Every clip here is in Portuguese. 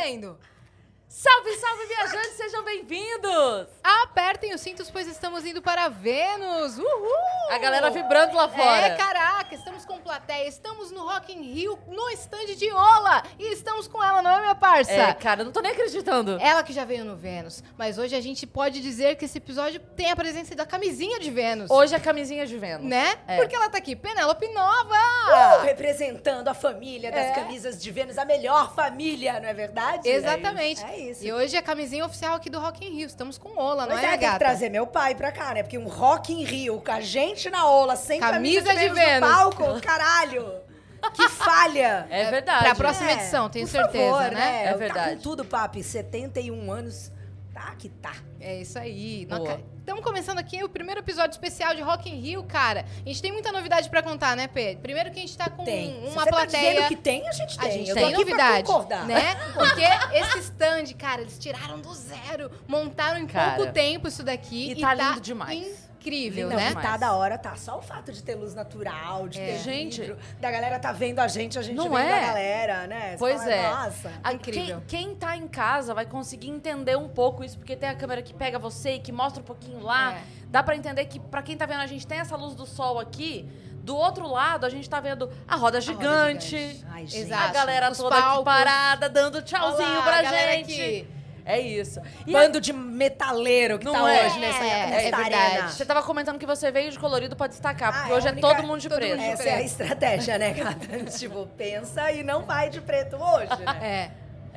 valendo! Salve, salve, viajantes, sejam bem-vindos! Apertem os cintos, pois estamos indo para Vênus! Uhul! A galera vibrando lá fora. É, caraca, estamos com plateia, estamos no Rock in Rio, no stand de Ola! E estamos com ela, não é, minha parça? É, cara, eu não tô nem acreditando. Ela que já veio no Vênus, mas hoje a gente pode dizer que esse episódio tem a presença da camisinha de Vênus. Hoje é camisinha de Vênus. Né? É. Porque ela tá aqui, Penélope Nova! Uh, representando a família das É. camisas de Vênus, a melhor família, não é verdade? Exatamente. É isso. E hoje é a camisinha oficial aqui do Rock in Rio. Estamos com Ola, não Mas é, é, minha tem que gata? trazer meu pai pra cá, né? Porque um Rock in Rio, com a gente na ola, sem Camisa camisa, de de Vênus. no palco, caralho! Que falha! É verdade. Pra próxima É, edição, tenho por certeza, favor, né? É Tá verdade. com tudo, papi. 71 anos, tá que tá. É isso aí. Boa. Estamos começando aqui o primeiro episódio especial de Rock in Rio, cara. A gente tem muita novidade pra contar, né, Pedro? Primeiro que a gente tá com Tem. Se uma você plateia... Tá dizendo que tem, a gente tem. A gente Eu tem novidade, né? Porque esse stand, cara, eles tiraram do zero, montaram em Cara. pouco tempo isso daqui E tá lindo demais. Incrível, Não, né? e tá da hora, tá. Só o fato de ter luz natural, de ter Gente. vidro, da galera tá vendo a gente, a gente Não vendo é? a galera, né? Você Pois fala, é. Nossa. A- Incrível. Quem, quem tá em casa vai conseguir entender um pouco isso, porque tem a câmera que pega você e que mostra um pouquinho lá. É. Dá pra entender que, pra quem tá vendo, a gente tem essa luz do sol aqui. Do outro lado, a gente tá vendo a roda gigante. gigante. Ai, gente. Exato. A galera Os toda aqui parada, dando tchauzinho Olha lá, pra a gente. aqui. É isso. E Bando de metaleiro que Não tá é? hoje nessa, É, é arena. verdade. Você tava comentando que você veio de colorido pra destacar, porque Ah, é hoje é única- todo mundo de todo preto. mundo de Essa é a estratégia, né, gata? tipo, pensa e não vai de preto hoje, né? É.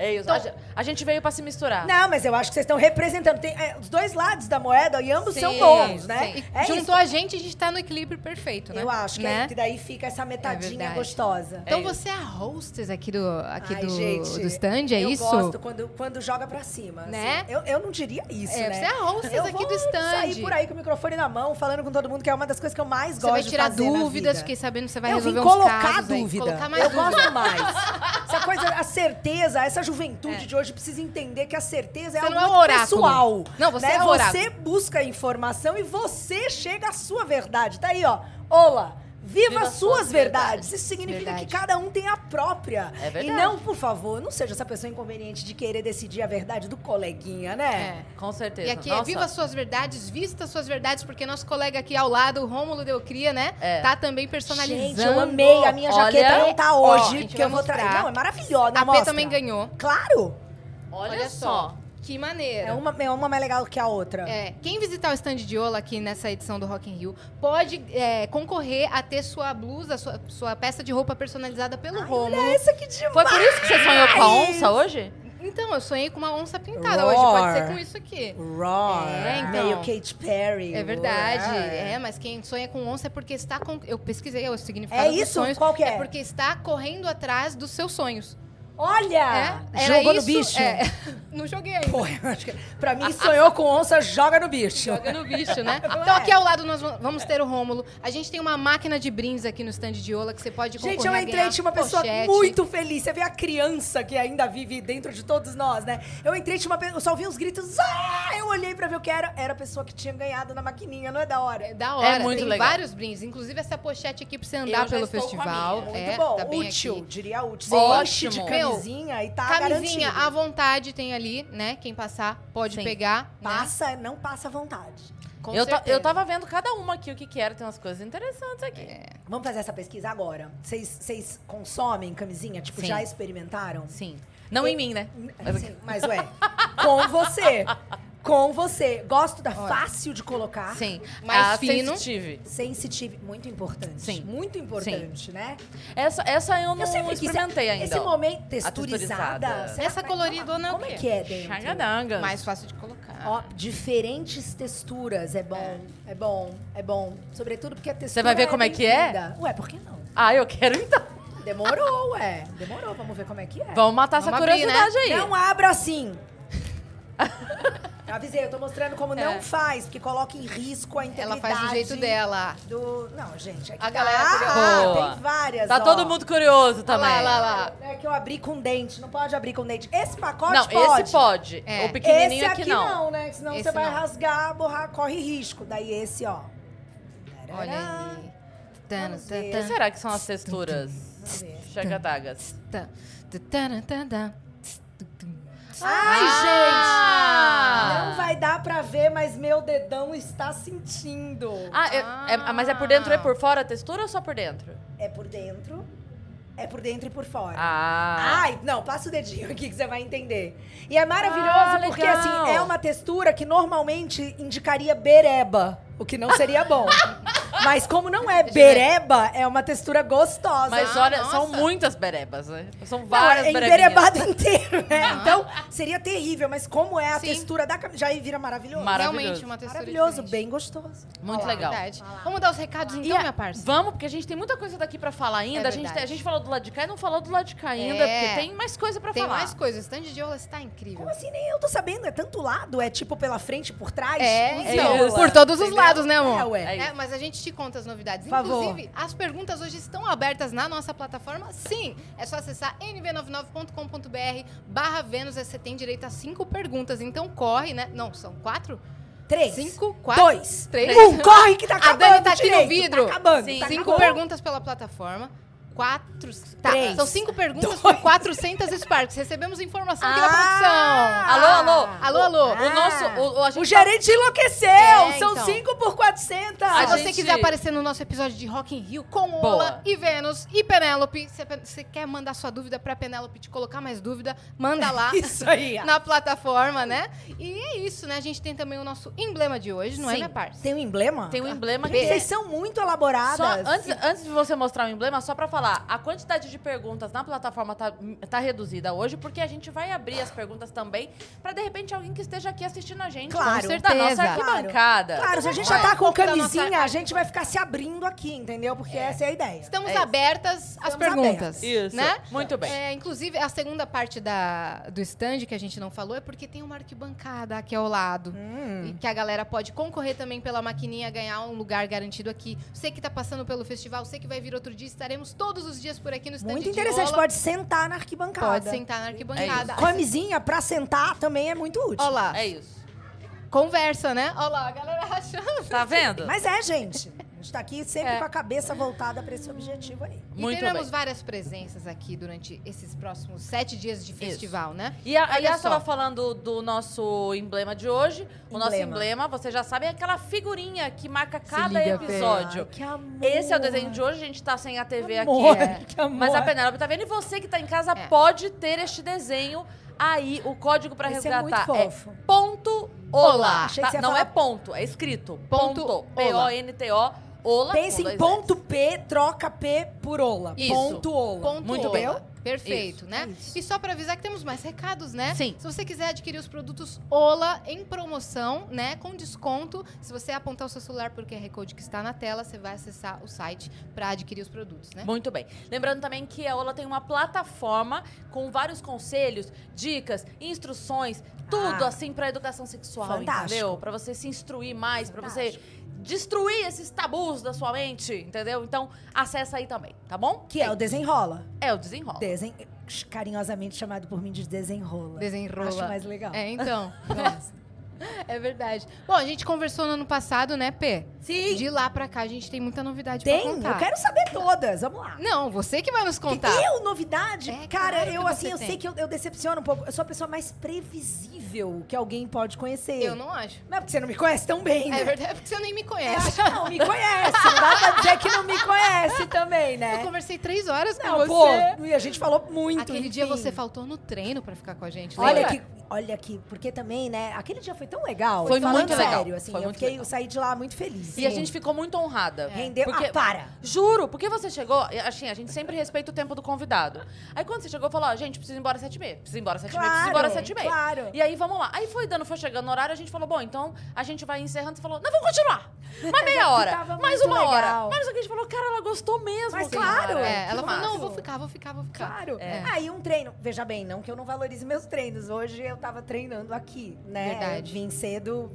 É isso. A, ge- a gente veio pra se misturar. Não, mas eu acho que vocês estão representando. Tem é, os dois lados da moeda e ambos são Sim, bons, né? sim. É Juntou a gente, a gente tá no equilíbrio perfeito, né? Eu acho que, né? é, que daí fica essa metadinha verdade. gostosa. Então É você é a hostess aqui do, aqui Ai, do, gente, do stand, é eu isso? gosto quando, quando joga pra cima. Né? assim. Eu, eu não diria isso, É, né? você é a hostess eu aqui do stand. sair por aí com o microfone na mão, falando com todo mundo, que é uma das coisas que eu mais Você gosto vai de tirar fazer na dúvidas, vida. fiquei sabendo que você vai eu vim resolver uns colocar casos aí. dúvida. Colocar mais eu dúvida. gosto mais. Essa coisa, a certeza, essa juventude de hoje precisa entender que a certeza é É. Você algo é um muito oráculo. pessoal. Não, você né? é oráculo. Você busca informação e você chega à sua verdade. Tá aí, ó. Ola. Viva, Viva suas suas verdades. verdades. Isso significa Verdade. que cada um tem a própria. É verdade. E não, por favor, não seja essa pessoa inconveniente de querer decidir a verdade do coleguinha, né? É. Com certeza. E aqui Nossa. é Viva Suas Verdades, Vista Suas Verdades, porque nosso colega aqui ao lado, o Rômulo Delcria, né? É. Tá também personalizando. Gente, eu amei. A minha Olha, jaqueta não tá ó, hoje, gente porque eu vou trazer. Não, é maravilhosa. A P também ganhou. Claro. Olha, Olha só. Que maneiro. É uma, é uma mais legal que a outra. É, quem visitar o stand de Ola aqui nessa edição do Rock in Rio pode é, concorrer a ter sua blusa, sua, sua peça de roupa personalizada pelo Rômulo. Olha essa que demais. Foi por isso que você sonhou com a onça hoje? Então, eu sonhei com uma onça pintada Roar. hoje, pode ser com isso aqui. Roar. É, então. Meio Katy Perry. É verdade. Roar. É, mas quem sonha com onça é porque está com... Eu pesquisei o significado É dos isso? sonhos. Qual que é? porque está correndo atrás dos seus sonhos. Olha! É, Jogou no isso- bicho? É, não joguei ainda. Pô, eu acho que, pra mim, sonhou com onça, joga no bicho. Joga no bicho, né? Então é? aqui ao lado nós vamos ter o Rômulo. A gente tem uma máquina de brindes aqui no stand de Ola que você pode concorrer Gente, eu entrei tinha uma pessoa pochete. muito feliz. Você vê a criança que ainda vive dentro de todos nós, né? Eu entrei tinha uma pessoa, eu só ouvi uns gritos. Ah! Eu olhei pra ver o que era. Era a pessoa que tinha ganhado na maquininha, não é da hora? É da hora, É muito tem legal. vários brindes. Inclusive essa pochete aqui pra você Eu andar já pelo estou com a festival. minha. Muito é, bom, tá bem útil, aqui. diria útil. Sim. Ótimo. Camisinha e tá Camisinha garantido. à vontade tem ali, né? Quem passar pode Sim. pegar. né? Passa, não passa à vontade. Com Eu, eu tava vendo cada uma aqui, o que que era. Tem umas coisas interessantes aqui. É. Vamos fazer essa pesquisa agora. Vocês consomem camisinha? Tipo, Sim. já experimentaram? Sim. Não em mim, né? Sim, mas ué, com você. Com você. Gosto da fácil de colocar. Sim. Mais a fino. Sensitive. Sensitive, muito importante. Sim. Muito importante, né? Essa, essa eu não Eu experimentei ainda. Esse momento texturizada. Essa que- coloridona é Como é que é dentro? Mais fácil de colocar. Ó, diferentes texturas, é bom, é, bom, é bom. Sobretudo porque a textura Você vai ver como é que é? Ué, por que não? Ah, eu quero então. Demorou, ué. Demorou, vamos ver como é que é. Vamos matar Vamos essa abrir, né? curiosidade aí. Não abra assim. Eu avisei, eu tô mostrando como É. não faz, porque coloca em risco a integridade. Ela faz do jeito dela. Do... Não, gente, aqui A tá- galera curiosa. Ah, tem várias, Tá ó. todo mundo curioso também. Lá, lá, lá. É que eu abri com dente, não pode abrir com dente. Esse pacote Não, pode. esse pode. É. O pequenininho esse aqui, aqui não. né? Senão Esse você vai não. rasgar, borrar, corre risco. Daí esse, ó. Olha aí. Tana, tana, que será que são as texturas? Vamos ver. Ai, Ah! gente! Não vai dar pra ver, mas meu dedão está sentindo. Ah, é- é- mas é por dentro e por fora a textura ou só por dentro? É por dentro, é por dentro e por fora. Ah. Ai, não, passa o dedinho aqui que você vai entender. E é maravilhoso Ah, porque, legal. assim, é uma textura que normalmente indicaria bereba, o que não seria bom. Mas como não é bereba, é uma textura gostosa. Mas Ah, olha, são nossa. muitas berebas, né? São Não, várias é berebinhas. emberebado inteiro, né? Ah. Então, seria terrível. Mas como é a Sim. textura da camisa, já vira maravilhoso. Maravilhoso. Realmente uma textura Maravilhoso, diferente. bem gostoso. Muito Olha lá, legal. Vamos dar os recados então, E minha parça. Vamos, porque a gente tem muita coisa daqui pra falar ainda. É a, gente, a gente falou do lado de cá e não falou do lado de cá ainda, É. porque tem mais coisa pra Tem falar. mais coisas. O stand de Ola está incrível. Como assim? Nem eu tô sabendo. É tanto lado. É tipo pela frente e por trás. É, então, por todos os entendeu? Lados, né, amor? É, ué. É. É, mas a gente te conta as novidades. Por favor. Inclusive, as perguntas hoje estão abertas na nossa plataforma. Sim, é só acessar nv99.com.br barra Vênus. Você tem direito a cinco perguntas. Então corre, né? Não, são quatro? Três. Cinco, quatro, Dois. três. Um, corre que tá A acabando. Dani tá aqui no direito, vidro. Tá acabando. Tá Cinco acabando. perguntas pela plataforma. Quatro. Tá, Três. são cinco perguntas Dois. por 400 Sparks. Recebemos informação aqui da Ah! produção. Alô, alô. Alô, alô. O nosso. O, o- a gente O tá- gerente enlouqueceu! É, São então. 5 por 400! A Se você gente- quiser aparecer no nosso episódio de Rock in Rio com Boa. Ola e Vênus e Penélope, você- quer mandar sua dúvida pra Penélope te colocar mais dúvida, manda lá Isso aí. ó. na plataforma, né? E é isso, né? A gente tem também o nosso emblema de hoje, não é, Sim. minha parça? Tem um emblema? Tem um emblema que Vocês é. são muito elaboradas. Só, antes, antes de você mostrar o emblema, só pra falar, a quantidade de perguntas na plataforma tá, tá reduzida hoje, porque a gente vai abrir as perguntas também pra de repente alguém que esteja aqui assistindo a gente. Claro. Certeza. Da nossa arquibancada. Claro, se a gente Vai. já tá com camisinha, nossa- a gente vai ficar se abrindo aqui, entendeu? Porque essa é a ideia. Estamos É abertas às Estamos perguntas. abertas. Isso. Né? Muito bem. É, inclusive, a segunda parte da, do stand que a gente não falou é porque tem uma arquibancada aqui ao lado. Hum. E que a galera pode concorrer também pela maquininha, ganhar um lugar garantido aqui. Você que tá passando pelo festival, você que vai vir outro dia, estaremos todos os dias por aqui no Muito de interessante, pode sentar na arquibancada. Pode sentar na arquibancada. Camisinha pra sentar também é muito útil. Olha lá, É isso. conversa, né? Olha lá, a galera rachando. Tá vendo? Mas é, gente. A gente tá aqui sempre É. com a cabeça voltada pra esse objetivo aí. E Muito teremos bem. várias presenças aqui durante esses próximos sete dias de festival, né? E a, aliás, só. estava falando do nosso emblema de hoje. O nosso Emblema. emblema, você já sabe, é aquela figurinha que marca cada episódio. Ai, que amor. Esse é o desenho de hoje, a gente tá sem a TV Amor, aqui. que amor. Mas a Penélope tá vendo. E você que tá em casa É. pode ter este desenho aí. O código pra Esse é muito resgatar fofo. ponto Ola. Olá. Tá? Não falar- é ponto, é escrito. Ponto Ponto. Ola. Pensa com em dois ponto S. P, troca P por Ola. Isso. Ponto Ola. Ponto Muito Ola. bem. Perfeito, Isso. né? Isso. E só pra avisar que temos mais recados, né? Sim. Se você quiser adquirir os produtos Ola em promoção, né, com desconto, se você apontar o seu celular por QR Code que está na tela, você vai acessar o site pra adquirir os produtos, né? Muito bem. Lembrando também que a Ola tem uma plataforma com vários conselhos, dicas, instruções, tudo Ah. assim pra educação sexual, Fantástico. entendeu? Pra você se instruir mais, pra você destruir esses tabus da sua mente, entendeu? Então, acessa aí também, tá bom? Que é o desenrola. É o desenrola. Desen... Carinhosamente chamado por mim de desenrola. Desenrola. Acho mais legal. É, então. Gosto. é verdade. Bom, a gente conversou no ano passado, né, P? Sim. De lá pra cá a gente tem muita novidade Tem? pra contar. Eu quero saber todas. Vamos lá. Não, você que vai nos contar. Eu, novidade? É, cara, claro eu assim, eu tem. sei que eu, eu decepciono um pouco. Eu sou a pessoa mais previsível que alguém pode conhecer. Eu não acho. Não é porque você não me conhece tão bem, né? É verdade, é porque você nem me Eu conhece. que não, me conhece. Não dá pra dizer que não me conhece também, Eu né? conversei três horas com Não, você. pô, e a gente falou muito. Aquele dia enfim. você faltou no treino pra ficar com a gente. Olha lembra? que, olha aqui, porque também, né? Aquele dia foi tão legal. Foi muito legal, sério, assim, foi eu fiquei, legal. eu saí de lá muito feliz. E a gente ficou muito honrada. rendeu. Porque- Ah, para. Juro, porque você chegou, assim, a gente sempre respeita o tempo do convidado. Aí quando você chegou, falou, ó, gente, precisa ir embora às sete e meia, precisa ir embora às sete e meia, precisa ir embora às sete e meia. claro. E aí, vamos lá. Aí foi dando, foi chegando no horário, a gente falou, bom, então a gente vai encerrando. Você falou, não, vamos continuar. Mais meia hora, mais uma hora. legal. Mas a gente falou, cara, ela gostou mesmo. Mas claro. É, que ela falou, não, vou ficar, vou ficar, vou ficar. Claro. É. Aí um treino. Veja bem, não que eu não valorize meus treinos. Hoje eu tava treinando aqui, né? Verdade. Vim cedo,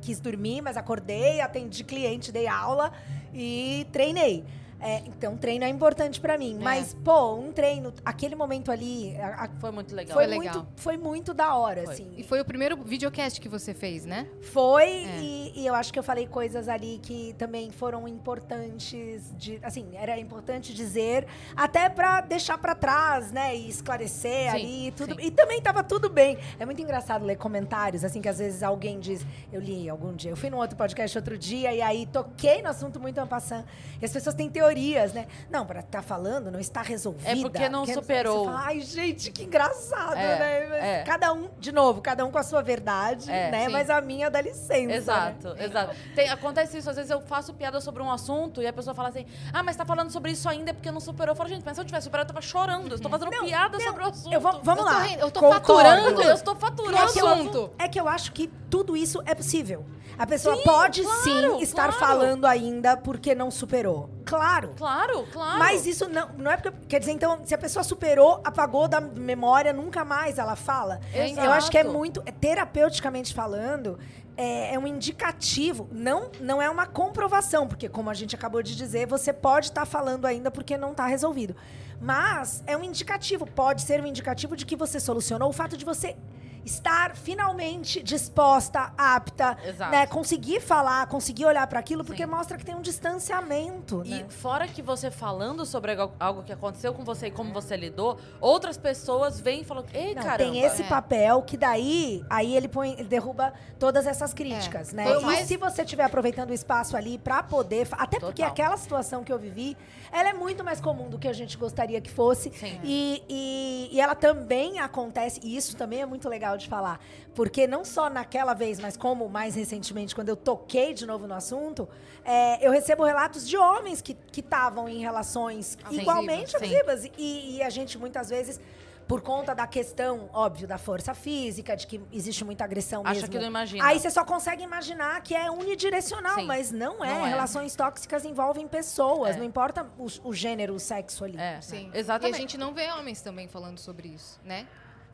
quis dormir, mas acordei, atendi cliente, dei aula e treinei. É, então, treino é importante pra mim. É. Mas, pô, um treino, aquele momento ali, a- a- Foi muito legal. foi, Foi legal. muito, foi muito da hora, Foi. assim. E foi o primeiro videocast que você fez, né? Foi, É. e, e eu acho que eu falei coisas ali que também foram importantes, de, assim, era importante dizer, até pra deixar pra trás, né, e esclarecer Sim, ali, e tudo, sim. e também tava tudo bem. É muito engraçado ler comentários, assim, que às vezes alguém diz, eu li algum dia, eu fui num outro podcast outro dia, e aí toquei no assunto muito ampassando, e as pessoas têm teorias, né, não, pra estar falando, não está resolvida. É porque não superou. Você fala, Ai, gente, que engraçado, É, né, é. cada um, de novo, cada um com a sua verdade, É, né, sim. mas a minha dá licença, né? Exato, exato. Tem- acontece isso, às vezes eu faço piada sobre um assunto e a pessoa fala assim: Ah, mas tá falando sobre isso ainda porque não superou. Eu falo, gente, mas se eu tivesse superado, eu tava chorando. Eu estou fazendo Não, piada não, sobre o assunto. Eu vou, vamos Eu lá. rindo, eu tô Concordo. faturando. Eu estou faturando. assunto. É que eu acho que tudo isso é possível. A pessoa pode claro, sim estar claro. falando ainda porque não superou. Claro. Claro, claro. Mas isso não, não é porque. Quer dizer, então, se a pessoa superou, apagou da memória, nunca mais ela fala. Exato. Eu acho que é muito. é, Terapeuticamente falando, é, é um indicativo. Não, não é uma comprovação, porque, como a gente acabou de dizer, você pode estar falando ainda porque não está resolvido. Mas é um indicativo, pode ser um indicativo de que você solucionou o fato de você estar finalmente disposta, apta, Exato. né, conseguir falar, conseguir olhar para aquilo, porque Sim. mostra que tem um distanciamento, E né? fora que você falando sobre algo- que aconteceu com você e como você lidou, outras pessoas vêm e falam: Ei, caramba. tem esse É. papel que daí, aí ele põe, ele derruba todas essas críticas, É. né? Foi E mais- se você estiver aproveitando o espaço ali pra poder, até porque Total. aquela situação que eu vivi, ela é muito mais comum do que a gente gostaria que fosse. E, e, e ela também acontece, e isso também é muito legal de falar, porque não só naquela vez, mas como mais recentemente, quando eu toquei de novo no assunto, é, eu recebo relatos de homens que estavam em relações Abusivas, igualmente abusivas. E, e a gente muitas vezes. Por conta da questão, óbvio, da força física, de que existe muita agressão Acha mesmo. que não imagina. Aí você só consegue imaginar que é unidirecional, Sim. mas não é. Não é. Relações tóxicas envolvem pessoas, É. não importa o, o gênero, o sexo ali. É, Sim. Exatamente. E a gente não vê homens também falando sobre isso, né?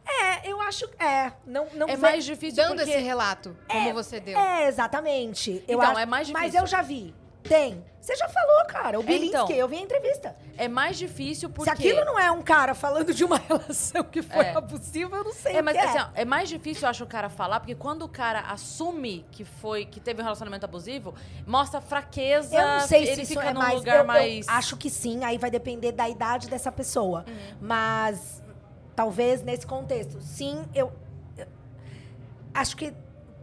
É, eu acho. É, não, não É mais difícil Dando porque... esse relato, como você deu. É, exatamente. Eu Então, acho, é mais Mas difícil. eu já vi. Tem. Você já falou, cara. O Bilinski, então. eu vi a entrevista. É mais difícil porque... Se aquilo não é um cara falando de uma relação que foi É. abusiva, eu não sei É, mas que assim, é. ó, é mais difícil, eu acho, o cara falar, porque quando o cara assume que foi, que teve um relacionamento abusivo, mostra fraqueza, Eu não sei ele se isso fica é num mais. lugar eu, eu mais. acho que sim, aí vai depender da idade dessa pessoa. Uhum. Mas talvez nesse contexto, sim, eu, eu acho que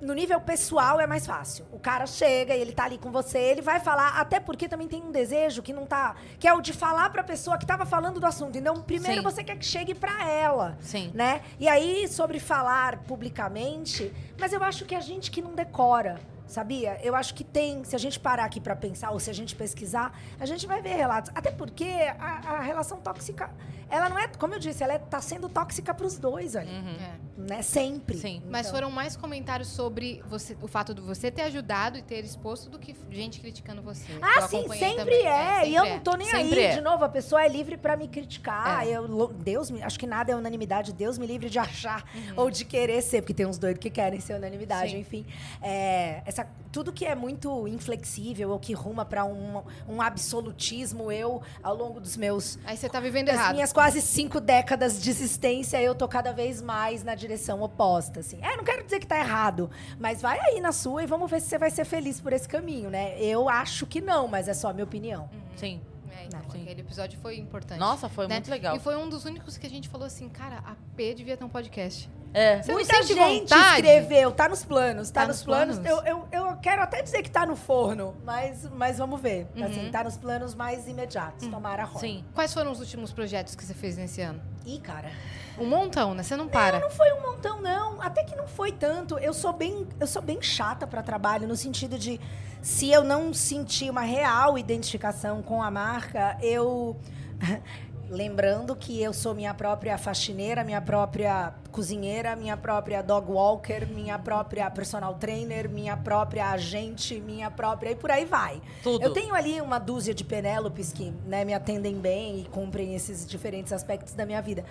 no nível pessoal é mais fácil. O cara chega e ele tá ali com você, ele vai falar, até porque também tem um desejo que não tá, que é o de falar pra pessoa que tava falando do assunto. Então, primeiro Sim. você quer que chegue pra ela Sim. né? E aí, sobre falar publicamente, mas eu acho que a gente que não decora, sabia? Eu acho que tem, se a gente parar aqui pra pensar, ou se a gente pesquisar, a gente vai ver relatos. Até porque a, a relação tóxica, ela não é, como eu disse, ela é, tá sendo tóxica pros dois ali, Uhum. É. né? Sempre. Sim. Mas Então, foram mais comentários sobre você, o fato de você ter ajudado e ter exposto do que gente criticando você. Ah, Eu sim, sempre também. é. E eu sempre não tô nem Sempre aí. é. De novo, a pessoa é livre pra me criticar. É. Eu, Deus, me- acho que nada é unanimidade. Deus me livre de achar Uhum. ou de querer ser, porque tem uns doidos que querem ser unanimidade, Sim. enfim. É, essa, tudo que é muito inflexível ou que ruma pra um, um absolutismo, eu, ao longo dos meus. Aí você tá vivendo Das errado. minhas quase cinco décadas de existência, eu tô cada vez mais na direção oposta, assim. É, não quero dizer que tá errado, mas vai aí na sua e vamos ver se você vai ser feliz por esse caminho, né? Eu acho que não, mas é só a minha opinião. Sim. É, então, Sim. aquele episódio foi importante. Nossa, foi né? muito legal. E foi um dos únicos que a gente falou assim, cara, a P devia ter um podcast. É. Você não Muita sente gente vontade? escreveu, tá nos planos, tá, Tá nos nos planos. planos? Eu, eu, eu quero até dizer que tá no forno, mas, mas vamos ver. Uhum. Assim, tá nos planos mais imediatos. Tomara a roda. Sim. Quais foram os últimos projetos que você fez nesse ano? Ih, cara. Um montão, né? Você não para. Não foi um montão, não. Até que não foi tanto. Eu sou bem, eu sou bem chata para trabalho, no sentido de se eu não sentir uma real identificação com a marca, eu. Lembrando que eu sou minha própria faxineira, minha própria cozinheira, minha própria dog walker, minha própria personal trainer, minha própria agente, minha própria. e por aí vai. Tudo. Eu tenho ali uma dúzia de Penélopes que né, me atendem bem e cumprem esses diferentes aspectos da minha vida.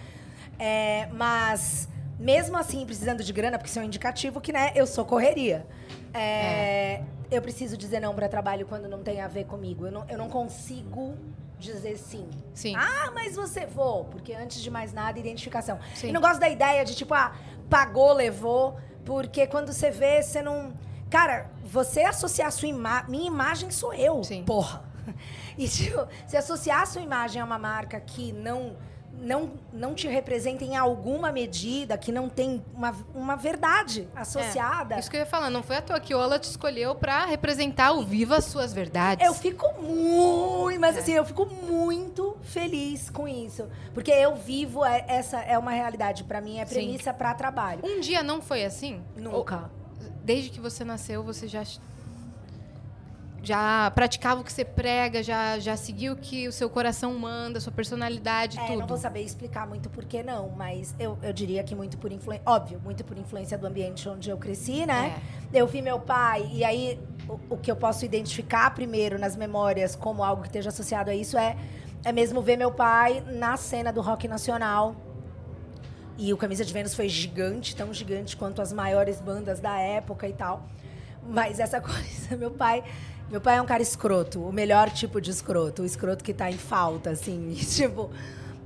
É, mas, mesmo assim, precisando de grana, porque isso é um indicativo que, né, eu sou correria. É, Eu preciso dizer não para trabalho quando não tem a ver comigo. Eu não, eu não consigo dizer sim. Sim. Ah, mas você vou, porque antes de mais nada, identificação. Sim. E não gosto da ideia de tipo, ah, pagou, levou, porque quando você vê, você não. Cara, você associar a sua imagem. Minha imagem sou eu, Sim. porra. E tipo, se associar a sua imagem a uma marca que não. Não, não te representa em alguma medida, que não tem uma, uma verdade associada. É, Isso que eu ia falar, não foi à toa que o Ola te escolheu pra representar o Viva as Suas Verdades. Eu fico muito, mas É. assim, eu fico muito feliz com isso. Porque eu vivo, é- essa é uma realidade. Pra mim, é premissa pra trabalho. Um dia não foi assim? Nunca. Desde que você nasceu, você já já praticava o que você prega, já já seguiu o que o seu coração manda, sua personalidade, É, tudo. não vou saber explicar muito por que não, mas eu, eu diria que muito por influência. Óbvio, muito por influência do ambiente onde eu cresci, né? É. Eu vi meu pai, e aí o, o que eu posso identificar primeiro nas memórias como algo que esteja associado a isso é, é mesmo ver meu pai na cena do rock nacional. E o Camisa de Vênus foi gigante, tão gigante quanto as maiores bandas da época e tal. Mas essa coisa, meu pai. Meu pai é um cara escroto, o melhor tipo de escroto, o escroto que tá em falta, assim. Tipo,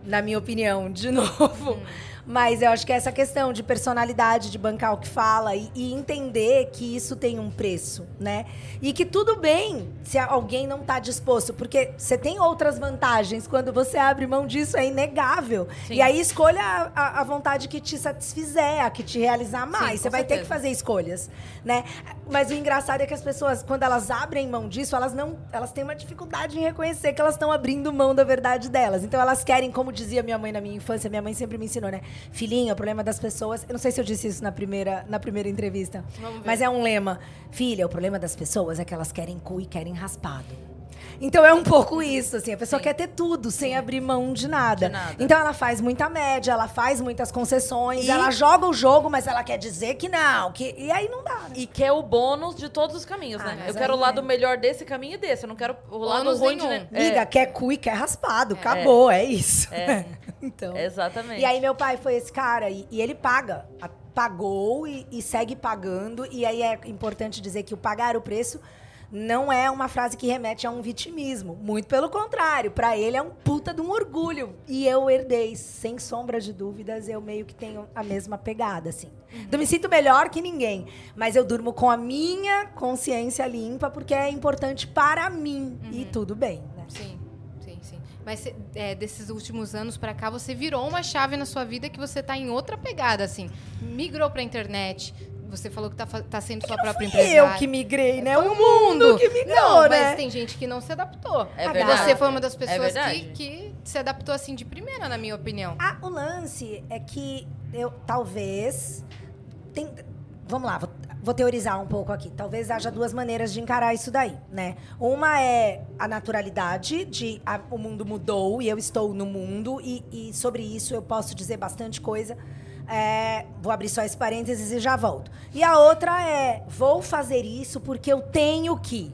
na minha opinião, de novo. Mas eu acho que é essa questão de personalidade, de bancar o que fala e, e entender que isso tem um preço, né? E que tudo bem se alguém não tá disposto, porque você tem outras vantagens quando você abre mão disso, é inegável. Sim. E aí escolha a, a- a vontade que te satisfizer, a que te realizar mais. Sim, você vai ter que certeza. fazer escolhas, né? Mas o engraçado é que as pessoas, quando elas abrem mão disso, elas não, elas têm uma dificuldade em reconhecer que elas estão abrindo mão da verdade delas. Então elas querem, como dizia minha mãe na minha infância, minha mãe sempre me ensinou, né? Filhinha, o problema das pessoas, eu não sei se eu disse isso na primeira, na primeira entrevista, mas é um lema. Filha, o problema das pessoas é que elas querem cu e querem raspado. Então é um pouco isso, assim, a pessoa Sim. quer ter tudo sem abrir mão de nada. De nada. Então ela faz muita média, ela faz muitas concessões, E- ela joga o jogo, mas ela quer dizer que não, que e aí não dá. Né? E quer o bônus de todos os caminhos, Ah, né? Eu quero o lado é. melhor desse caminho e desse. Eu não quero o lado Ônus ruim né? Amiga, quer cu e quer raspado, acabou, é, isso. É. então. É, exatamente. E aí meu pai foi esse cara e, e ele paga. A- Pagou e, e segue pagando. E aí é importante dizer que o pagar o preço não é uma frase que remete a um vitimismo. Muito pelo contrário. Pra ele é um puta de um orgulho. E eu herdei, sem sombra de dúvidas, eu meio que tenho a mesma pegada, assim. Não me sinto melhor que ninguém. Mas eu durmo com a minha consciência limpa porque é importante para mim. E tudo bem, né? Sim, sim, sim. Mas é, desses últimos anos pra cá, você virou uma chave na sua vida que você tá em outra pegada, assim. Migrou pra internet. Você falou que tá, tá sendo sua própria E empresária. eu que migrei, né? Foi O mundo que migrou, Não, né? mas tem gente que não se adaptou. É verdade. Você foi uma das É pessoas que, verdade. que se adaptou assim de primeira, na minha opinião. Ah, o lance é que eu talvez. tem- vamos lá, vou, vou teorizar um pouco aqui. Talvez haja duas maneiras de encarar isso daí, né? Uma é a naturalidade de a- o mundo mudou e eu estou no mundo, e, e sobre isso eu posso dizer bastante coisa. É, vou abrir só esse parênteses e já volto. E a outra é: vou fazer isso porque eu tenho que.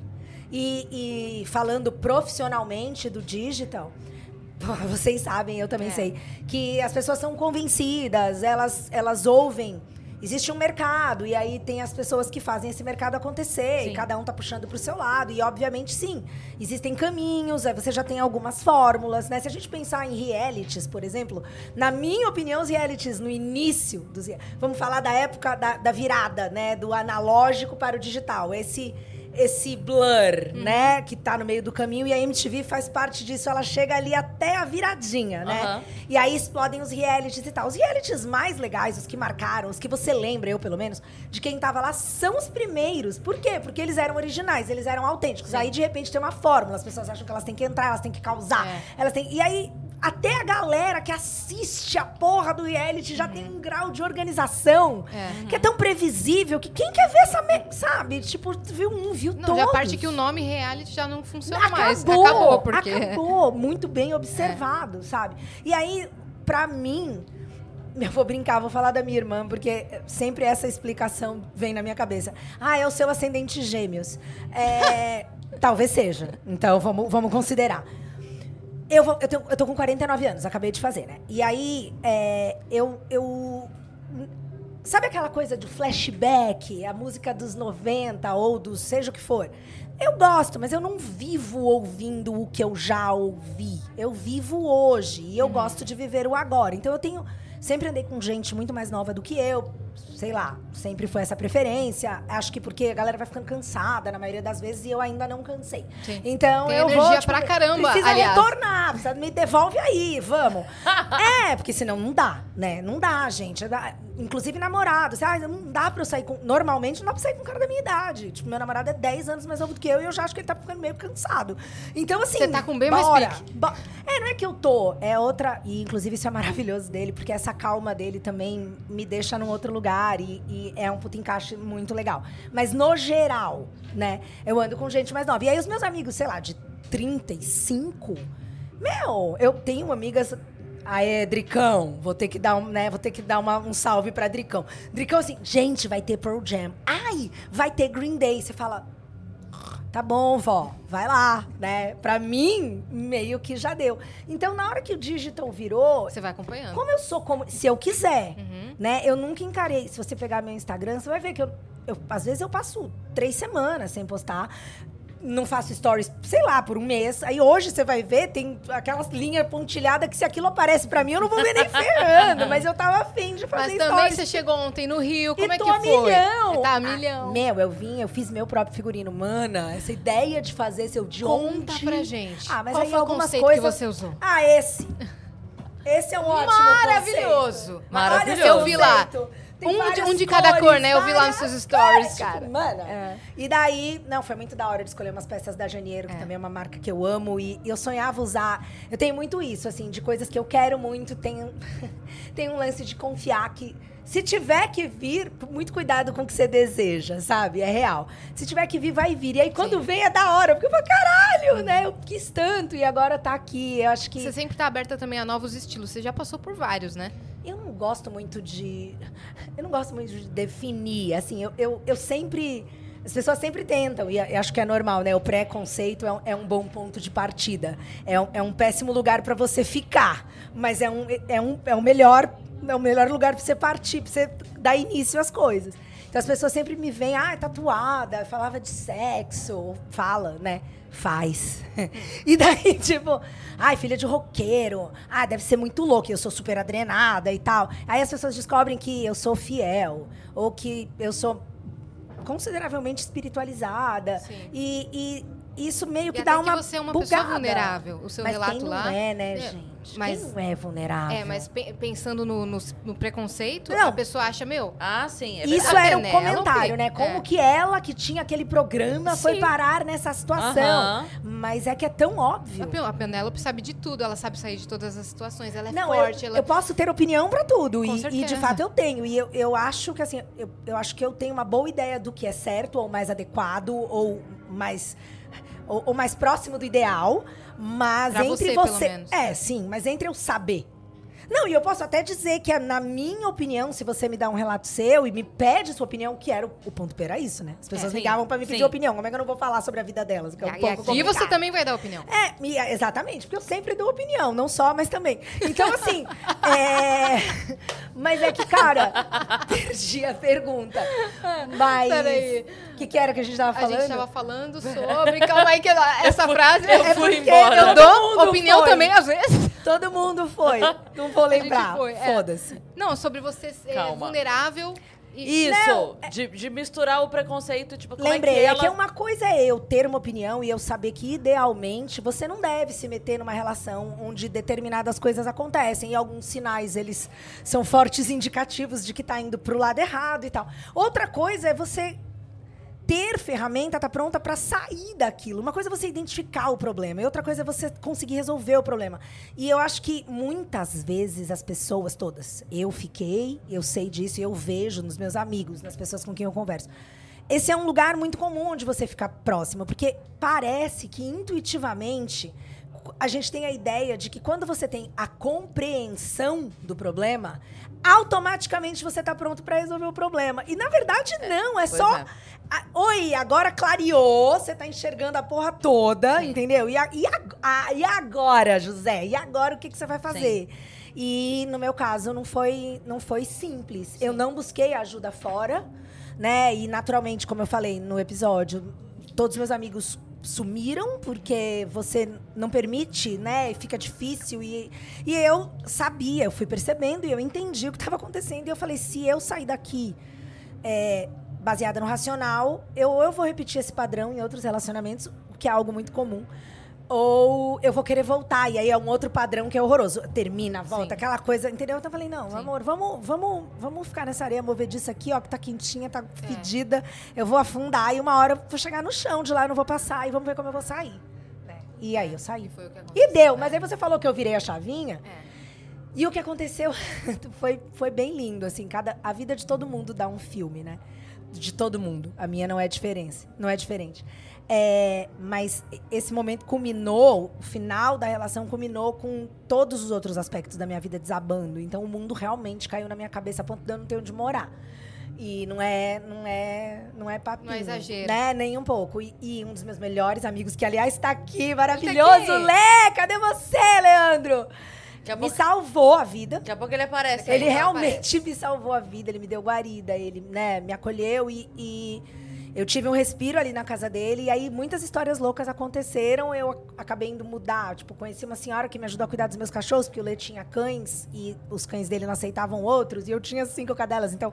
E, e falando profissionalmente do digital, vocês sabem, eu também É. sei, que as pessoas são convencidas, elas, elas ouvem. Existe um mercado, e aí tem as pessoas que fazem esse mercado acontecer, Sim. e cada um tá puxando pro seu lado, e obviamente sim, existem caminhos, aí você já tem algumas fórmulas, né? Se a gente pensar em realities, por exemplo, na minha opinião, os realities no início dos. Vamos falar da época da, da virada, né? Do analógico para o digital. Esse esse blur, né, que tá no meio do caminho e a MTV faz parte disso, ela chega ali até a viradinha, né? Aham. E aí explodem os realities e tal. Os realities mais legais, os que marcaram, os que você lembra, eu pelo menos, de quem tava lá, são os primeiros. Por quê? Porque eles eram originais, eles eram autênticos. Aí, de repente, tem uma fórmula. As pessoas acham que elas têm que entrar, elas têm que causar. É. Elas têm... E aí, até a galera que assiste a porra do reality já tem um grau de organização É. que é tão previsível que quem quer ver essa... Me... Sabe? Tipo, viu um, viu Não, todos. a parte que o nome reality já não funciona mais. Acabou, Acabou, porque. acabou. Muito bem observado, sabe? E aí, pra mim, eu vou brincar, vou falar da minha irmã, porque sempre essa explicação vem na minha cabeça. Ah, é o seu ascendente gêmeos. É, talvez seja. Então, vamos, vamos considerar. Eu, vou, eu, tenho, eu tô com 49 anos, acabei de fazer, né? E aí, é, eu, eu Sabe aquela coisa de flashback, a música dos 90 ou do seja o que for? Eu gosto, mas eu não vivo ouvindo o que eu já ouvi. Eu vivo hoje e eu gosto de viver o agora. Então eu tenho sempre andei com gente muito mais nova do que eu, sei lá, sempre foi essa preferência. Acho que porque a galera vai ficando cansada na maioria das vezes e eu ainda não cansei. Sim. Então Tem eu energia vou tipo, pra caramba, Precisa aliás. retornar, precisa me devolve aí, vamos. é, porque senão não dá, né? Não dá, gente. Dá- Inclusive namorado, assim, ah, não dá pra eu sair com. Normalmente não dá pra sair com um cara da minha idade. Tipo, meu namorado é 10 anos mais novo do que eu e eu já acho que ele tá ficando meio cansado. Então, assim. Você tá com bem mais pique. É, não é que eu tô, é outra. E inclusive isso é maravilhoso dele, porque essa calma dele também me deixa num outro lugar e, e é um puto encaixe muito legal. Mas no geral, né, eu ando com gente mais nova. E aí os meus amigos, sei lá, de 35, meu, eu tenho amigas. Aê, Dricão, vou ter que dar um, né, vou ter que dar uma- um salve pra Dricão. Dricão assim, gente, vai ter Pearl Jam. Ai, vai ter Green Day. Você fala, Tá bom, vó, vai lá, né? Pra mim, meio que já deu. Então, na hora que o digital virou, Você vai acompanhando. como eu sou como se eu quiser, Uhum. né? Eu nunca encarei. Se você pegar meu Instagram, você vai ver que eu, eu- às vezes eu passo três semanas sem postar. Não faço stories, sei lá, por um mês. Aí hoje você vai ver, tem aquelas linhas pontilhadas que se aquilo aparece pra mim, eu não vou ver nem ferrando. mas eu tava afim de fazer Mas também stories. você chegou ontem no Rio, como e é tô que a foi? milhão. Tá a Ah, milhão. meu, eu vim, eu fiz meu próprio figurino. Mana, essa ideia de fazer seu de Conta onde... pra gente. Ah, mas Qual aí foi o algumas conceito coisas... que você usou? Ah, esse. Esse é um ótimo Maravilhoso. Maravilhoso. Olha Eu vi lá. Um um de cada cores, cor, né? Eu vi lá nos seus stories, cara. Tipo, mano. É. E daí, não, foi muito da hora de escolher umas peças da Janeiro, que É. também é uma marca que eu amo. E eu sonhava usar. Eu tenho muito isso, assim, de coisas que eu quero muito. Tem, tem um lance de confiar que. Se tiver que vir, muito cuidado com o que você deseja, sabe? É real. Se tiver que vir, vai vir. E aí, quando Sim. vem, é da hora. Porque eu falo, caralho, né? Eu quis tanto e agora tá aqui. Eu acho que. Você sempre tá aberta também a novos estilos. Você já passou por vários, né? Gosto muito de. Eu não gosto muito de definir. Assim, eu, eu, eu sempre. As pessoas sempre tentam, e acho que é normal, né? O preconceito é um, é um bom ponto de partida. É um, é um péssimo lugar para você ficar. Mas é um, é um, é um melhor. É o melhor lugar para você partir, para você dar início às coisas. Então as pessoas sempre me veem, ah, tatuada, falava de sexo, fala, né? Faz. e daí, tipo, ai, filha de roqueiro, ah, deve ser muito louca, eu sou super adrenada e tal. Aí as pessoas descobrem que eu sou fiel, ou que eu sou consideravelmente espiritualizada. Sim. E, e isso meio E que até dá uma que você é uma pessoa bugada. vulnerável. O seu Mas relato quem não lá. é, né, É, gente? Mas- Quem não é vulnerável? É, mas pe- pensando no, no- no preconceito, Não. a pessoa acha, meu, Ah, sim, é Isso era um comentário, né? Como é. que ela, que tinha aquele programa, foi Sim. parar nessa situação. Aham. Mas é que é tão óbvio. a Pe- a Penélope sabe de tudo, ela sabe sair de todas as situações, ela é Não, forte, eu, ela eu posso ter opinião pra tudo. Com E, e, de fato eu tenho. E eu, eu acho que assim, eu, eu acho que eu tenho uma boa ideia do que é certo, ou mais adequado, ou mais. Ou, ou mais próximo do ideal. Mas Pra entre você, você. É, sim, mas entre eu saber. Não, e eu posso até dizer que, na minha opinião, se você me dá um relato seu e me pede sua opinião, que era o, o ponto P era isso, né? As pessoas sim, ligavam pra me pedir sim. opinião. Como é que eu não vou falar sobre a vida delas? Que é um E aqui você complicado. também vai dar opinião. É, e- é, exatamente, porque eu sempre dou opinião, não só, mas também. Então, assim, é... mas é que, cara, perdi a pergunta. Mas. Peraí. O que, que era que a gente tava A falando? gente tava falando sobre. Calma aí, que essa frase. eu É fui embora. Eu todo dou mundo opinião foi. também, às vezes. Todo mundo foi. Não vou gente lembrar. é. Foda-se. Não, sobre você ser Calma. vulnerável. E... Isso, Não, de, de misturar o preconceito, tipo, como Lembrei, é que é ela... que uma coisa é eu ter uma opinião e eu saber que, idealmente, você não deve se meter numa relação onde determinadas coisas acontecem. E alguns sinais, eles são fortes indicativos de que tá indo pro lado errado e tal. Outra coisa é você ter ferramenta, tá pronta para sair daquilo. Uma coisa é você identificar o problema, e outra coisa é você conseguir resolver o problema. E eu acho que muitas vezes as pessoas todas, eu fiquei, eu sei disso, eu vejo nos meus amigos, nas pessoas com quem eu converso. Esse é um lugar muito comum de você ficar próximo, porque parece que intuitivamente a gente tem a ideia de que quando você tem a compreensão do problema, automaticamente você está pronto para resolver o problema. E na verdade não, é só é. a- Oi, agora clareou, você tá enxergando a porra toda, entendeu? E, a- e a- e agora, José? E agora o que, que você vai fazer? E no meu caso não foi, não foi simples. Eu não busquei ajuda fora, né? E naturalmente, como eu falei no episódio, todos meus amigos sumiram porque você não permite, né? E fica difícil. E, e eu sabia, eu fui percebendo e eu entendi o que estava acontecendo. E eu falei: se eu sair daqui é, baseada no racional, eu, eu vou repetir esse padrão em outros relacionamentos, o que é algo muito comum ou eu vou querer voltar. E aí é um outro padrão que é horroroso. Termina, volta, Sim. aquela coisa, entendeu? Então eu falei, não, Sim. amor, vamos, vamos, vamos ficar nessa areia movediça aqui, ó, que tá quentinha, tá É. fedida. Eu vou afundar e uma hora eu vou chegar no chão de lá, eu não vou passar e vamos ver como eu vou sair. né? E aí eu saí. E. E deu, mas aí você falou que eu virei a chavinha. É. E o que aconteceu foi, foi bem lindo, assim, cada, a vida de todo mundo dá um filme, né? De todo mundo. A minha não é diferença, não é diferente. É, mas esse momento culminou, o final da relação culminou com todos os outros aspectos da minha vida desabando. Então o mundo realmente caiu na minha cabeça a ponto de eu não ter onde morar. E não é, não é, não é papinho. Não é exagero. Né? Nem um pouco. E, e um dos meus melhores amigos, que aliás está aqui, maravilhoso, aqui. Lé! Cadê você, Leandro? A Me salvou a vida. daqui a pouco ele aparece. Ele aí. realmente me salvou a vida, ele me deu guarida, ele né, me acolheu e, e eu tive um respiro ali na casa dele. E aí muitas histórias loucas aconteceram. Eu ac- acabei indo mudar. Tipo, conheci uma senhora que me ajudou a cuidar dos meus cachorros, porque o Lê tinha cães e os cães dele não aceitavam outros. E eu tinha cinco cadelas. Então,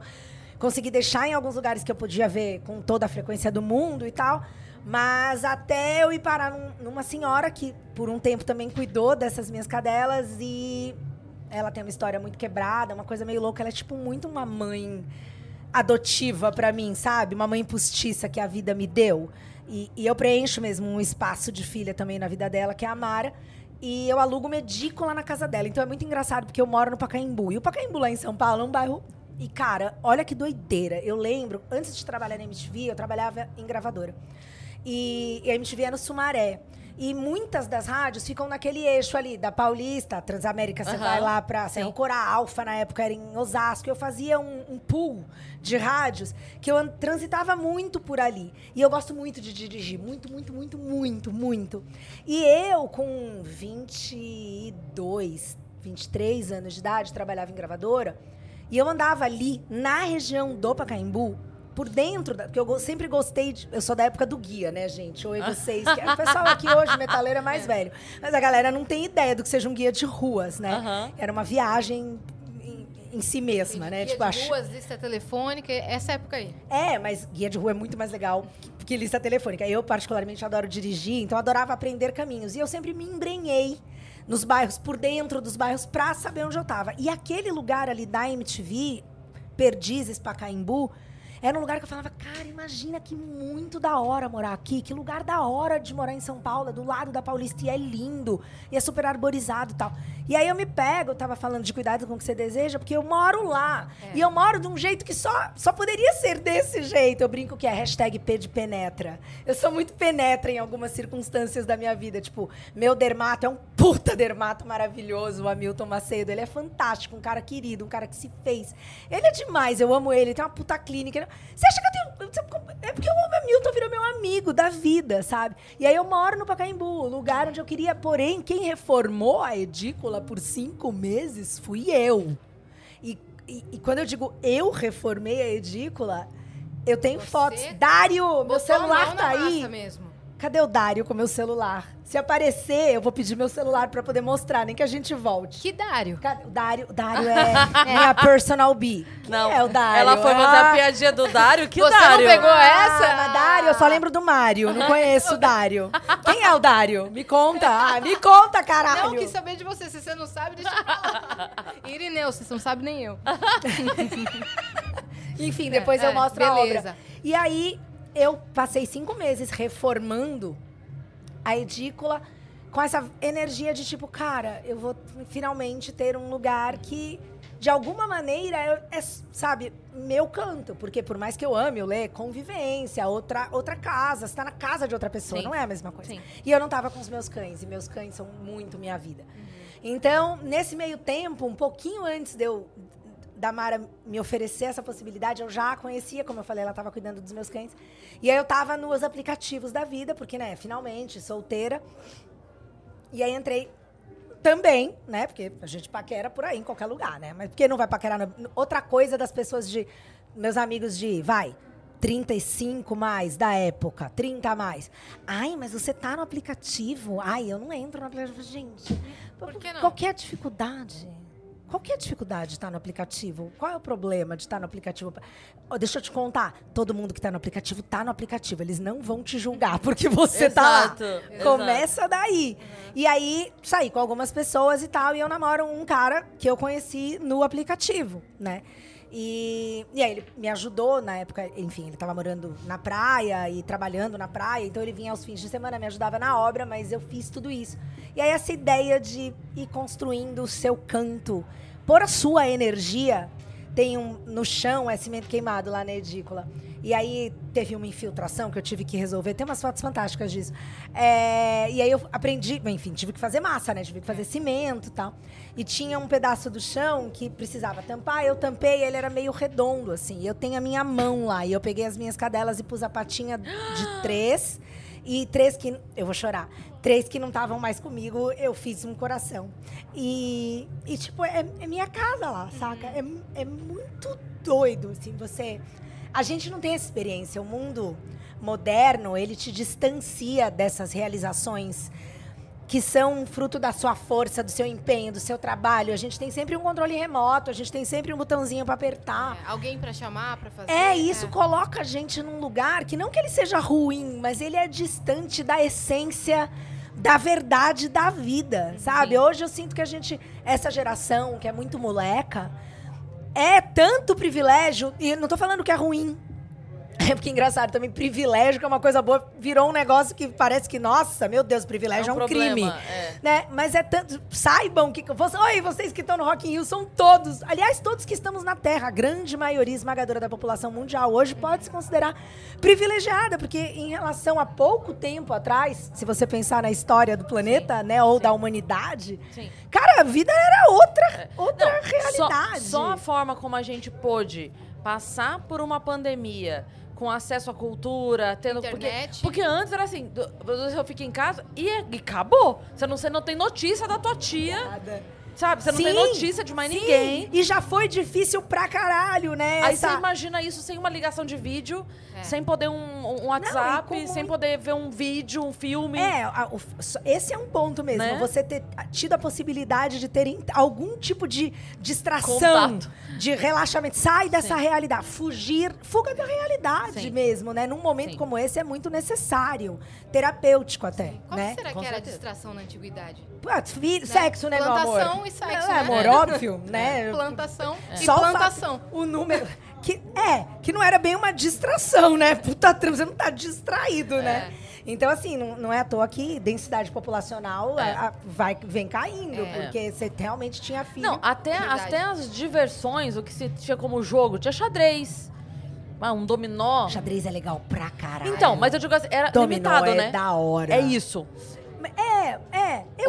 consegui deixar em alguns lugares que eu podia ver com toda a frequência do mundo e tal. Mas até eu ir parar num- numa senhora que, por um tempo, também cuidou dessas minhas cadelas e ela tem uma história muito quebrada, uma coisa meio louca. Ela é tipo muito uma mãe adotiva pra mim, sabe? Uma mãe postiça que a vida me deu. E, e eu preencho mesmo um espaço de filha também na vida dela, que é a Mara. E eu alugo uma edícula na casa dela. Então é muito engraçado, porque eu moro no Pacaembu. E o Pacaembu lá em São Paulo é um bairro... E, cara, olha que doideira. Eu lembro, antes de trabalhar na MTV, eu trabalhava em gravadora. E, e a MTV é no Sumaré. E muitas das rádios ficam naquele eixo ali, da Paulista, Transamérica, você vai lá pra Serra. Corá, Alfa, na época era em Osasco. Eu fazia um, um pool de rádios que eu an- transitava muito por ali. E eu gosto muito de dirigir, muito, muito, muito, muito, muito. E eu, com 22, 23 anos de idade, trabalhava em gravadora, e eu andava ali na região do Pacaembu, por dentro, da, porque eu sempre gostei, de, eu sou da época do guia, né, gente? Oi, vocês. que- o pessoal aqui hoje, metaleiro, é mais velho. Mas a galera não tem ideia do que seja um guia de ruas, né? Aham. Era uma viagem em, si mesma, né? Guia Tipo, de ach- ruas, lista telefônica, essa época aí. é, mas guia de rua é muito mais legal que, que lista telefônica. Eu, particularmente, adoro dirigir, então adorava aprender caminhos. E eu sempre me embrenhei nos bairros, por dentro dos bairros, pra saber onde eu tava. E aquele lugar ali da MTV, Perdizes, Pacaembu, era um lugar que eu falava, cara, imagina que muito da hora morar aqui, que lugar da hora de morar em São Paulo, do lado da Paulista, e é lindo, e é super arborizado e tal. E aí eu me pego, eu tava falando de cuidado com o que você deseja, porque eu moro lá. É. E eu moro de um jeito que só, só poderia ser desse jeito. Eu brinco que é hashtag P de penetra. Eu sou muito penetra em algumas circunstâncias da minha vida. Tipo, meu dermato é um puta dermato maravilhoso, o Hamilton Macedo. Ele é fantástico, um cara querido, um cara que se fez. Ele é demais, eu amo ele, ele tem uma puta clínica. Você acha que eu tenho. É porque o Hamilton virou meu amigo da vida, sabe? E aí eu moro no Pacaembu, lugar onde eu queria. Porém, quem reformou a edícula por cinco meses fui eu. E, e- e quando eu digo eu reformei a edícula, eu tenho Você fotos. Dário, meu celular tá aí. mesmo. Cadê o Dário com meu celular? Se aparecer, eu vou pedir meu celular pra poder mostrar, nem que a gente volte. Que Dário? Cadê? O Dário, o Dário é minha personal B. Não, é o Dário? ela foi fazer Ah, a piadinha do Dário. Que Você não Dário? pegou ah, essa? mas Dário, eu só lembro do Mário. Não conheço o Dário. Quem é o Dário? Me conta. Ah, me conta, caralho. Não quis saber de você. Se você não sabe, deixa eu falar. Irineu, você não sabe nem eu. Enfim, depois É, eu mostro a beleza. obra. E aí, eu passei cinco meses reformando a edícula com essa energia de tipo, cara, eu vou finalmente ter um lugar que, de alguma maneira, é, é, sabe, meu canto. Porque por mais que eu ame, eu leio convivência, outra, outra casa, você tá na casa de outra pessoa, Sim. não é a mesma coisa. Sim. E eu não tava com os meus cães, e meus cães são muito minha vida. Então, nesse meio tempo, um pouquinho antes de eu da Mara me oferecer essa possibilidade, eu já a conhecia, como eu falei, ela estava cuidando dos meus cães. E aí eu tava nos aplicativos da vida, porque, né, finalmente, solteira. E aí entrei também, né? Porque a gente paquera por aí, em qualquer lugar, né? Mas por que não vai paquerar? No... Outra coisa das pessoas de. Meus amigos de. Vai. 35 mais da época, 30 a mais. Ai, mas você tá no aplicativo. Ai, eu não entro no aplicativo. Gente, Por que não? qual que é a dificuldade? Qual que é a dificuldade de estar no aplicativo? Qual é o problema de estar no aplicativo? Ó, deixa eu te contar. Todo mundo que está no aplicativo está no aplicativo. Eles não vão te julgar porque você está lá. Exato. Começa daí. E aí, saí com algumas pessoas e tal. E eu namoro um cara que eu conheci no aplicativo, né? E, e aí ele me ajudou na época, enfim, ele estava morando na praia e trabalhando na praia, então ele vinha aos fins de semana, me ajudava na obra, mas eu fiz tudo isso. E aí essa ideia de ir construindo o seu canto, pôr a sua energia, tem um no chão é cimento queimado lá na edícula. E aí teve uma infiltração que eu tive que resolver. Tem umas fotos fantásticas disso. É, e aí eu aprendi, enfim, tive que fazer massa, né? Tive que fazer cimento e tal. E tinha um pedaço do chão que precisava tampar. Eu tampei, ele era meio redondo, assim. Eu tenho a minha mão lá. E eu peguei as minhas cadelas e pus a patinha de três. E três que. Eu vou chorar. Três que não estavam mais comigo, eu fiz um coração. E, e tipo, é, é minha casa lá, saca? É, é muito doido, assim, você. A gente não tem essa experiência. O mundo moderno, ele te distancia dessas realizações que são fruto da sua força, do seu empenho, do seu trabalho. A gente tem sempre um controle remoto, a gente tem sempre um botãozinho para apertar. É, alguém pra chamar, pra fazer. É, isso coloca a gente num lugar que não que ele seja ruim, mas ele é distante da essência da verdade da vida, sabe? Hoje eu sinto que a gente, essa geração que é muito moleca, é tanto privilégio, e não tô falando que é ruim. É porque é engraçado também, privilégio, que é uma coisa boa, virou um negócio que parece que, nossa, meu Deus, privilégio é um, problema, crime. é. Né? Mas é tanto. Saibam que. Você, Oi, vocês que estão no Rock in Rio são todos. Aliás, todos que estamos na Terra, a grande maioria esmagadora da população mundial hoje pode se considerar privilegiada, porque em relação a pouco tempo atrás, se você pensar na história do planeta, né, ou da humanidade, Sim. cara, a vida era outra, outra Não, só- realidade. Só, a forma como a gente pôde passar por uma pandemia com acesso à cultura, tendo. Internet. Porque, porque antes era assim, do- eu fico em casa e, e acabou. Você não, você não tem notícia da tua tia, Nada. sabe? Você não tem Sim, notícia de mais sim. ninguém. E já foi difícil pra caralho, né? Aí essa- você imagina isso sem uma ligação de vídeo, É. sem poder um, um WhatsApp, como- sem poder ver um vídeo, um filme. É, a- o- esse é um ponto mesmo. Né? Você ter tido a possibilidade de ter in- algum tipo de distração, Contato. de relaxamento. Sai dessa Sim. realidade. Fugir, fuga da realidade Sim. mesmo, né? Num momento Sim. como esse é muito necessário. Terapêutico até, Qual né? será Com que era a distração na antiguidade? Putz, fi- Sexo, né, meu amor? Plantação e sexo, É, né? amor, óbvio, né? Plantação e Só o plantação. O número. Que, é, que não era bem uma distração, né? Puta trama, você não tá distraído, né? Então, assim, não, não é à toa que densidade populacional É. a- vai, vem caindo, É. porque você realmente tinha filho. Não, até, Verdade. até as diversões, o que se tinha como jogo, tinha xadrez. Ah, um dominó. Xadrez é legal pra caralho. Então, mas eu digo assim, era Dominó limitado, é né? da hora. É isso.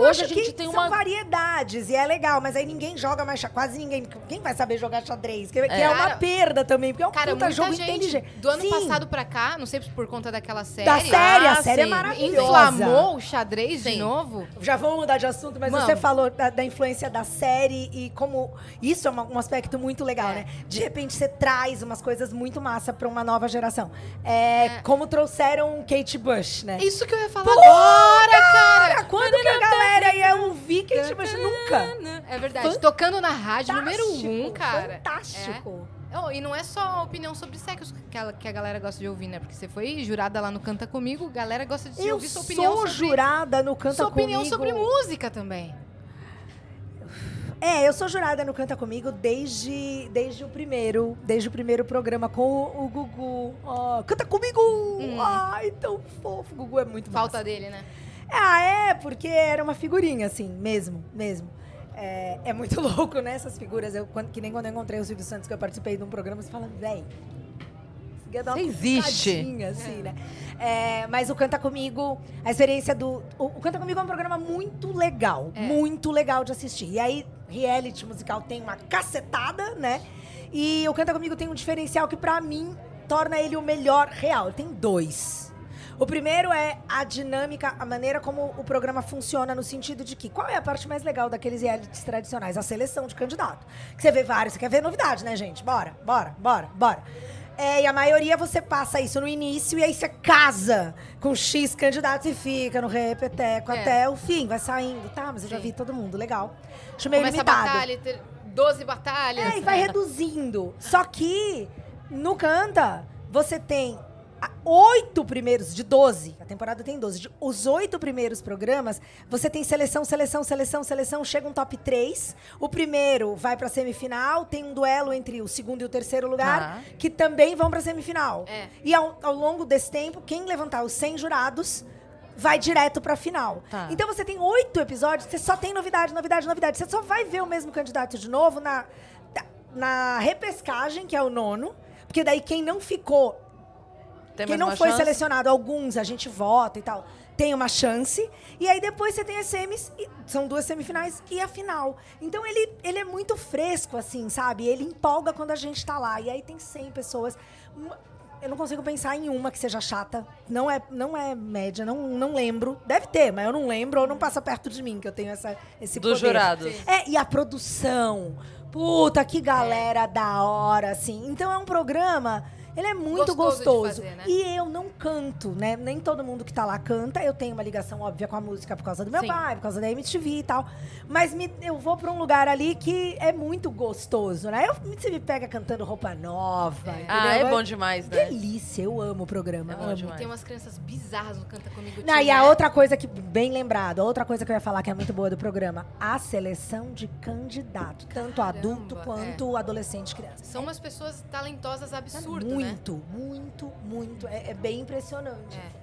É, é. Hoje a gente tem são uma- variedades e é legal, mas aí ninguém joga mais, xa- quase ninguém. Quem vai saber jogar xadrez? Que, que é, É. uma perda também, porque é um Cara, puta jogo gente inteligente. do ano Sim, passado pra cá, não sei se por conta daquela série, Da série, a Ah, série é sim. maravilhosa. inflamou o xadrez de Sim. novo. Já vamos mudar de assunto, mas você falou da, da influência da série e como isso é uma- um aspecto muito legal, É. né? De repente você traz umas coisas muito massa pra uma nova geração. É, É. como trouxeram Kate Bush, né? Isso que eu ia falar Pô, agora, cara! Cara, quando que a galera ia ouvir Kate Bush? Nunca. É verdade. Tocando na rádio número um, Fantástico, cara. Fantástico. Oh, e não é só opinião sobre sexo que a, que a galera gosta de ouvir, né? Porque você foi jurada lá no Canta Comigo, a galera gosta de Eu ouvir sua opinião sou sobre... jurada no Canta sua opinião Comigo. sobre música também. É, eu sou jurada no Canta Comigo desde, desde o primeiro, desde o primeiro programa com o, o Gugu. Ó, canta comigo! Ai, tão fofo. O Gugu é muito massa. Hum. Falta dele, né? Ah, é, porque era uma figurinha, assim, mesmo, mesmo. É, é muito louco, né, essas figuras. Eu, quando- que nem quando eu encontrei o Silvio Santos, que eu participei de um programa, você fala, véi, você uma Você existe. assim, né? É, mas o Canta Comigo, a experiência do... O, o Canta Comigo é um programa muito legal, É. muito legal de assistir. E aí, reality musical tem uma cacetada, né? E o Canta Comigo tem um diferencial que, pra mim, torna ele o melhor real. Tem dois. O primeiro é a dinâmica, a maneira como o programa funciona, no sentido de que qual é a parte mais legal daqueles realities tradicionais? A seleção de candidato. Que você vê vários, você quer ver novidade, né, gente? Bora, bora, bora, bora. É, e a maioria você passa isso no início e aí você casa com X candidatos e fica no repeteco É. até o fim, vai saindo. Tá, mas eu já Sim. vi todo mundo, legal. Acho meio Começa a limitado. batalha, ter 12 batalhas. É, e vai reduzindo. Só que no Canta, você tem a- oito primeiros, de 12, a temporada tem 12, de- os oito primeiros programas, você tem seleção, seleção, seleção, seleção, chega um top 3. O primeiro vai pra semifinal, tem um duelo entre o segundo e o terceiro lugar, Tá. que também vão pra semifinal. É. E ao, ao longo desse tempo, quem levantar os 100 jurados vai direto pra final. Tá. Então você tem oito episódios, você só tem novidade, novidade, novidade. Você só vai ver o mesmo candidato de novo na, na repescagem, que é o nono. Porque daí quem não ficou Tem quem não foi chance? selecionado, alguns a gente vota e tal, tem uma chance. E aí depois você tem as semis, são duas semifinais e a final. Então ele, ele é muito fresco, assim, sabe? Ele empolga quando a gente tá lá. E aí tem 100 pessoas. Eu não consigo pensar em uma que seja chata. Não é, não é média, não, não lembro. Deve ter, mas eu não lembro ou não passa perto de mim, que eu tenho essa, esse Dos poder. jurados. É, e a produção. Puta, que galera da hora, assim. Então é um programa. Ele é muito Gostoso gostoso. fazer, né? E eu não canto, né? Nem todo mundo que tá lá canta. Eu tenho uma ligação óbvia com a música por causa do meu Sim. pai, por causa da MTV e tal. Mas me- eu vou pra um lugar ali que é muito gostoso, né? Eu, você me pega cantando roupa nova. Ah, entendeu? é bom demais, né? Delícia, eu amo o programa. É bom amo. demais. Tem umas crianças bizarras no Canta Comigo. Não, e a né? outra coisa que, bem lembrado, a outra coisa que eu ia falar que é muito boa do programa, a seleção de candidato, tanto Caramba, adulto é. quanto adolescente e criança. São umas pessoas talentosas absurdo, né? Muito, muito, muito. É, é bem impressionante. É.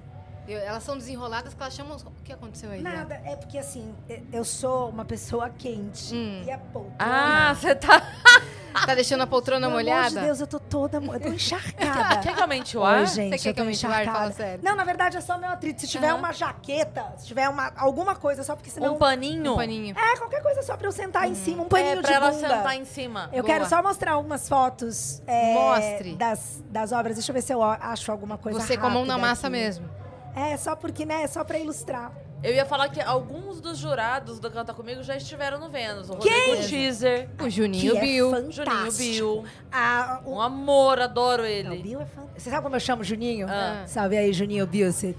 Eu- elas são desenroladas que elas chamam... O que aconteceu aí? Nada, é porque assim, e- eu sou uma pessoa quente Hum. e a poltrona. Ah, você tá. Tá deixando a poltrona Pelo molhada? amor de Deus, eu tô toda, mo- eu tô encharcada. Quer que aumente o ar? Oi, gente, Você quer eu que tô eu me enxergue? Fala encharcada. sério. Não, na verdade é só meu atrito. Se tiver Aham. uma jaqueta, se tiver uma, alguma coisa, só porque senão... Um paninho? Um paninho. É, qualquer coisa só pra eu sentar em cima, um paninho É, pra de ela bunda. sentar em cima. Eu Boa. quero só mostrar algumas fotos é, Mostre. Das, das obras. Deixa eu ver se eu acho alguma coisa Você com a mão na massa aqui. mesmo. É, só porque, né? É só pra ilustrar. Eu ia falar que alguns dos jurados do Canta Comigo já estiveram no Vênus. O Quem? Rodrigo Teaser, O Juninho que Bill. é Juninho. Bill. Ah, o, Um amor, adoro Não, o ele. Bill é fantástico. Você sabe como eu chamo o Juninho? Ah. Salve aí, Juninho Bilsit.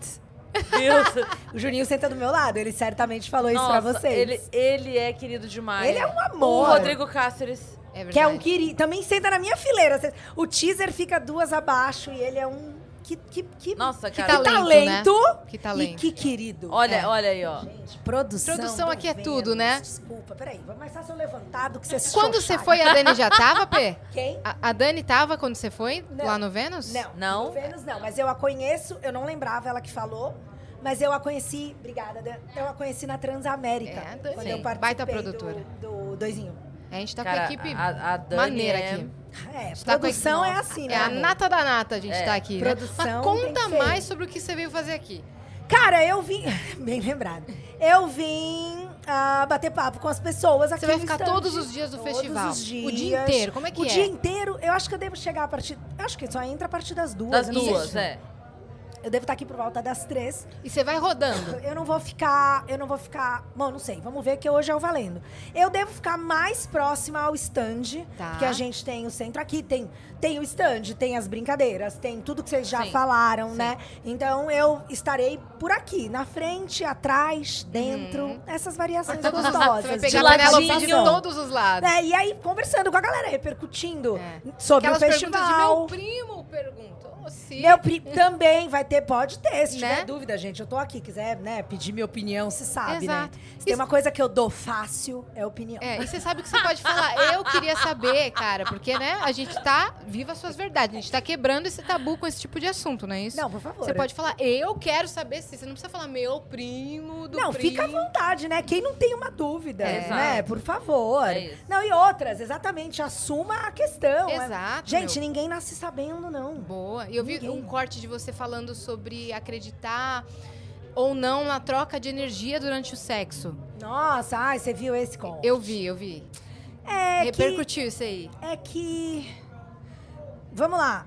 Deus. O Juninho senta do meu lado. Ele certamente falou isso pra Nossa, vocês. ele, ele é querido demais. Ele é um O amor. Rodrigo Cáceres. É verdade. Que é um querido. Também senta na minha fileira. O teaser fica duas abaixo e ele é um. Que, que, que, Nossa, que cara. talento, talento. Que talento. E que querido. Olha, É. olha aí, ó. Gente, produção. Produção do aqui é Vênus. tudo, né? Desculpa, peraí. Vai mais fácil eu levantar do que você Quando você foi, a Dani já tava, Pê? Quem? A, a Dani tava quando você foi? Não. Lá no Vênus? Não. Não? No Vênus não, mas eu a conheço, eu não lembrava ela que falou. Mas eu a conheci, obrigada, Dan, eu a conheci na Transamérica. É, a Dani, quando sim, eu participei baita do- produtora. Do, doisinho. A gente tá Cara, com a equipe a, a Dani maneira é... aqui. É, Tá a produção é assim, É né? a amor? nata da nata a gente É. tá aqui. né? Produção Mas tem conta mais sobre o que você veio fazer aqui. Cara, eu vim. Bem lembrado. Eu vim ah, bater papo com as pessoas aqui Você vai ficar todos os dias do Todos festival. os dias. O dia inteiro, como é que o é? dia inteiro, eu acho que eu devo chegar a partir. Acho que só entra a partir das duas. Das duas, é. Eu devo estar aqui por volta das três. E você vai rodando. Eu não vou ficar. Eu não vou ficar. Bom, não sei. Vamos ver que hoje é o valendo. Eu devo ficar mais próxima ao stand. Tá. Porque a gente tem o centro aqui, tem, tem o stand, tem as brincadeiras, tem tudo que vocês já Sim. falaram, Sim. né? Então eu estarei por aqui, na frente, atrás, dentro. Uhum. Essas variações Todos os- gostosas. Você vai de pegar a Penélope de todos os lados. É, e aí, conversando com a galera, repercutindo É. sobre Aquelas o perguntas de meu festival. primo perguntou. Meu primo também vai ter, pode ter. Se Né? tiver dúvida, gente, eu tô aqui. Quiser, né, pedir minha opinião, se sabe, Exato. né? Se tem uma coisa que eu dou fácil, é opinião. É, e você sabe que você pode falar, eu queria saber, cara, porque, né, a gente tá, viva as suas verdades, a gente tá quebrando esse tabu com esse tipo de assunto, não é isso? Não, por favor. Você pode falar, eu quero saber se, você não precisa falar meu primo do Não, primo. fica à vontade, né? Quem não tem uma dúvida, É. né? Por favor. É. Não, e outras, exatamente, assuma a questão. Exato, Gente, meu. ninguém nasce sabendo, não. Boa. E eu vi Ninguém. um corte de você falando sobre acreditar ou não na troca de energia durante o sexo. Nossa, ai, você viu esse com? Eu vi, eu vi. É que, Repercutiu isso aí. é que... Vamos lá.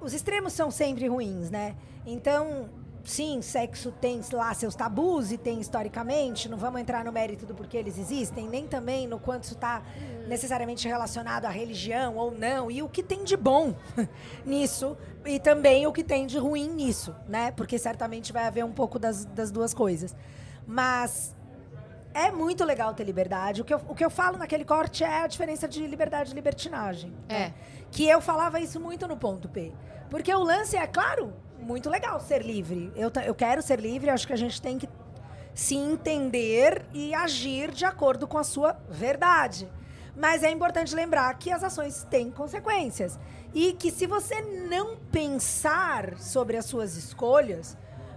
Os extremos são sempre ruins, né? Então, sim, sexo tem lá seus tabus e tem historicamente, não vamos entrar no mérito do porquê eles existem, nem também no quanto isso está necessariamente relacionado à religião ou não, e o que tem de bom nisso, e também o que tem de ruim nisso, né? Porque certamente vai haver um pouco das, das duas coisas. Mas é muito legal ter liberdade. O que, eu, o que eu falo naquele corte é a diferença de liberdade e libertinagem. É. né? Que eu falava isso muito no ponto P. Porque o lance é, claro, muito legal ser livre. Eu, eu quero ser livre, acho que a gente tem que se entender e agir de acordo com a sua verdade. Mas é importante lembrar que as ações têm consequências. E que se você não pensar sobre as suas escolhas,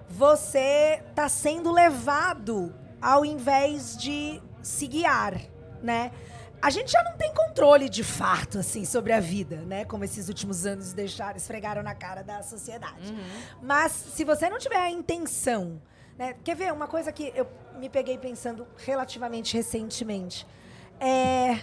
você está sendo levado ao invés de se guiar, né? A gente já não tem controle de fato, assim, sobre a vida, né? Como esses últimos anos deixaram, esfregaram na cara da sociedade. Mas se você não tiver a intenção, né? Quer ver uma coisa que eu me peguei pensando relativamente recentemente? É,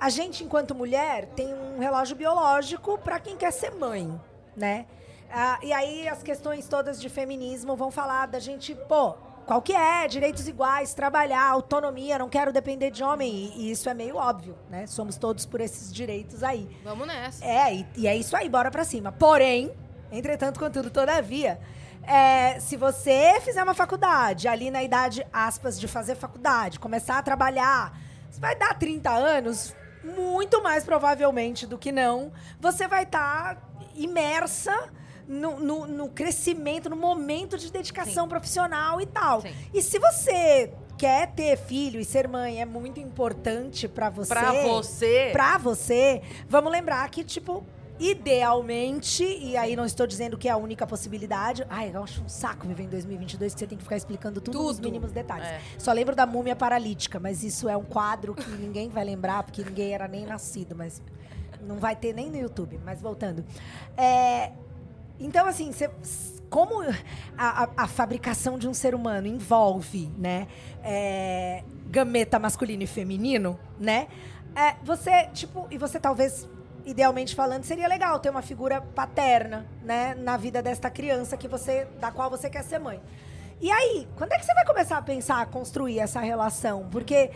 a gente, enquanto mulher, tem um relógio biológico para quem quer ser mãe, né? Ah, e aí as questões todas de feminismo vão falar da gente, pô, qual que é? Direitos iguais, trabalhar, autonomia, não quero depender de homem. E, isso é meio óbvio, né? Somos todos por esses direitos aí. Vamos nessa. É, e, e é isso aí, bora pra cima. Porém, entretanto, contudo, todavia, é, se você fizer uma faculdade, ali na idade, aspas, de fazer faculdade, começar a trabalhar, você vai dar 30 anos, muito mais provavelmente do que não, você vai estar imersa no, no- no crescimento, no momento de dedicação profissional e tal. Sim. E se você quer ter filho e ser mãe é muito importante pra você. Pra você. Pra você, vamos lembrar que, tipo, idealmente, e aí não estou dizendo que é a única possibilidade. Ai, eu acho um saco viver em 2022 que você tem que ficar explicando tudo, nos Tudo. mínimos detalhes. É. Só lembro da múmia paralítica, mas isso é um quadro que ninguém vai lembrar, porque ninguém era nem nascido, mas não vai ter nem no YouTube. Mas voltando. É, então, assim, como a, a- a fabricação de um ser humano envolve, né, é, gameta masculino e feminino, né, é, você, tipo, e você talvez, idealmente falando, seria legal ter uma figura paterna, né, na vida desta criança que você, da qual você quer ser mãe. E aí, quando é que você vai começar a pensar, a construir essa relação? Porque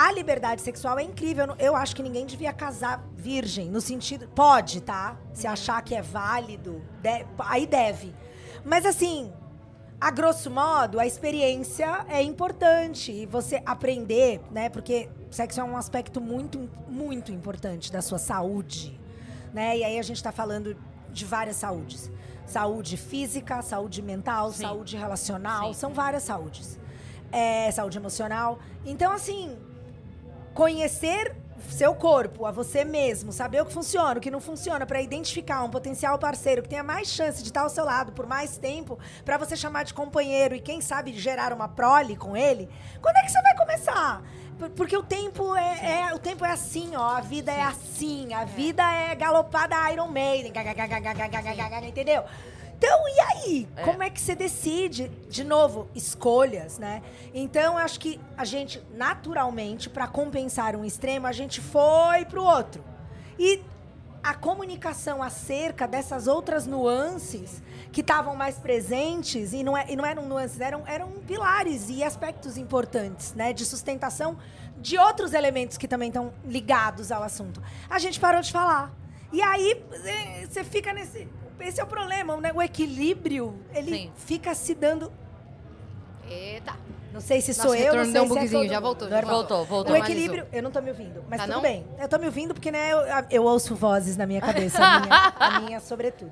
a liberdade sexual é incrível. Eu acho que ninguém devia casar virgem, no sentido. Pode, tá? Se achar que é válido, de- aí deve. Mas assim, a grosso modo, a experiência é importante. E você aprender, né? Porque sexo é um aspecto muito, muito importante da sua saúde. Né? E aí a gente tá falando de várias saúdes. Saúde física, saúde mental, Sim. saúde relacional, Sim. são várias saúdes. É, saúde emocional. Então, assim, conhecer seu corpo, a você mesmo, saber o que funciona, o que não funciona, para identificar um potencial parceiro que tenha mais chance de estar ao seu lado por mais tempo, para você chamar de companheiro e quem sabe gerar uma prole com ele. Quando é que você vai começar? Porque o tempo é, é o tempo é assim, ó, a vida Sim. é assim, a vida é galopada Iron Maiden, entendeu? Então, e aí? É. Como é que você decide? De novo, escolhas, né? Então, eu acho que a gente, naturalmente, para compensar um extremo, a gente foi pro outro. E a comunicação acerca dessas outras nuances que estavam mais presentes, e não, é- e não eram nuances, eram, eram pilares e aspectos importantes, né? De sustentação de outros elementos que também estão ligados ao assunto. A gente parou de falar. E aí, eh, você fica nesse. Esse é o problema, né? o equilíbrio, ele Sim. fica se dando. Eita. Não sei se Nossa, sou eu, retorno não deu sei um se é bugzinho, todo já voltou, já. Voltou, voltou. O equilíbrio, eu não tô me ouvindo, mas Tá tudo não? bem. Eu tô me ouvindo porque, né, eu, eu ouço vozes na minha cabeça, a minha, a minha sobretudo.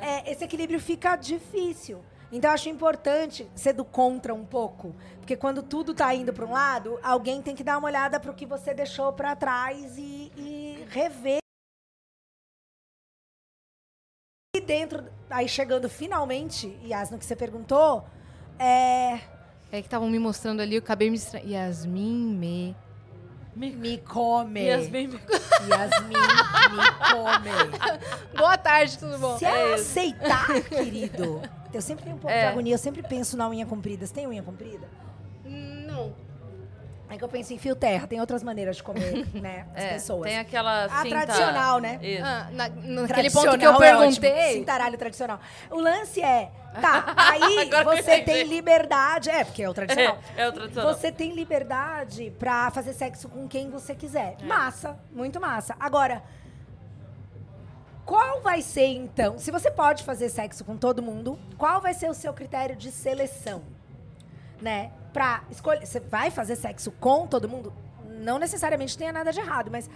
É, esse equilíbrio fica difícil. Então, eu acho importante ser do contra um pouco. Porque quando tudo tá indo para um lado, alguém tem que dar uma olhada pro que você deixou para trás e, e rever. Dentro, aí chegando finalmente, Yas, no que você perguntou, é. É que estavam me mostrando ali, eu acabei me distraindo. Yasmin me. Me come. Yasmin me- Yasmin me come. Boa tarde, tudo bom? Se ela aceitar, querido. Eu sempre tenho um pouco É. de agonia, eu sempre penso na unha comprida. Você tem unha comprida? É que eu penso em fio terra, tem outras maneiras de comer, né, as É, pessoas. Tem aquela A cinta- tradicional, né? Isso. Ah, na- naquele Tradicional ponto que eu é perguntei. ótimo, cintaralho tradicional. O lance é, tá, aí você tem liberdade, é, porque é o tradicional. É, é o tradicional. Você tem liberdade pra fazer sexo com quem você quiser. É. Massa, muito massa. Agora, qual vai ser então, se você pode fazer sexo com todo mundo, qual vai ser o seu critério de seleção? Né? Pra escolher, você vai fazer sexo com todo mundo? Não necessariamente tenha nada de errado, mas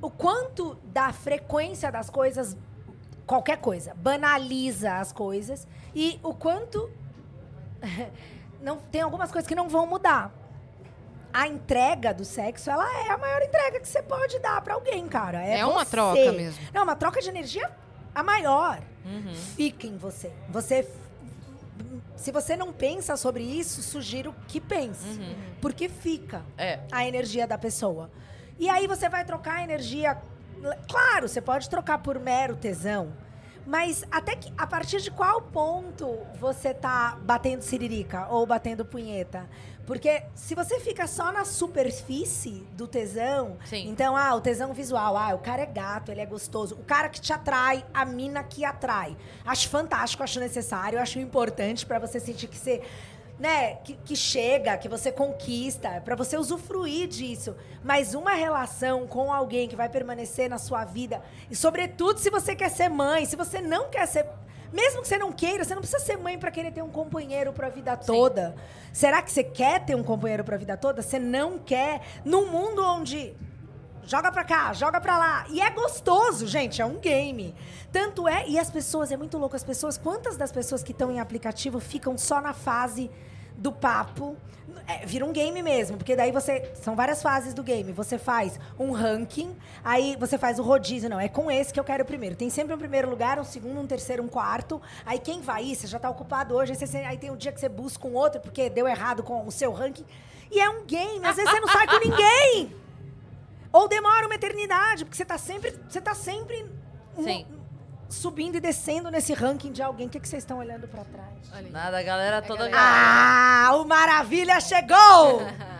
o quanto da frequência das coisas, qualquer coisa, banaliza as coisas e o quanto não tem algumas coisas que não vão mudar. A entrega do sexo, ela é a maior entrega que você pode dar pra alguém, cara. É, É uma troca mesmo. Não, uma troca de energia a maior. Uhum. Fica em você. Você se você não pensa sobre isso, sugiro que pense, Uhum. porque fica É. a energia da pessoa. E aí você vai trocar a energia. Claro, você pode trocar por mero tesão. Mas até que a partir de qual ponto você tá batendo siririca ou batendo punheta? Porque se você fica só na superfície do tesão, Sim. então, ah, o tesão visual, ah, o cara é gato, ele é gostoso. O cara que te atrai, a mina que atrai. Acho fantástico, acho necessário, acho importante pra você sentir que você né, que, que chega, que você conquista, pra você usufruir disso. Mas uma relação com alguém que vai permanecer na sua vida, e sobretudo se você quer ser mãe, se você não quer ser. Mesmo que você não queira, você não precisa ser mãe pra querer ter um companheiro pra vida toda. Será que você quer ter um companheiro pra vida toda? Você não quer? Num mundo onde joga pra cá, joga pra lá. E é gostoso, gente, é um game. Tanto é, e as pessoas, é muito louco, as pessoas, quantas das pessoas que estão em aplicativo ficam só na fase do papo? É, vira um game mesmo, porque daí você. São várias fases do game. Você faz um ranking, aí você faz o rodízio. Não, é com esse que eu quero primeiro. Tem sempre um primeiro lugar, um segundo, um terceiro, um quarto. Aí quem vai ir, você já tá ocupado hoje. Aí, você- aí tem um dia que você busca um outro, porque deu errado com o seu ranking. E é um game. Às vezes você não sai com ninguém. Ou demora uma eternidade, porque você tá sempre, você tá sempre Sim. Subindo e descendo nesse ranking de alguém. O que, que vocês estão olhando pra trás? Nada, a galera toda. galera. Ah, o Maravilha chegou!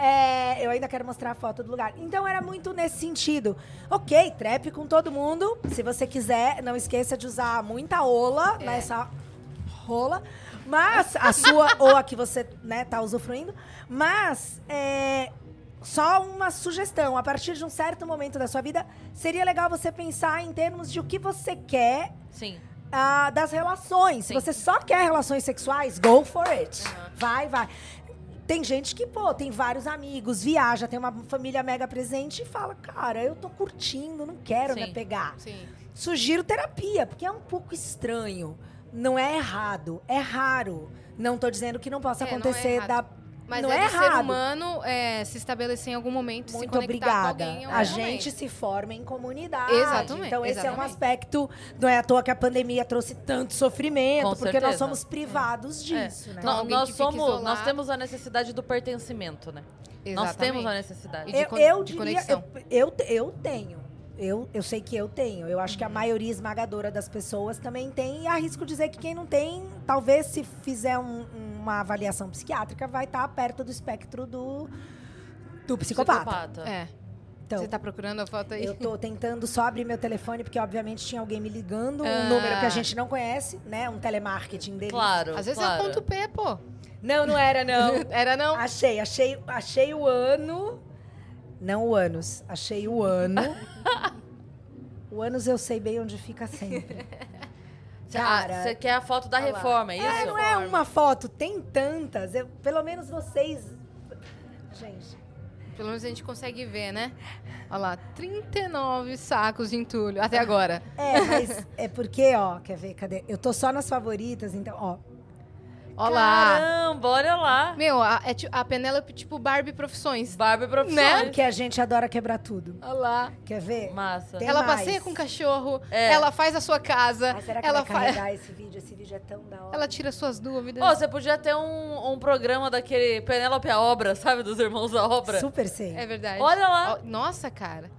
É, eu ainda quero mostrar a foto do lugar. Então era muito nesse sentido. Ok, trap com todo mundo. Se você quiser, não esqueça de usar muita ola É. nessa rola. Mas a sua ou a que você né, tá usufruindo. Mas é, só uma sugestão. A partir de um certo momento da sua vida, seria legal você pensar em termos de o que você quer Sim. ah, das relações. Sim. Se você só quer relações sexuais, go for it. Vai, vai. Tem gente que, pô, tem vários amigos, viaja, tem uma família mega presente e fala, cara, eu tô curtindo, não quero Sim. me pegar. Sim. Sugiro terapia, porque é um pouco estranho. Não é errado, é raro. Não tô dizendo que não possa É, não é acontecer da. Mas não é, é do ser errado. humano é, se estabelecer em algum momento, se Muito conectar obrigada. com alguém A momento. gente se forma em comunidade. Exatamente, Então, esse é um exatamente. aspecto. Não é à toa que a pandemia trouxe tanto sofrimento, Com porque nós certeza. somos privados disso, É. né? Então, Nó- alguém nós somos, isolado. nós temos a necessidade do pertencimento, né? Nós Exatamente. temos a necessidade. E de eu, eu de diria, conexão. eu, eu, eu tenho. Eu, eu sei que eu tenho. Eu acho Uhum. que a maioria esmagadora das pessoas também tem. E arrisco dizer que quem não tem, talvez se fizer um- uma avaliação psiquiátrica, vai estar perto do espectro do, do psicopata. É. Então, Você tá procurando a foto aí? eu tô tentando só abrir meu telefone, porque obviamente tinha alguém me ligando, um Ah. número que a gente não conhece, né? Um telemarketing dele. Claro. Às vezes claro. é o ponto P, pô. Não, não era, não. Era não? Achei, achei, achei o ano. Não o anos, achei o ano. o anos eu sei bem onde fica sempre. Cara, ah, Você quer a foto da reforma, é isso? É, não é uma foto, tem tantas. Eu, pelo menos vocês. Gente, Pelo menos a gente consegue ver, né? Olha lá, 39 sacos de entulho. Até agora. é, mas é porque, ó, quer ver? Cadê? Eu tô só nas favoritas, então, ó. Olha lá. Caramba, olha lá. Meu, a, é a Penélope tipo Barbie Profissões. Barbie profissões. Né? Porque a gente adora quebrar tudo. Olha lá. Quer ver? Massa. Tem ela mais. passeia com o cachorro, É. ela faz a sua casa, Ah, será que ela vai faz. carregar esse vídeo? Esse vídeo é tão da hora. Ela tira suas dúvidas. Ô, você podia ter um, um programa daquele Penélope a Obra, sabe? Dos Irmãos da Obra. Super sei. É verdade. Olha lá. Ó, Nossa, cara.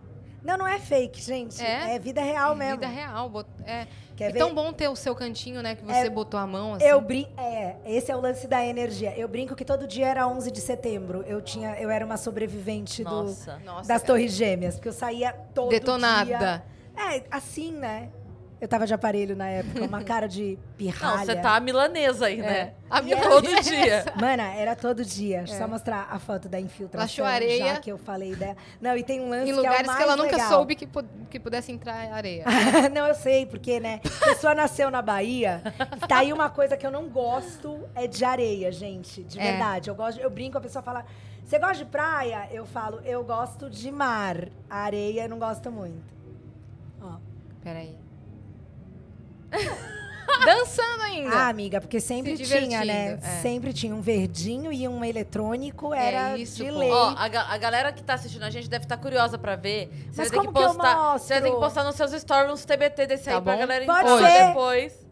Não, não é fake, gente. É? É, vida real mesmo. Vida real. É. Quer ver? tão bom ter o seu cantinho, né? Que você É, botou a mão assim. Eu brinco. É, esse é o lance da energia. Eu brinco que todo dia era 11 de setembro. Eu tinha, eu era uma sobrevivente do, Nossa. Nossa, das cara. Torres Gêmeas, porque eu saía todo Detonada. dia. É, assim, né? Eu tava de aparelho na época, uma cara de pirralha. Não, você tá a milanesa aí, É. né? A minha Todo dia. Mana, era todo dia. Só mostrar a foto da infiltração. Areia. Já que eu falei dela. Não, e tem um lance Em que é o lugares que, ela nunca legal. soube que, pu- que pudesse entrar areia. não, eu sei, porque, né? A pessoa nasceu na Bahia. Tá aí uma coisa que eu não gosto, é de areia, gente. De É. verdade. Eu, gosto, eu brinco, a pessoa fala, você gosta de praia? Eu falo, eu gosto de mar. A areia eu não gosto muito. Ó. Peraí. Dançando ainda. Ah, amiga, porque sempre Se tinha, né? é. Sempre tinha um verdinho e um eletrônico, era isso, de pô. lei. Ó, a, ga- a galera que tá assistindo a gente deve estar curiosa pra ver. Você Mas vai ter como que que eu postar. mostro? Você vai ter que postar nos seus stories uns TBT desse Tá aí pra bom. galera Pode entender ser. depois.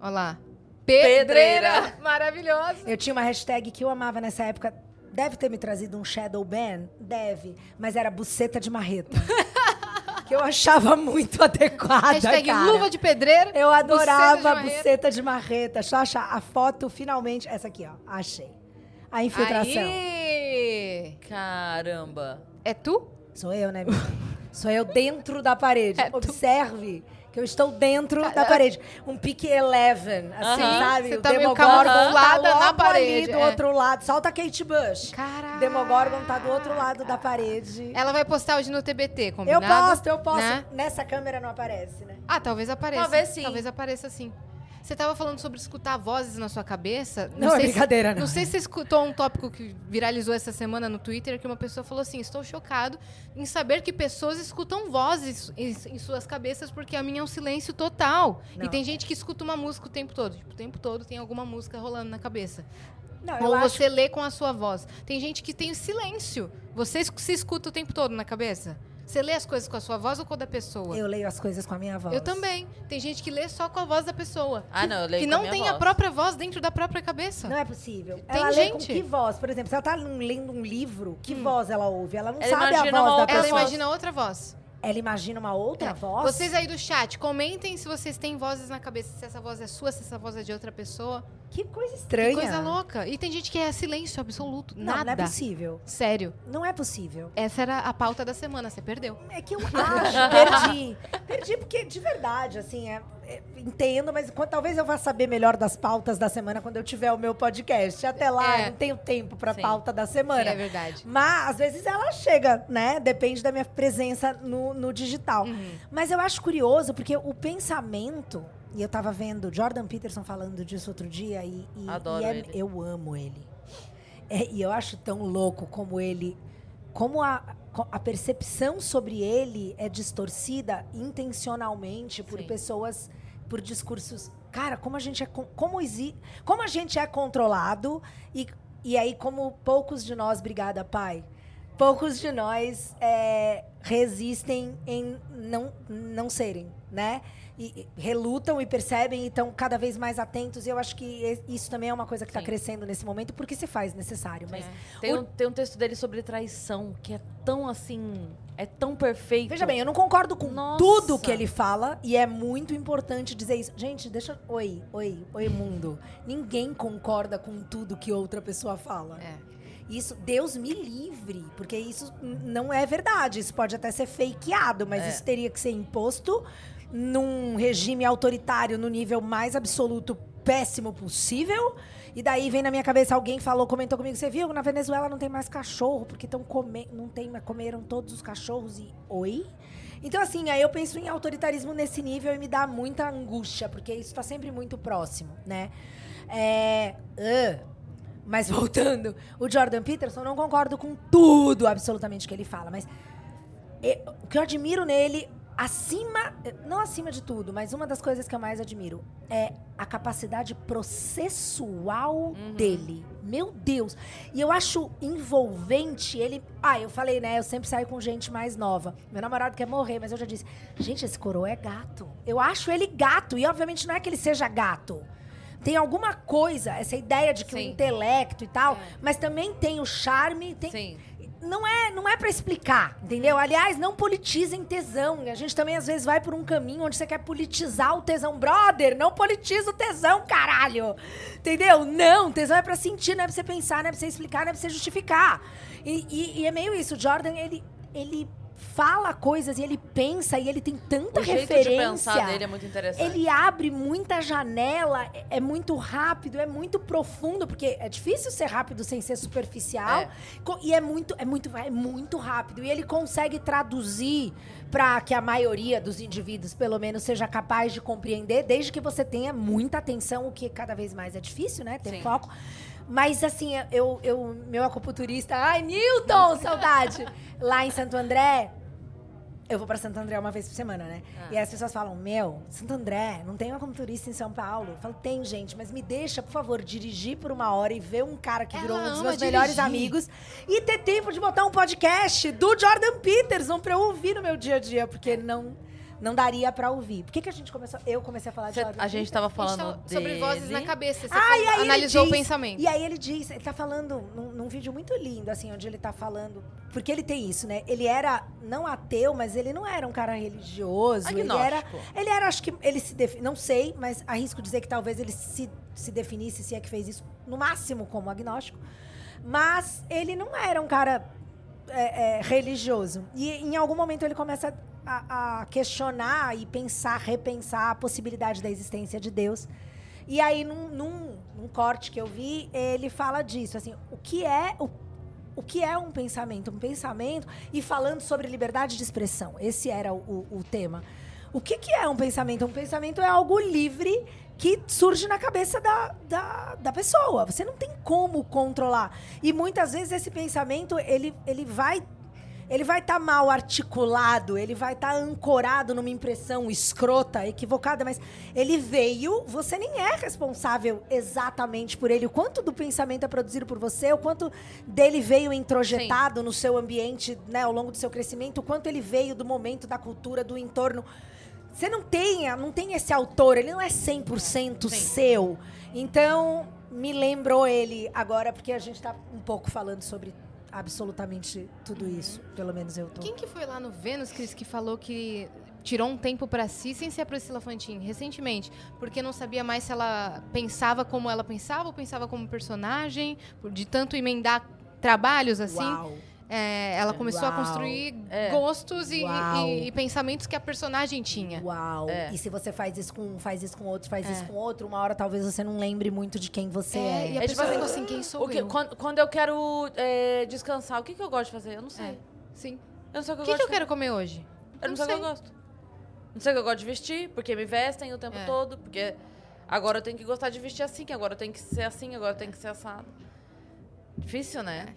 Olha lá. Pedreira. Pedreira. Maravilhosa. Eu tinha uma hashtag que eu amava nessa época. Deve ter me trazido um shadow ban? Deve. Mas era buceta de marreta. que eu achava muito adequada, Hashtag cara. luva de pedreiro. Eu adorava buceta de marreta. buceta de marreta. Deixa eu achar a foto, finalmente. Essa aqui, ó. Achei. A infiltração. Aí. Caramba. É tu? Sou eu, né? Sou eu dentro da parede. É tu. Que eu estou dentro da parede. Um pique Eleven, assim, Aham. sabe? Você o tá Demogorgon tá camuflada na logo parede, ali do é. outro lado. Solta a Kate Bush. Caraca. Demogorgon tá do outro lado da parede. Ela vai postar hoje no TBT, Eu combinado? posto, eu posto. Né? Nessa câmera não aparece, né? Ah, talvez apareça. Talvez sim. Talvez apareça sim. Você tava falando sobre escutar vozes na sua cabeça. Não, é sei se- brincadeira, não. Não sei se você escutou um tópico que viralizou essa semana no Twitter, que uma pessoa falou assim: estou chocado em saber que pessoas escutam vozes em, em suas cabeças, porque a minha é um silêncio total. Não. E tem gente que escuta uma música o tempo todo. Tipo, o tempo todo tem alguma música rolando na cabeça. Não, Ou acho você lê com a sua voz. Tem gente que tem silêncio. Você se escuta o tempo todo na cabeça? Você lê as coisas com a sua voz ou com a da pessoa? Eu leio as coisas com a minha voz. Eu também. Tem gente que lê só com a voz da pessoa. Ah, não, eu leio que com a não minha tem a voz. própria voz dentro da própria cabeça. Não é possível. Tem ela lê com gente. que voz? Por exemplo, se ela tá lendo um livro, que Hum. voz ela ouve? Ela não Ela sabe a voz da outra Ela pessoa. imagina outra voz. Ela imagina uma outra É. voz? Vocês aí do chat, comentem se vocês têm vozes na cabeça, se essa voz é sua, se essa voz é de outra pessoa. Que coisa estranha. Que coisa louca. E tem gente que é silêncio absoluto. Não, nada. não é possível. Sério. Não é possível. Essa era a pauta da semana, você perdeu. É que eu acho, perdi. Perdi porque, de verdade, assim, é- é- entendo, mas quando- talvez eu vá saber melhor das pautas da semana quando eu tiver o meu podcast. Até lá, É. não tenho tempo pra Sim. pauta da semana. É verdade. Mas, às vezes, ela chega, né? Depende da minha presença no, no digital. Uhum. Mas eu acho curioso, porque o pensamento... E eu tava vendo Jordan Peterson falando disso outro dia, e, e- Adoro e é- ele. eu amo ele. É, e eu acho tão louco como ele... Como a, a percepção sobre ele é distorcida intencionalmente por Sim. pessoas, por discursos... Cara, como a gente é, como, exi, como a gente é controlado e, e aí como poucos de nós, obrigada, pai, poucos de nós é, resistem em não, não serem, né? E, e relutam e percebem e estão cada vez mais atentos. E eu acho que isso também é uma coisa que está crescendo nesse momento, porque se faz necessário. Mas Tem O- um, tem um texto dele sobre traição que é tão assim. É tão perfeito. Veja bem, eu não concordo com Nossa. tudo que ele fala e é muito importante dizer isso. Gente, deixa. Oi, oi, oi, mundo. Ninguém concorda com tudo que outra pessoa fala. É. Isso, Deus me livre, porque isso não é verdade. Isso pode até ser fakeado, mas É. isso teria que ser imposto num regime autoritário no nível mais absoluto péssimo possível. E daí vem na minha cabeça alguém falou, comentou comigo, você viu? Na Venezuela não tem mais cachorro, porque estão comendo, não tem, comeram todos os cachorros e oi. Então assim, aí eu penso em autoritarismo nesse nível e me dá muita angústia, porque isso está sempre muito próximo, né? É, ugh. Mas voltando, o Jordan Peterson, não concordo com tudo absolutamente que ele fala, mas e- o que eu admiro nele, acima, não acima de tudo, mas uma das coisas que eu mais admiro é a capacidade processual dele. Meu Deus. E eu acho envolvente ele. Ah, eu falei, né? Eu sempre saio com gente mais nova. Meu namorado quer morrer, mas eu já disse: gente, esse coroa é gato. Eu acho ele gato. E obviamente não é que ele seja gato. Tem alguma coisa, essa ideia de que o Sim. intelecto e tal, É. mas também tem o charme. Tem, Sim. não é, não é para explicar, entendeu? Aliás, não politizem tesão. A gente também às vezes vai por um caminho onde você quer politizar o tesão, brother. Não politiza o tesão, caralho. Entendeu? Não, tesão é para sentir, não é para você pensar, não é para você explicar, não é para você justificar. E, e, e é meio isso. O Jordan, ele, ele fala coisas e ele pensa e ele tem tanta o jeito referência. de pensar dele é muito interessante. Ele abre muita janela, é- é muito rápido, é muito profundo, porque é difícil ser rápido sem ser superficial. É. E é muito, é muito, é muito rápido. E ele consegue traduzir para que a maioria dos indivíduos, pelo menos, seja capaz de compreender, desde que você tenha muita atenção, o que cada vez mais é difícil, né? Ter Sim. foco. Mas assim, eu, eu, meu acupunturista, ai, Newton, saudade! Lá em Santo André, eu vou pra Santo André uma vez por semana, né? Ah. E as pessoas falam, meu, Santo André, não tem um acupunturista em São Paulo? Eu falo, tem, gente, mas me deixa, por favor, dirigir por uma hora e ver um cara que virou Ela um dos meus melhores dirigir. amigos e ter tempo de botar um podcast do Jordan Peterson pra eu ouvir no meu dia a dia, porque não, não daria pra ouvir. Por que, que a gente começou? Eu comecei a falar de Cê- a gente tava A gente falando tava sobre vozes na cabeça. Você Ah, analisou diz- o pensamento. E aí ele diz, ele tá falando num, num vídeo muito lindo, assim, onde ele tá falando. Porque ele tem isso, né? Ele era não ateu, mas ele não era um cara religioso. Ele era. Agnóstico. Ele era, acho que ele se define. Não sei, mas arrisco dizer que talvez ele se, se definisse, se é que fez isso, no máximo como agnóstico. Mas ele não era um cara é, é, religioso. E em algum momento ele começa a, questionar e pensar, repensar a possibilidade da existência de Deus. E aí, num, num, num corte que eu vi, ele fala disso, assim, o que é o, o que é um pensamento? Um pensamento, e falando sobre liberdade de expressão. Esse era o, o, o tema. O que, que é um pensamento? Um pensamento é algo livre que surge na cabeça da, da, da pessoa. Você não tem como controlar. E muitas vezes esse pensamento, ele, ele vai ele vai estar mal articulado, ele vai estar ancorado numa impressão escrota, equivocada, mas ele veio, você nem é responsável exatamente por ele. O quanto do pensamento é produzido por você, o quanto dele veio introjetado no seu ambiente, né, ao longo do seu crescimento, o quanto ele veio do momento, da cultura, do entorno. Você não tem, não tem esse autor, ele não é 100% Sim. seu. Então, me lembrou ele agora, porque a gente tá um pouco falando sobre absolutamente tudo isso. Pelo menos eu tô. Quem que foi lá no Vênus, Cris, que falou que tirou um tempo pra si sem ser a Priscila Fantin, recentemente, porque não sabia mais se ela pensava como ela pensava ou pensava como personagem, de tanto emendar trabalhos assim. Uau. É, ela começou a Uau. construir É. gostos e, e- e pensamentos que a personagem tinha. Uau. É. E se você faz isso com um, faz isso com outro, faz É. isso com outro, uma hora talvez você não lembre muito de quem você é. e a É pessoa tipo assim, quem sou O que- eu? quando, quando eu quero é, descansar, o que, que eu gosto de fazer? Eu não sei. É. Sim. Eu não sei o que O eu que, eu quero comer hoje? Eu não, sei o que eu gosto. Não sei o que eu gosto de vestir, porque me vestem o tempo É. todo, porque agora eu tenho que gostar de vestir assim, agora eu tenho que ser assim, agora eu tenho que ser assado. Difícil, né?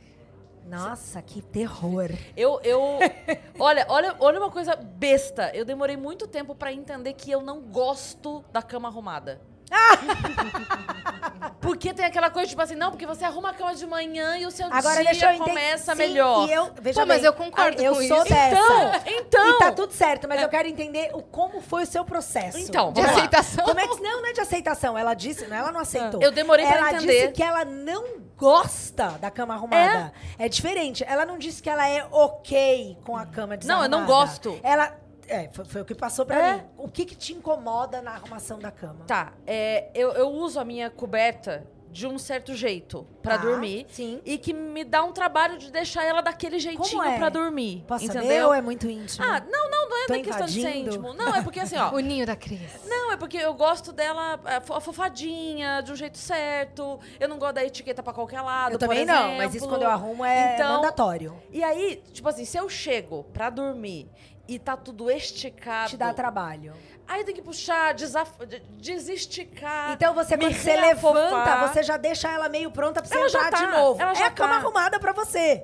Nossa, que terror. Eu, eu. olha, olha, olha uma coisa besta. Eu demorei muito tempo pra entender que eu não gosto da cama arrumada. porque tem aquela coisa, tipo assim, não, porque você arruma a cama de manhã e o seu Agora dia deixa eu entender. começa Sim, melhor. E eu, veja Pô, mas bem, eu concordo eu com sou isso. dessa. Então, então. E tá tudo certo, mas eu quero entender o, como foi o seu processo. Então, De lá. aceitação. Como é que, não, não é de aceitação. Ela disse, não, ela não aceitou. Eu demorei pra ela entender. disse que ela não gosta da cama arrumada. É. diferente. Ela não disse que ela é ok com a cama Não, eu desarrumada. não gosto. Ela... É, foi, foi o que passou pra É. mim. O que, que te incomoda na arrumação da cama? Tá, é, eu, eu uso a minha coberta de um certo jeito pra Tá, dormir. Sim. E que me dá um trabalho de deixar ela daquele jeitinho é? pra dormir. Posso saber entendeu? ou é muito íntimo? Ah, não, não, não é Tô da questão de ser íntimo. Não, é porque assim, ó. O ninho da Cris. Não, é porque eu gosto dela é, fo- afofadinha, de um jeito certo. Eu não gosto da etiqueta pra qualquer lado. eu também não, mas isso exemplo. quando eu arrumo é Então, mandatório. E aí, tipo assim, se eu chego pra dormir e tá tudo esticado. Te dá trabalho. Aí tem que puxar, desaf... de- desesticar. Então você, quando você levanta, você já deixa ela meio pronta pra você Ela já entrar de tá, novo. ela é já a cama tá. arrumada pra você.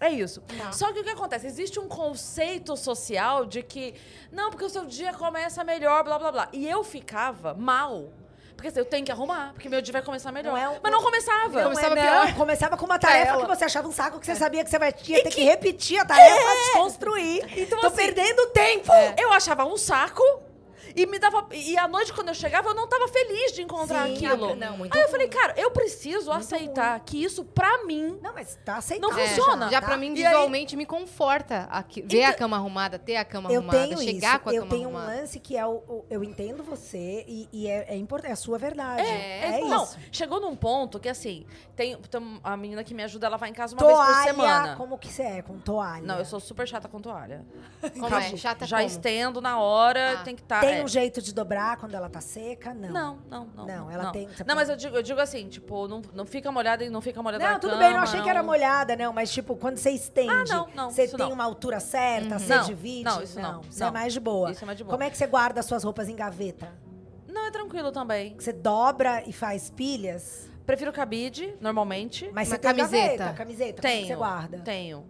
É isso. Tá. Só que o que acontece? Existe um conceito social de que, não, porque o seu dia começa melhor, blá blá blá. E eu ficava mal. Porque assim, eu tenho que arrumar, porque meu dia vai começar melhor. Não é Mas não começava. Não, Começava é, não. pior. Começava com uma tarefa que você achava um saco, que você sabia que você vai, ia ter que... repetir a tarefa pra desconstruir. Então, Tô assim, perdendo tempo. Eu achava um saco E me dava. E à noite, quando eu chegava, eu não tava feliz de encontrar Sim, aquilo. não, muito Aí eu ruim. falei, cara, eu preciso aceitar que isso, pra mim. Não, mas tá aceitável. Não funciona. É, Já tá? pra mim, E aí- visualmente, me conforta aqui- ver a Então- cama arrumada, ter a cama Eu arrumada, chegar isso. com a eu cama tenho um arrumada. lance que é o, o- eu entendo você e, e é, é importante, é a sua verdade. É, É, não, isso. chegou num ponto que assim, tem, tem a menina que me ajuda, ela vai em casa uma vez por Toalha, semana. como que você é com toalha? Não, eu sou super chata com toalha. Como é? Chata Já como? estendo na hora, Ah. tem que estar. Tem um jeito de dobrar quando ela tá seca? Não. Não, não, não. Não, ela tem- você Não, mas eu digo, eu digo assim, tipo, não, não fica molhada e não fica molhada Não, na tudo cama, bem, não achei que era não. molhada, não, mas tipo, quando você estende, Ah, não, não, você tem não. uma altura certa, você Não, divide? não, isso não, Isso é não. mais de boa. Isso é mais de boa. Como é que você guarda as suas roupas em gaveta? Não, é tranquilo também. Você dobra e faz pilhas? Prefiro cabide, normalmente. Mas você tem camiseta. gaveta, camiseta, como que tenho. você guarda? Tenho.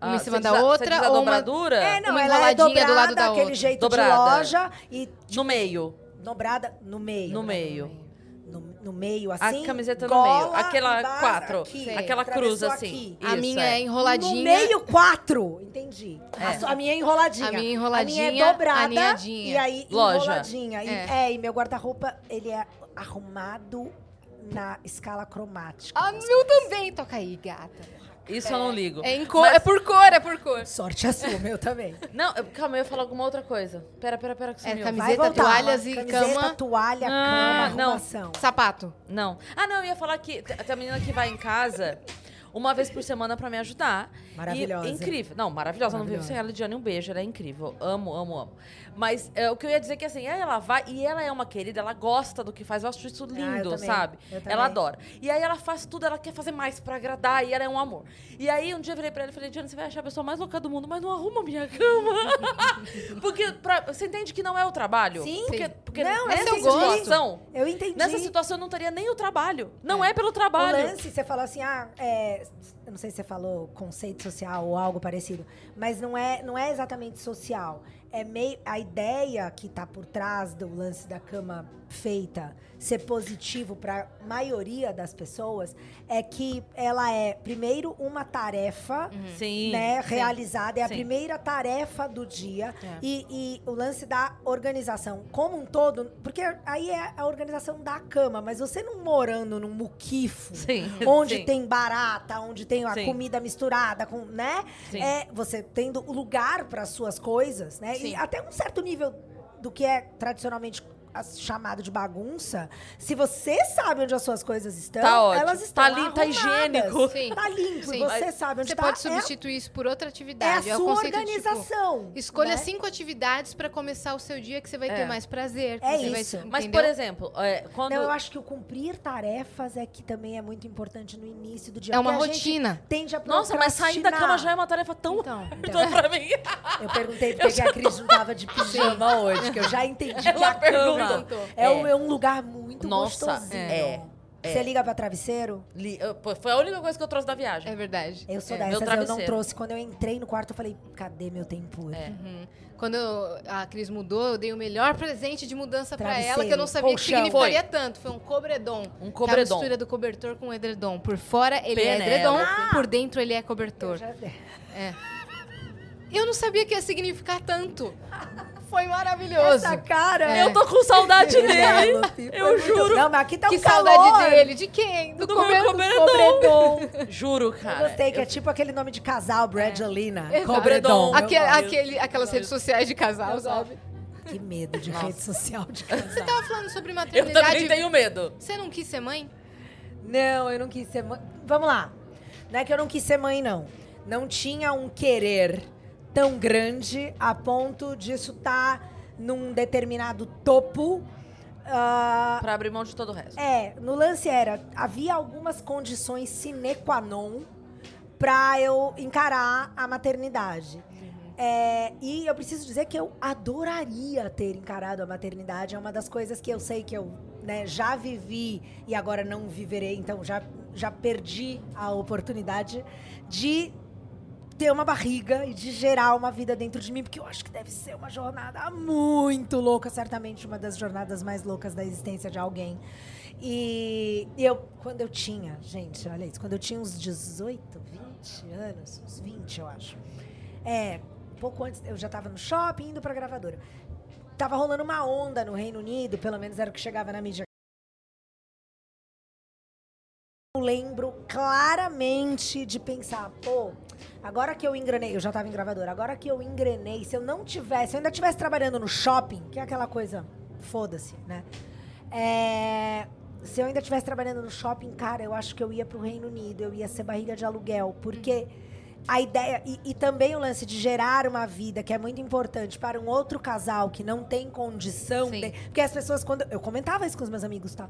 Uma em você cima da diz a- outra Você diz a ou uma- dobradura? É, não, Uma ela é enroladinha dobrada, do lado da aquele outra. jeito Dobrada. de loja e No meio. dobrada no meio. No né? meio. No, no meio, assim. a camiseta no gola meio. Aquela embaixo, quatro. aqui, Aquela cruz, assim. aqui. A Isso, minha é. é enroladinha. No meio, quatro. Entendi. É. A, a minha é enroladinha. A minha A minha enroladinha, é dobrada. aninhadinha. E aí, Loja. enroladinha. E, É. é. e meu guarda-roupa, ele é arrumado na escala cromática. Ah, meu também. Toca aí, gata. Isso eu não ligo. É, em cor, é por cor, é por cor. Sorte a sua, meu também. Não, eu- calma, eu ia falar alguma outra coisa. Pera, pera, pera, que É, sumiu. Vai Camiseta, voltar. toalhas e Camiseta, cama. toalha, Ah, cama, não. arrumação. Sapato. Não. Ah, não, eu ia falar que tem a menina que vai em casa uma vez por semana pra me ajudar. Maravilhosa. E, incrível. Não, maravilhosa. Eu não vivo sem ela, Diane. Um beijo, ela é incrível. Amo, amo, amo. Mas é, o que eu ia dizer é que assim, ela vai e ela é uma querida, ela gosta do que faz. Eu acho isso Ah, lindo, também, sabe? Ela adora. E aí ela faz tudo, ela quer fazer mais pra agradar e ela é um amor. E aí um dia eu virei pra ela e falei, Diane, você vai achar a pessoa mais louca do mundo, mas não arruma a minha cama. porque pra- você entende que não é o trabalho? Sim. Porque, porque Não, nessa eu situação. Eu entendi. Nessa situação eu não teria nem o trabalho. Não é, pelo O trabalho. lance, você falou assim, ah, é, eu não sei se você falou conceito social ou algo parecido, mas não é, não é exatamente social. É meio a ideia que tá por trás do lance da cama feita ser positivo para maioria das pessoas é que ela é primeiro uma tarefa Sim. né, sim. realizada, é a Sim. primeira tarefa do dia. É. E, e o lance da organização como um todo, porque aí é a organização da cama, mas você não morando num muquifo, Sim. onde sim. tem barata, onde tem a Sim. comida misturada com, né? Sim. É você tendo lugar para suas coisas, né? Sim. E até um certo nível do que é tradicionalmente chamado de bagunça, se você sabe onde as suas coisas estão, Tá elas estão Tá lim- tá higiênico. Sim. Tá limpo, Sim. você sabe onde Você tá. pode É- substituir isso por outra é, atividade. a o sua conceito de, tipo, organização. escolha né? cinco atividades pra começar o seu dia que você vai É. ter mais prazer. que É você vai- isso. Mas, por exemplo, é, quando. Não, eu acho que o cumprir tarefas é que também é muito importante no início do dia. É uma porque rotina. Tende a Nossa, mas sair da cama já é uma tarefa tão. Então. Então, pra mim. Eu perguntei por que que a Cris não tava de pijama hoje, que eu já entendi que Ela a cama é, É. um, é um lugar muito Nossa, gostosinho. é, é. Você liga pra travesseiro? Li- eu- pô, Foi a única coisa que eu trouxe da viagem. É verdade. Eu sou É. dessas, eu não travesseiro. trouxe. Quando eu entrei no quarto, eu falei, cadê meu tempuro? É. Uhum. Quando eu- a Cris mudou, eu dei o melhor presente de mudança pra Travesseiro, ela, que eu não sabia colchão. que significaria tanto. Foi um cobredom. Um Que é a cobredom. mistura do cobertor com o edredom. Por fora ele é Penélope. edredom, Ah! por dentro ele é Eu cobertor. Eu não sabia que ia significar tanto. Foi maravilhoso. Essa cara. É. Eu tô com saudade dele. Penélope, foi Eu muito- juro. Não, mas aqui tá Que um calor. saudade dele. De quem? Do, Do cobredom. Cobredom. Juro, Eu cara. gostei, que é tipo aquele nome de casal, Brangelina. Exato. Cobredom. Eu Aquele, aquelas redes sociais de casal, sabe? Que medo de Nossa. rede social de Você casal. tava falando sobre Eu maternidade. também tenho medo. Você não quis ser mãe? Não, eu não quis ser mãe. Vamos lá. Não é que eu não quis ser mãe, não. Não tinha um querer tão grande a ponto disso estar num determinado topo. Ah, Pra abrir mão de todo o resto. é, no lance era, havia algumas condições sine qua non pra eu encarar a maternidade. É, e eu preciso dizer que eu adoraria ter encarado a maternidade. É uma das coisas que eu sei que eu né, já vivi e agora não viverei. Então já, já perdi a oportunidade de ter uma barriga e de gerar uma vida dentro de mim, porque eu acho que deve ser uma jornada muito louca, certamente uma das jornadas mais loucas da existência de alguém. E eu, quando eu tinha, gente, olha isso, quando eu tinha uns 18, 20 anos, uns 20, eu acho. É, pouco antes, eu já estava no shopping indo pra gravadora. tava rolando uma onda no Reino Unido, pelo menos era o que chegava na mídia. Eu lembro claramente de pensar, pô, agora que eu engrenei, eu já tava em gravadora, agora que eu engrenei, se eu não tivesse, se eu ainda estivesse trabalhando no shopping, que é aquela coisa, foda-se, né? É, se eu ainda estivesse trabalhando no shopping, cara, eu acho que eu ia pro Reino Unido, eu ia ser barriga de aluguel, porque a ideia e, e, também o lance de gerar uma vida que é muito importante para um outro casal que não tem condição de, porque as pessoas quando eu comentava isso com os meus amigos tá?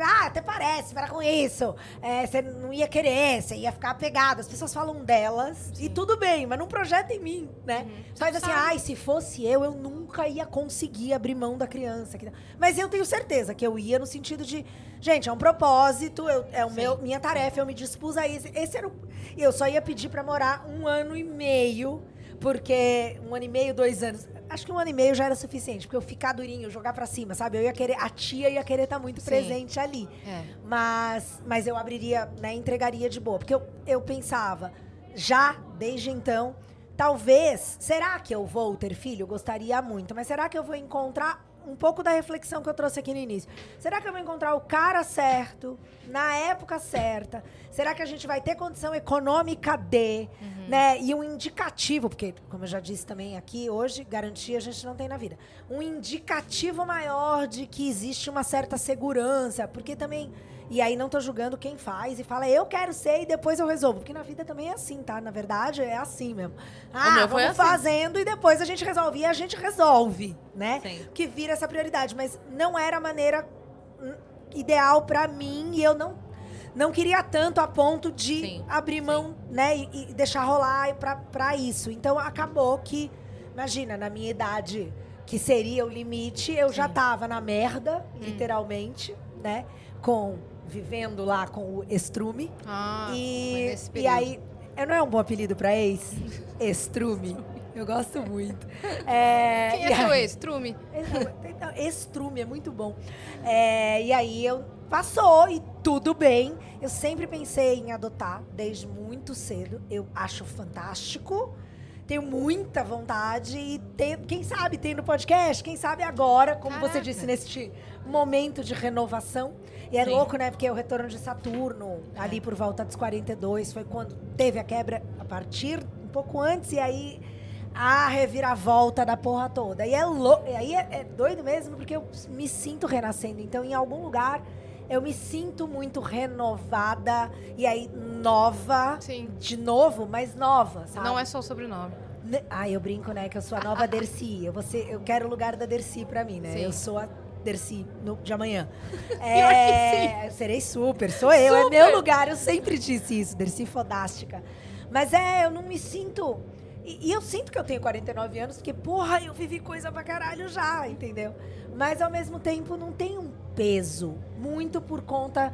Ah até parece para com isso. É, você não ia querer você ia ficar apegado. As pessoas falam delas Sim. e tudo bem mas não projeta em mim né? Uhum. faz assim ai se fosse eu eu nunca ia conseguir abrir mão da criança mas eu tenho certeza que eu ia no sentido de Gente, é um propósito, eu, é o meu, minha tarefa, eu me dispus a isso. Esse era o, eu só ia pedir para morar um ano e meio, porque um ano e meio, dois anos. Acho que um ano e meio já era suficiente, porque eu ficar durinho, jogar para cima, sabe? Eu ia querer, a tia ia querer estar tá muito Sim. presente ali. É. Mas, mas eu abriria, né, entregaria de boa, porque eu, eu pensava, já desde então, talvez, será que eu vou ter filho? Gostaria muito, mas será que eu vou encontrar um pouco da reflexão que eu trouxe aqui no início. Será que eu vou encontrar o cara certo, na época certa? Será que a gente vai ter condição econômica de, uhum. né? E um indicativo, porque, como eu já disse também aqui, hoje, garantia a gente não tem na vida. Um indicativo maior de que existe uma certa segurança, porque também e aí não tô julgando quem faz e fala, eu quero ser e depois eu resolvo. Porque na vida também é assim, tá? Na verdade, é assim mesmo. Ah, vamos assim. fazendo e depois a gente resolve. E a gente resolve, né? Sim. Que vira essa prioridade. Mas não era a maneira hum, ideal para mim e eu não não queria tanto a ponto de sim, abrir mão, sim. né, e, e, deixar rolar para isso. Então acabou que, imagina, na minha idade, que seria o limite, eu sim. já tava na merda, hum. literalmente, né, com vivendo lá com o Estrume. Ah, e, e aí, não é um bom apelido para ex? Estrume. Eu gosto muito. É, Quem é seu ex? Estrume? Estrume, é muito bom. É, e aí eu passou e tudo bem. Eu sempre pensei em adotar desde muito cedo. Eu acho fantástico. Tenho muita vontade e tem, quem sabe tem no podcast, quem sabe agora, como Caraca. você disse, neste momento de renovação. E é Sim. louco, né? Porque o retorno de Saturno, é. ali por volta dos 42, foi quando teve a quebra a partir um pouco antes, e aí a reviravolta da porra toda. E é louco, e aí é, é doido mesmo, porque eu me sinto renascendo. Então, em algum lugar, eu me sinto muito renovada e aí nova. Sim. De novo, mas nova, sabe? Não é só o sobrenome. Ah, eu brinco, né? Que eu sou a nova Dercy. Eu, ser, eu quero o lugar da Dercy pra mim, né? Sim. Eu sou a Dercy no, de amanhã. É, serei super, sou eu, é super. é meu lugar, eu sempre disse isso, Dercy fodástica. Mas é, eu não me sinto. E, e, eu sinto que eu tenho 49 anos, porque, porra, eu vivi coisa pra caralho já, entendeu? Mas ao mesmo tempo não tem um peso, muito por conta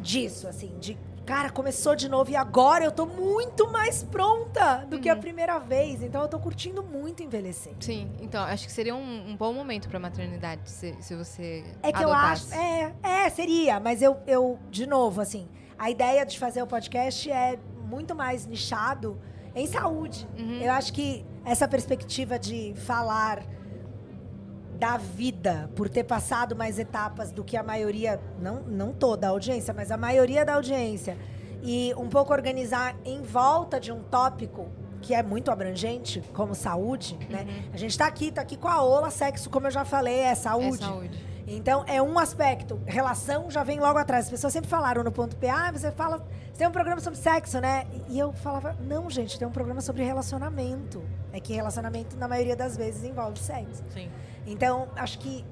disso, assim, de cara, começou de novo e agora eu tô muito mais pronta do uhum. que a uhum. primeira vez. Então eu tô curtindo muito envelhecer. Sim, então acho que seria um, um bom momento pra maternidade, se, se você. É que adotasse. eu acho. É, é, seria, mas eu, eu, de novo, assim, a ideia de fazer o podcast é muito mais nichado em saúde. Uhum. Eu acho que essa perspectiva de falar da vida, por ter passado mais etapas do que a maioria, não, não toda a audiência, mas a maioria da audiência, e um pouco organizar em volta de um tópico que é muito abrangente, como saúde, né? uhum. A gente está aqui, está aqui com a Ola, sexo, como eu já falei, é saúde. É saúde. Então, é um aspecto. Relação já vem logo atrás. As pessoas sempre falaram no ponto P, ah, você fala, você tem um programa sobre sexo, né? E eu falava, não, gente, tem um programa sobre relacionamento. É que relacionamento, na maioria das vezes, envolve sexo. Sim. Então, acho que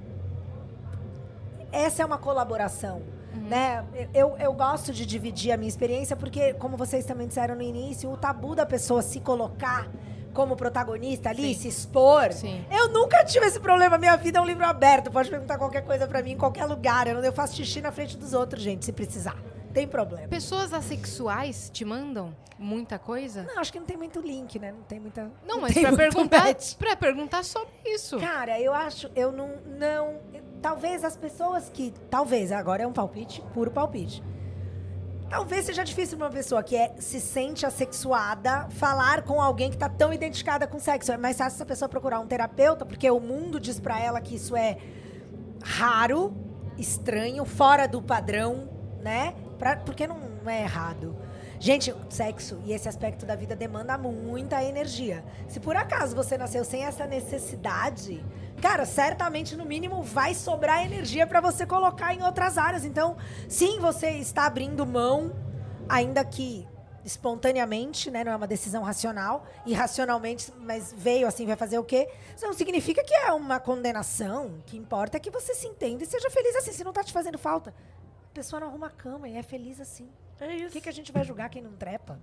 essa é uma colaboração. Uhum. Né? Eu, eu gosto de dividir a minha experiência porque, como vocês também disseram no início, o tabu da pessoa se colocar como protagonista ali, Sim. se expor. Sim. Eu nunca tive esse problema. Minha vida é um livro aberto. Pode perguntar qualquer coisa para mim em qualquer lugar. Eu, eu faço xixi na frente dos outros, gente, se precisar tem problema. Pessoas assexuais te mandam muita coisa? Não, acho que não tem muito link, né? Não tem muita. Não, não mas pra perguntar, pra perguntar sobre isso. Cara, eu acho, eu não. não talvez as pessoas que. Talvez, agora é um palpite, puro palpite. talvez seja difícil pra uma pessoa que é, se sente assexuada falar com alguém que tá tão identificada com sexo. É mais fácil essa pessoa procurar um terapeuta, porque o mundo diz pra ela que isso é raro, estranho, fora do padrão, né? Pra, porque não é errado. Gente, sexo e esse aspecto da vida demanda muita energia. Se por acaso você nasceu sem essa necessidade, cara, certamente no mínimo vai sobrar energia para você colocar em outras áreas. Então, sim, você está abrindo mão, ainda que espontaneamente, né? Não é uma decisão racional, irracionalmente, mas veio assim, vai fazer o quê? Isso não significa que é uma condenação. O que importa é que você se entenda e seja feliz assim. Se não tá te fazendo falta, a pessoa não arruma a cama e é feliz assim. É isso. que, que a gente vai julgar quem não trepa?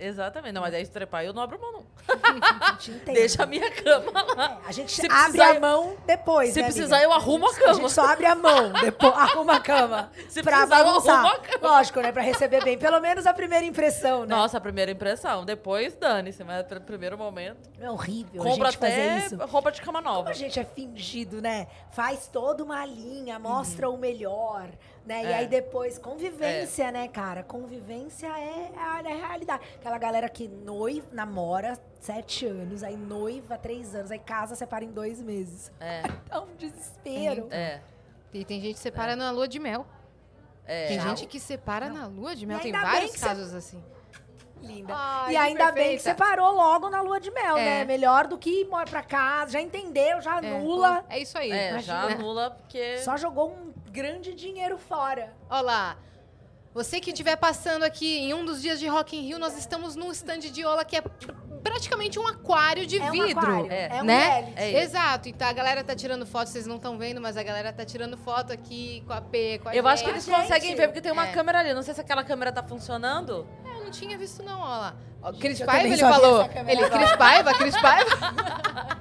Exatamente. Não, mas aí se trepar, eu não abro mão, não. A. Deixa a minha cama lá. É, a gente Se abre precisar, a mão depois. se né, precisar, amiga? eu arrumo a A cama. gente só abre a mão, depois arruma a cama. Se pra precisar, eu arrumo a cama. Lógico, né? Pra receber bem. Pelo menos a primeira impressão, né? Nossa, a primeira impressão. Depois, dane-se. Mas no primeiro momento, É horrível a compra até roupa de cama Como nova. a gente é fingido, né? Faz toda uma linha, mostra o melhor, né? E. É. aí depois, convivência, né, cara? Convivência é a, é a realidade. Aquela galera que noiva, namora sete anos, aí noiva três anos, aí casa, separa em dois meses. É, É um desespero. é, E tem gente que separa na lua de mel. é. Tem Já. gente que separa na lua de mel. E Tem vários casos assim. Linda. Ai, e ainda bem que perfeita. separou logo na lua de mel, É. né? Melhor do que ir pra casa, já entendeu, já É, anula. É isso aí. É, já anula porque. Só jogou um grande dinheiro fora. Olha lá. Você que estiver passando aqui em um dos dias de Rock in Rio, nós estamos num stand de Ola que é pr- praticamente um aquário de é um vidro. aquário, é. é, um né? É. Exato. Então a galera tá tirando foto, vocês não estão vendo, mas a galera tá tirando foto aqui com a P, com a Eu acho que gente. eles Gente. conseguem ver, porque tem uma É. câmera ali. Não sei se aquela câmera tá funcionando. Eu não tinha visto não, olha lá. Cris Paiva, ele falou. Ele. Cris Paiva, Cris Paiva.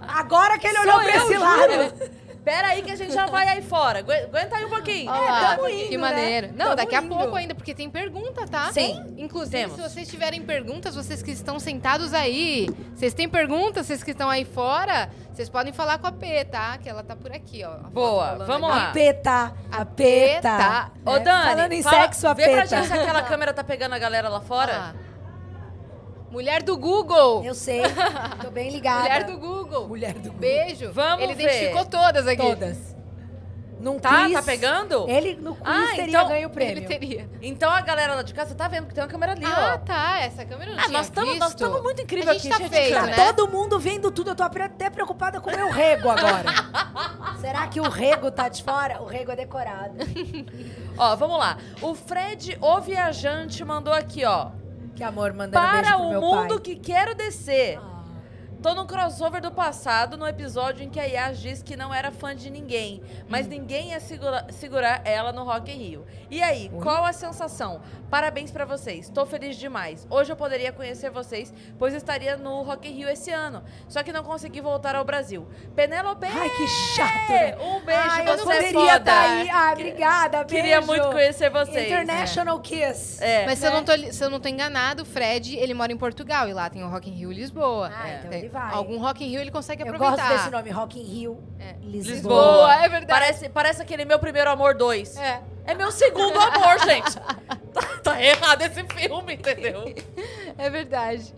Agora que ele Sou olhou pra eu, esse juro. lado. Pera aí que a gente já vai aí fora. Agu- Aguenta aí um pouquinho. Olha lá, tamo indo, que né? maneiro. Não, Tamo daqui a indo. pouco ainda, porque tem pergunta, tá? Sim, Inclusive, temos. se vocês tiverem perguntas, vocês que estão sentados aí, vocês têm perguntas, vocês que estão aí fora, vocês podem falar com a P, tá? Que ela tá por aqui, ó. Boa, vamos lá. A peta, a A peta. peta. Ô, É, Dani, Falando em fala- sexo, a vê pra gente se aquela câmera tá pegando a galera lá fora. Ah. Mulher do Google. Eu sei, tô bem ligada. Mulher do Google. Mulher do Google. Beijo. Vamos Ele ver. identificou todas aqui. Todas. Num Tá? quiz, Tá pegando? Ele no quiz Ah, teria então ganho o prêmio. Ele teria. Então a galera lá de casa tá vendo que tem uma câmera ali, Ah, ó. tá. Essa câmera eu não Ah, tinha nós estamos visto. nós estamos muito incrível A gente aqui, tá câmera. Tá né? todo mundo vendo tudo. Eu tô até preocupada com o meu rego agora. Será que o rego tá de fora? O rego é decorado. Ó, vamos lá. O Fred, o viajante, mandou aqui, ó. Que amor, mandando um beijo Para pro o meu mundo pai. que quero descer. Ah. Tô no crossover do passado, no episódio em que a Yas disse que não era fã de ninguém, mas Hum. ninguém ia segura- segurar ela no Rock in Rio. E aí, qual a sensação? Parabéns pra vocês, tô feliz demais. Hoje eu poderia conhecer vocês, pois estaria no Rock in Rio esse ano, só que não consegui voltar ao Brasil. Penélope! Ai, que chato. né? Um beijo, Ai, você eu poderia é foda. estar aí. Ah, obrigada, beijo. Queria muito conhecer vocês. International Kiss. É. Mas se, eu não tô, li- se eu não tô enganado, o Fred, ele mora em Portugal e lá tem o Rock in Rio Lisboa. Ah, então Tem vai. Algum Rock in Rio ele consegue Eu aproveitar. gosto desse nome, Rock in Rio, É. Lisboa. Lisboa, é verdade. Parece, parece aquele meu primeiro amor 2. É. É meu segundo amor, gente. Tá, tá errado esse filme, entendeu? É verdade.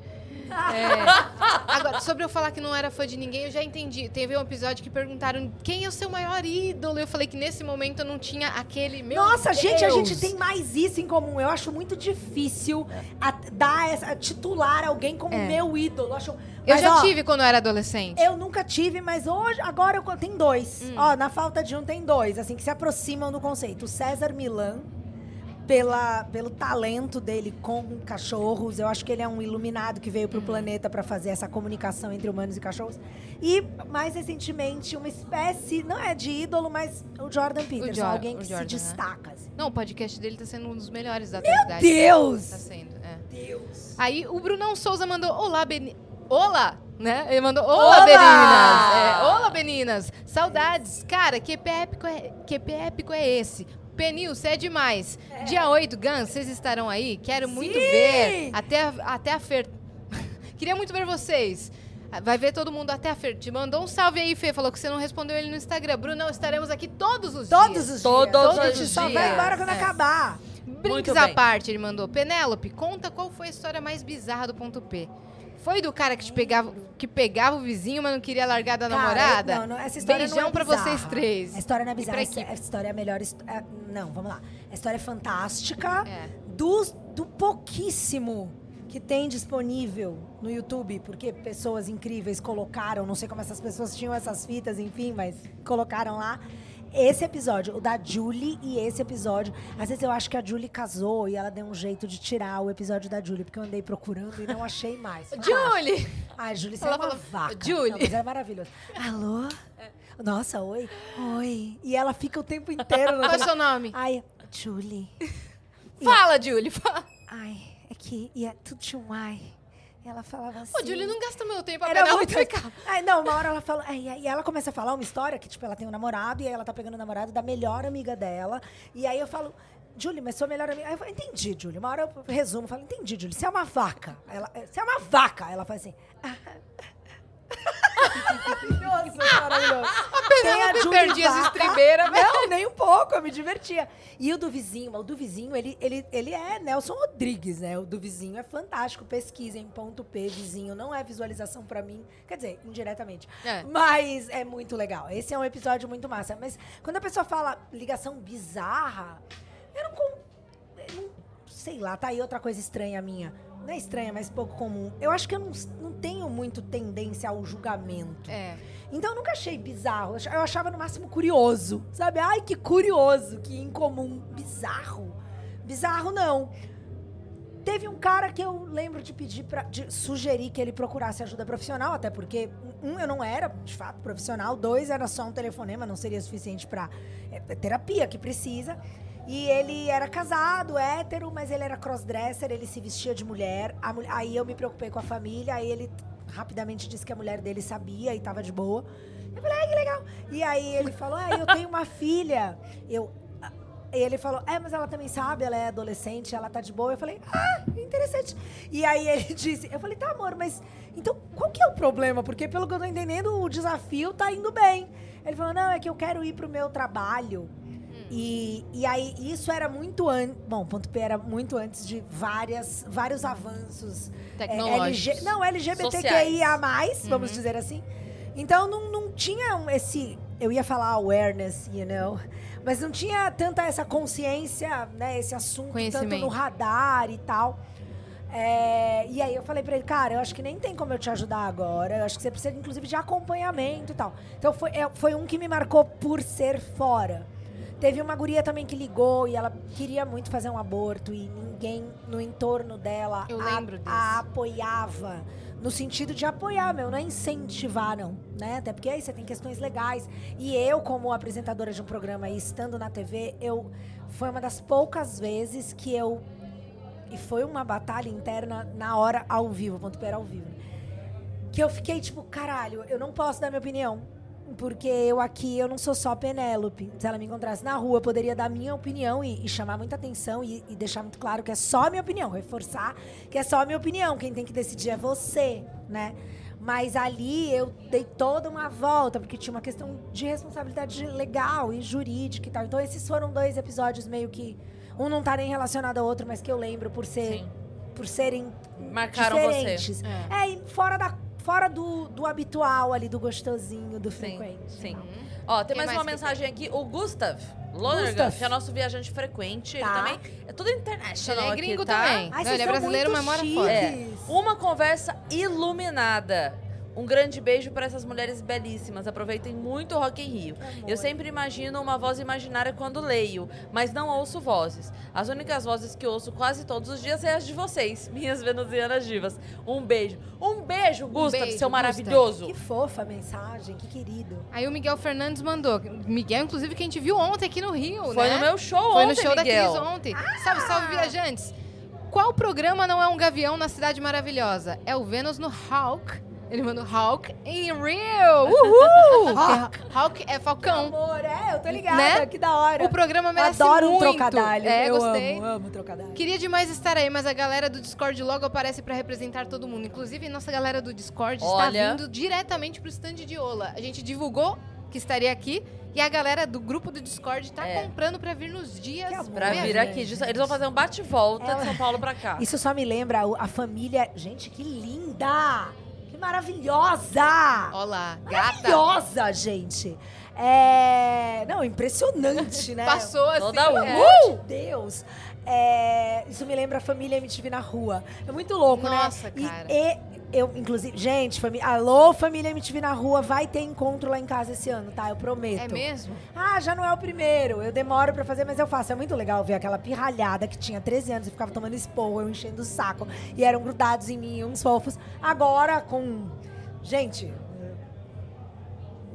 É. Agora, sobre eu falar que não era fã de ninguém, eu já entendi. Teve um episódio que perguntaram quem é o seu maior ídolo. Eu falei que nesse momento eu não tinha aquele meu. Nossa, gente, a Deus. gente tem mais isso em comum. Eu acho muito difícil a- dar essa, a titular alguém como É. meu ídolo. Eu, acho, Eu Mas, já ó, tive quando eu era adolescente. Eu nunca tive, mas hoje, agora eu tenho dois. Hum. Ó, na falta de um tem dois, assim, que se aproximam do conceito. O César Milan, pela, pelo talento dele com cachorros. Eu acho que ele é um iluminado que veio Hum. pro planeta para fazer essa comunicação entre humanos e cachorros. E, mais recentemente, uma espécie, não é de ídolo, mas o Jordan Peterson. Jor- alguém o que Jordan, se né? destaca. assim. Não, o podcast dele tá sendo um dos melhores da atualidade. Deus! Tá sendo, é. Deus! Aí o Brunão Souza mandou Olá, Beni... Olá! Né? Ele mandou Olá! Olá, Beninas! É, Olá, Beninas! Saudades! Cara, que EP épico é, que EP épico é esse? Penil, você é demais. Dia 8, Gans, vocês estarão aí? Quero muito Sim! ver. Até a, até a Fer. Queria muito ver vocês. Vai ver todo mundo até a Fer. Te mandou um salve aí, Fê. Falou que você não respondeu ele no Instagram. Brunão, estaremos aqui todos os Todos dias. os dias. Todos a os gente só dias. vai embora quando É. acabar. Muito à parte, ele mandou. Penélope, conta qual foi a história mais bizarra do ponto P. Foi do cara que, te pegava, que pegava o vizinho, mas não queria largar da Cara, namorada? não, não, essa história Beijão não é pra bizarra. vocês três. A história não é bizarra. Essa, essa história é a melhor. é, não, vamos lá. A história é fantástica. É. Do, do pouquíssimo que tem disponível no YouTube, porque pessoas incríveis colocaram, não sei como essas pessoas tinham essas fitas, enfim, mas colocaram lá. Esse episódio, o da Julie e esse episódio. Às vezes eu acho que a Julie casou e ela deu um jeito de tirar o episódio da Julie, porque eu andei procurando e não achei mais. Julie! Ai, Julie, você Ela é uma falou, vaca. Julie. Não, mas é maravilhoso. Alô? Nossa, oi? Oi. E ela fica o tempo inteiro Qual é o seu nome? Ai, Julie. Fala, Julie, fala. Ai, é que ia tudo tinha um ai. Ela falava assim. Ô, Julie, não gasta meu tempo. A Penélope muito... ficava. Ai, não, uma hora ela fala. ai, E ela começa a falar uma história que, tipo, ela tem um namorado e aí ela tá pegando o namorado da melhor amiga dela. E aí eu falo, Julie, mas sua melhor amiga. Aí eu falo, entendi, Julie. Uma hora eu resumo, falo, entendi, Julie. Você é uma vaca. Ela, você é uma vaca. Ela faz assim. Maravilhoso, maravilhoso. Tem a Julie perdi as estribeiras, né? Não, nem um pouco, eu me divertia. E o do vizinho, o do vizinho, ele, ele, ele é Nelson Rodrigues, né? O do vizinho é fantástico. Pesquisem, ponto P, vizinho. Não é visualização pra mim. Quer dizer, indiretamente. É. Mas é muito legal. Esse é um episódio muito massa. Mas quando a pessoa fala ligação bizarra, eu não, eu não sei lá, tá aí outra coisa estranha minha. Não é estranha, mas pouco comum. Eu acho que eu não, não tenho muito tendência ao julgamento. É. Então eu nunca achei bizarro. Eu ach- Eu achava no máximo curioso. Sabe? Ai, que curioso, que incomum. Bizarro. Bizarro não. Teve um cara que eu lembro de pedir de sugerir que ele procurasse ajuda profissional, até porque, um, eu não era, de fato, profissional, dois, era só um telefonema, não seria suficiente pra. É, é terapia que precisa. E ele era casado, hétero, mas ele era crossdresser, ele se vestia de mulher. A mul- aí eu me preocupei com a família, aí ele rapidamente disse que a mulher dele sabia e tava de boa. Eu falei, ai, que legal. E aí ele falou, ah, eu tenho uma filha. Eu. E ele falou, é, mas ela também sabe, ela é adolescente, ela tá de boa. Eu falei, ah, interessante. E aí ele disse, eu falei, tá, amor, mas então qual que é o problema? Porque pelo que eu tô entendendo, o desafio tá indo bem. Ele falou, não, é que eu quero ir pro meu trabalho. E, e aí, isso era muito antes. Bom, ponto P era muito antes de várias, vários avanços é, Tecnológicos. LG, não, LGBTQIA, vamos Uhum. dizer assim. Então não, não tinha esse. Eu ia falar awareness, you know? Mas não tinha tanta essa consciência, né? Esse assunto tanto no radar e tal. É, e aí eu falei pra ele, cara, eu acho que nem tem como eu te ajudar agora. Eu acho que você precisa, inclusive, de acompanhamento e tal. Então foi, é, foi um que me marcou por ser fora. Teve uma guria também que ligou e ela queria muito fazer um aborto e ninguém no entorno dela a- a apoiava. No sentido de apoiar, meu, não é incentivar, não. Né? Até porque aí você tem questões legais. E eu, como apresentadora de um programa e estando na TV, eu. Foi uma das poucas vezes que eu. E foi uma batalha interna na hora ao vivo, ponto pera ao vivo. Que eu fiquei tipo, caralho, eu não posso dar minha opinião. Porque eu aqui, eu não sou só Penélope. Se ela me encontrasse na rua, eu poderia dar minha opinião e, e chamar muita atenção e, e deixar muito claro que é só a minha opinião. Reforçar que é só a minha opinião. Quem tem que decidir é você, né? Mas ali eu dei toda uma volta, porque tinha uma questão de responsabilidade legal e jurídica e tal. Então esses foram dois episódios meio que. Um não tá nem relacionado ao outro, mas que eu lembro por ser. Sim. Por serem Marcaram você. diferentes. É. É, e fora, da, fora do, do habitual ali, do gostosinho, do Sim, frequente. sim. Uhum. Ó, tem Quem mais mais uma que mensagem aqui. O Gustav Lonergan, Gustav. que é nosso viajante frequente. Tá. Ele também é tudo international Ele é aqui, gringo tá? também. Ai, Não, ele é brasileiro, mas mora fora. chiques. Uma conversa iluminada. Um grande beijo para essas mulheres belíssimas. Aproveitem muito o Rock in Rio. Amor. Eu sempre imagino uma voz imaginária quando leio, mas não ouço vozes. As únicas vozes que ouço quase todos os dias é as de vocês, minhas venusianas divas. Um beijo. Um beijo, Gustav, beijo, seu Gustav. maravilhoso. Que fofa a mensagem, que querido. Aí o Miguel Fernandes mandou. Miguel, inclusive, que a gente viu ontem aqui no Rio, Foi né? no meu show Foi ontem, no show Miguel. da Cris ontem. Salve, salve, viajantes. Qual programa não é um gavião na Cidade Maravilhosa? É o Vênus no Hulk. Ele mandou Hulk em Rio. Uhul! Hulk. Que Hulk é falcão. Amor, é, eu tô ligada, Né? que da hora. O programa merece adoro um muito. trocadilho. É, eu gostei. amo, amo trocadilho. Queria demais estar aí, mas a galera do Discord logo aparece pra representar todo mundo. Inclusive, nossa galera do Discord Olha. está vindo diretamente pro stand de Ola. A gente divulgou que estaria aqui E a galera do grupo do Discord tá É. comprando pra vir nos dias. Que amor. Pra vir gente. aqui. Eles vão fazer um bate-volta de São Paulo pra cá. Isso só me lembra a família. Gente, que linda! Maravilhosa! Ó lá, gata. Maravilhosa, gente! É... Não, impressionante, né? Passou assim. Toda é. uma. Pelo amor de Deus! É, Isso me lembra a família MTV na rua. É muito louco, Nossa, né? E- cara. E, eu, inclusive, gente, fami... alô, família MTV na rua, vai ter encontro lá em casa esse ano, tá? Eu prometo. É mesmo? Ah, já não é o primeiro. Eu demoro pra fazer, mas eu faço. É muito legal ver aquela pirralhada que tinha 13 anos e ficava tomando expor, eu enchendo o saco. E eram grudados em mim, uns fofos. Agora, com. Gente.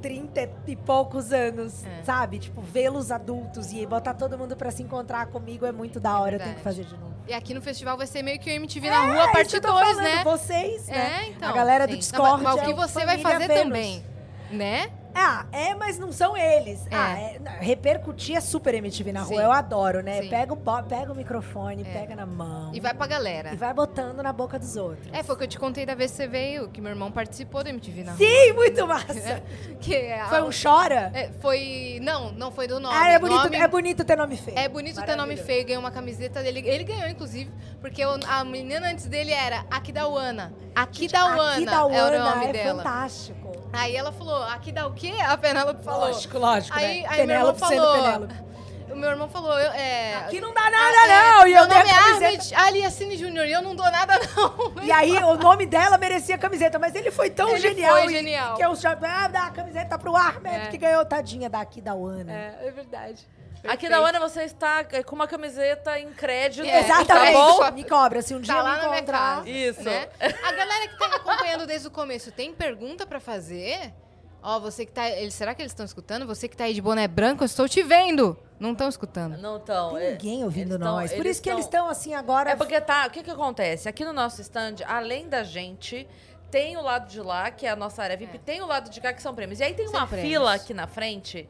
30 e poucos anos, É. sabe? Tipo, vê-los adultos e botar todo mundo pra se encontrar comigo é muito da hora. eu tenho que fazer de novo. E aqui no festival vai ser meio que o MTV na rua, É parte eu tô 2, falando, né? Vocês, né? É, então. A galera do sim. Discord Não, mas, mas o é que você vai fazer Vênus. também, né? Ah, é, mas não são eles. É. Ah, é, repercutir é super MTV na rua, Sim. eu adoro, né? Sim. Pega o, pega o microfone, É. pega na mão. E vai pra galera. E vai botando na boca dos outros. É, foi o que eu te contei da vez que você veio, que meu irmão participou do MTV na rua. Sim, muito massa. Que é Foi um chora? é, foi. Não, não foi do nome. ah, é bonito, Nome- é bonito ter nome feio. É bonito ter nome feio, ganhou uma camiseta dele. Ele ganhou, inclusive, porque o- a menina antes dele era Akidawana. Akidawana Aqui da é o nome é dela. fantástico. Aí ela falou, aqui dá o quê? A Penélope falou. Lógico, lógico, Aí, né? aí meu irmão Penélope falou. Penélope. O meu irmão falou, eu, é, Aqui não dá nada, é, não. E eu meu a nome é. Ahmed Aliassine Júnior e eu não dou nada, não. E aí, o nome dela merecia a camiseta, mas ele foi tão Ele genial. foi genial. Que eu já ah, dá a camiseta pro Ahmed, É. que ganhou tadinha daqui da Uana. É, é verdade. Aqui na Ana você está é, com uma camiseta em crédito. É, Exatamente. Tá bom? Me cobra. Se um dia Tá eu lá me na minha encontrar. casa. Isso. né? A galera que tá me acompanhando desde o começo, tem pergunta pra fazer? Ó, você que tá. Eles, será que eles estão escutando? Você que tá aí de boné branco, eu estou te vendo. Não estão escutando. Não estão. Tem ninguém ouvindo eles tão- nós. Por isso que eles estão assim agora. É porque tá. O que que acontece? Aqui no nosso stand, além da gente, tem o lado de lá, que é a nossa área VIP, tem o lado de cá, que são prêmios. E aí tem São uma prêmios. fila aqui na frente.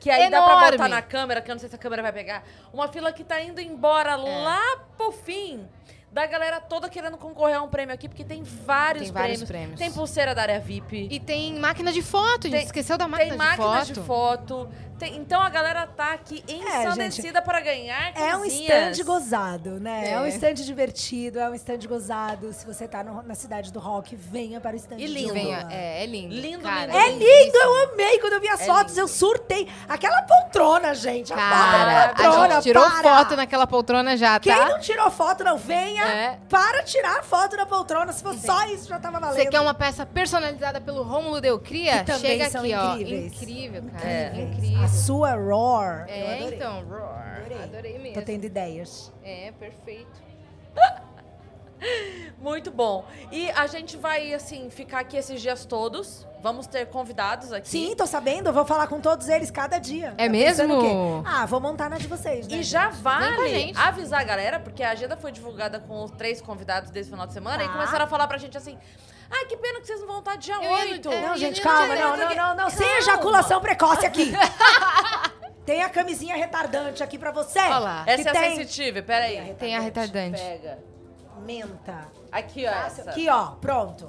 Que aí dá pra Enorme. botar na câmera, que eu não sei se a câmera vai pegar. Uma fila que tá indo embora É. lá pro fim. Da galera toda querendo concorrer a um prêmio aqui, porque tem vários, Tem vários prêmios. prêmios. Tem pulseira da área VIP. E tem máquina de foto, a gente Tem- esqueceu da máquina, tem máquina de de foto. Tem- então a galera tá aqui ensandecida para ganhar É um stand gozado, né? É. É. um stand divertido, é um stand gozado. Se você tá no- na cidade do rock, venha para o stand E de lindo. Venha, é, é lindo. Lindo, cara, lindo, É lindo. lindo, eu amei. Quando eu vi as É fotos, lindo. eu surtei. Aquela poltrona, gente. A Cara, foto da a poltrona, gente tirou para. foto naquela poltrona já, Quem tá? não tirou foto, não, venha É. para tirar foto da poltrona. Se fosse só isso, já tava valendo. Você quer uma peça personalizada pelo Rômulo Delcria? Que também Chega são aqui, ó. incríveis. Incrível, cara. É. Incrível. A sua Roar. eu É, adorei. então, roar. Adorei. Adorei mesmo. Tô tendo ideias. É, perfeito. Muito bom. E a gente vai, assim, ficar aqui esses dias todos. Vamos ter convidados aqui. Sim, tô sabendo. Eu vou falar com todos eles cada dia. É Tá mesmo? Ah, vou montar na de vocês, né? E já vale avisar a galera, porque a agenda foi divulgada com os três convidados desse final de semana e Tá. começaram a falar pra gente assim: ah, que pena que vocês não vão estar dia Eu ia no- 8. é, Não, gente, calma. não Não, não, não, não. Sem ejaculação precoce aqui. Tem a camisinha retardante aqui pra você. Olha lá. Essa é a tem sensitive, peraí. Tem a retardante. Pega. menta. Aqui, ó, essa. Aqui, ó. Pronto.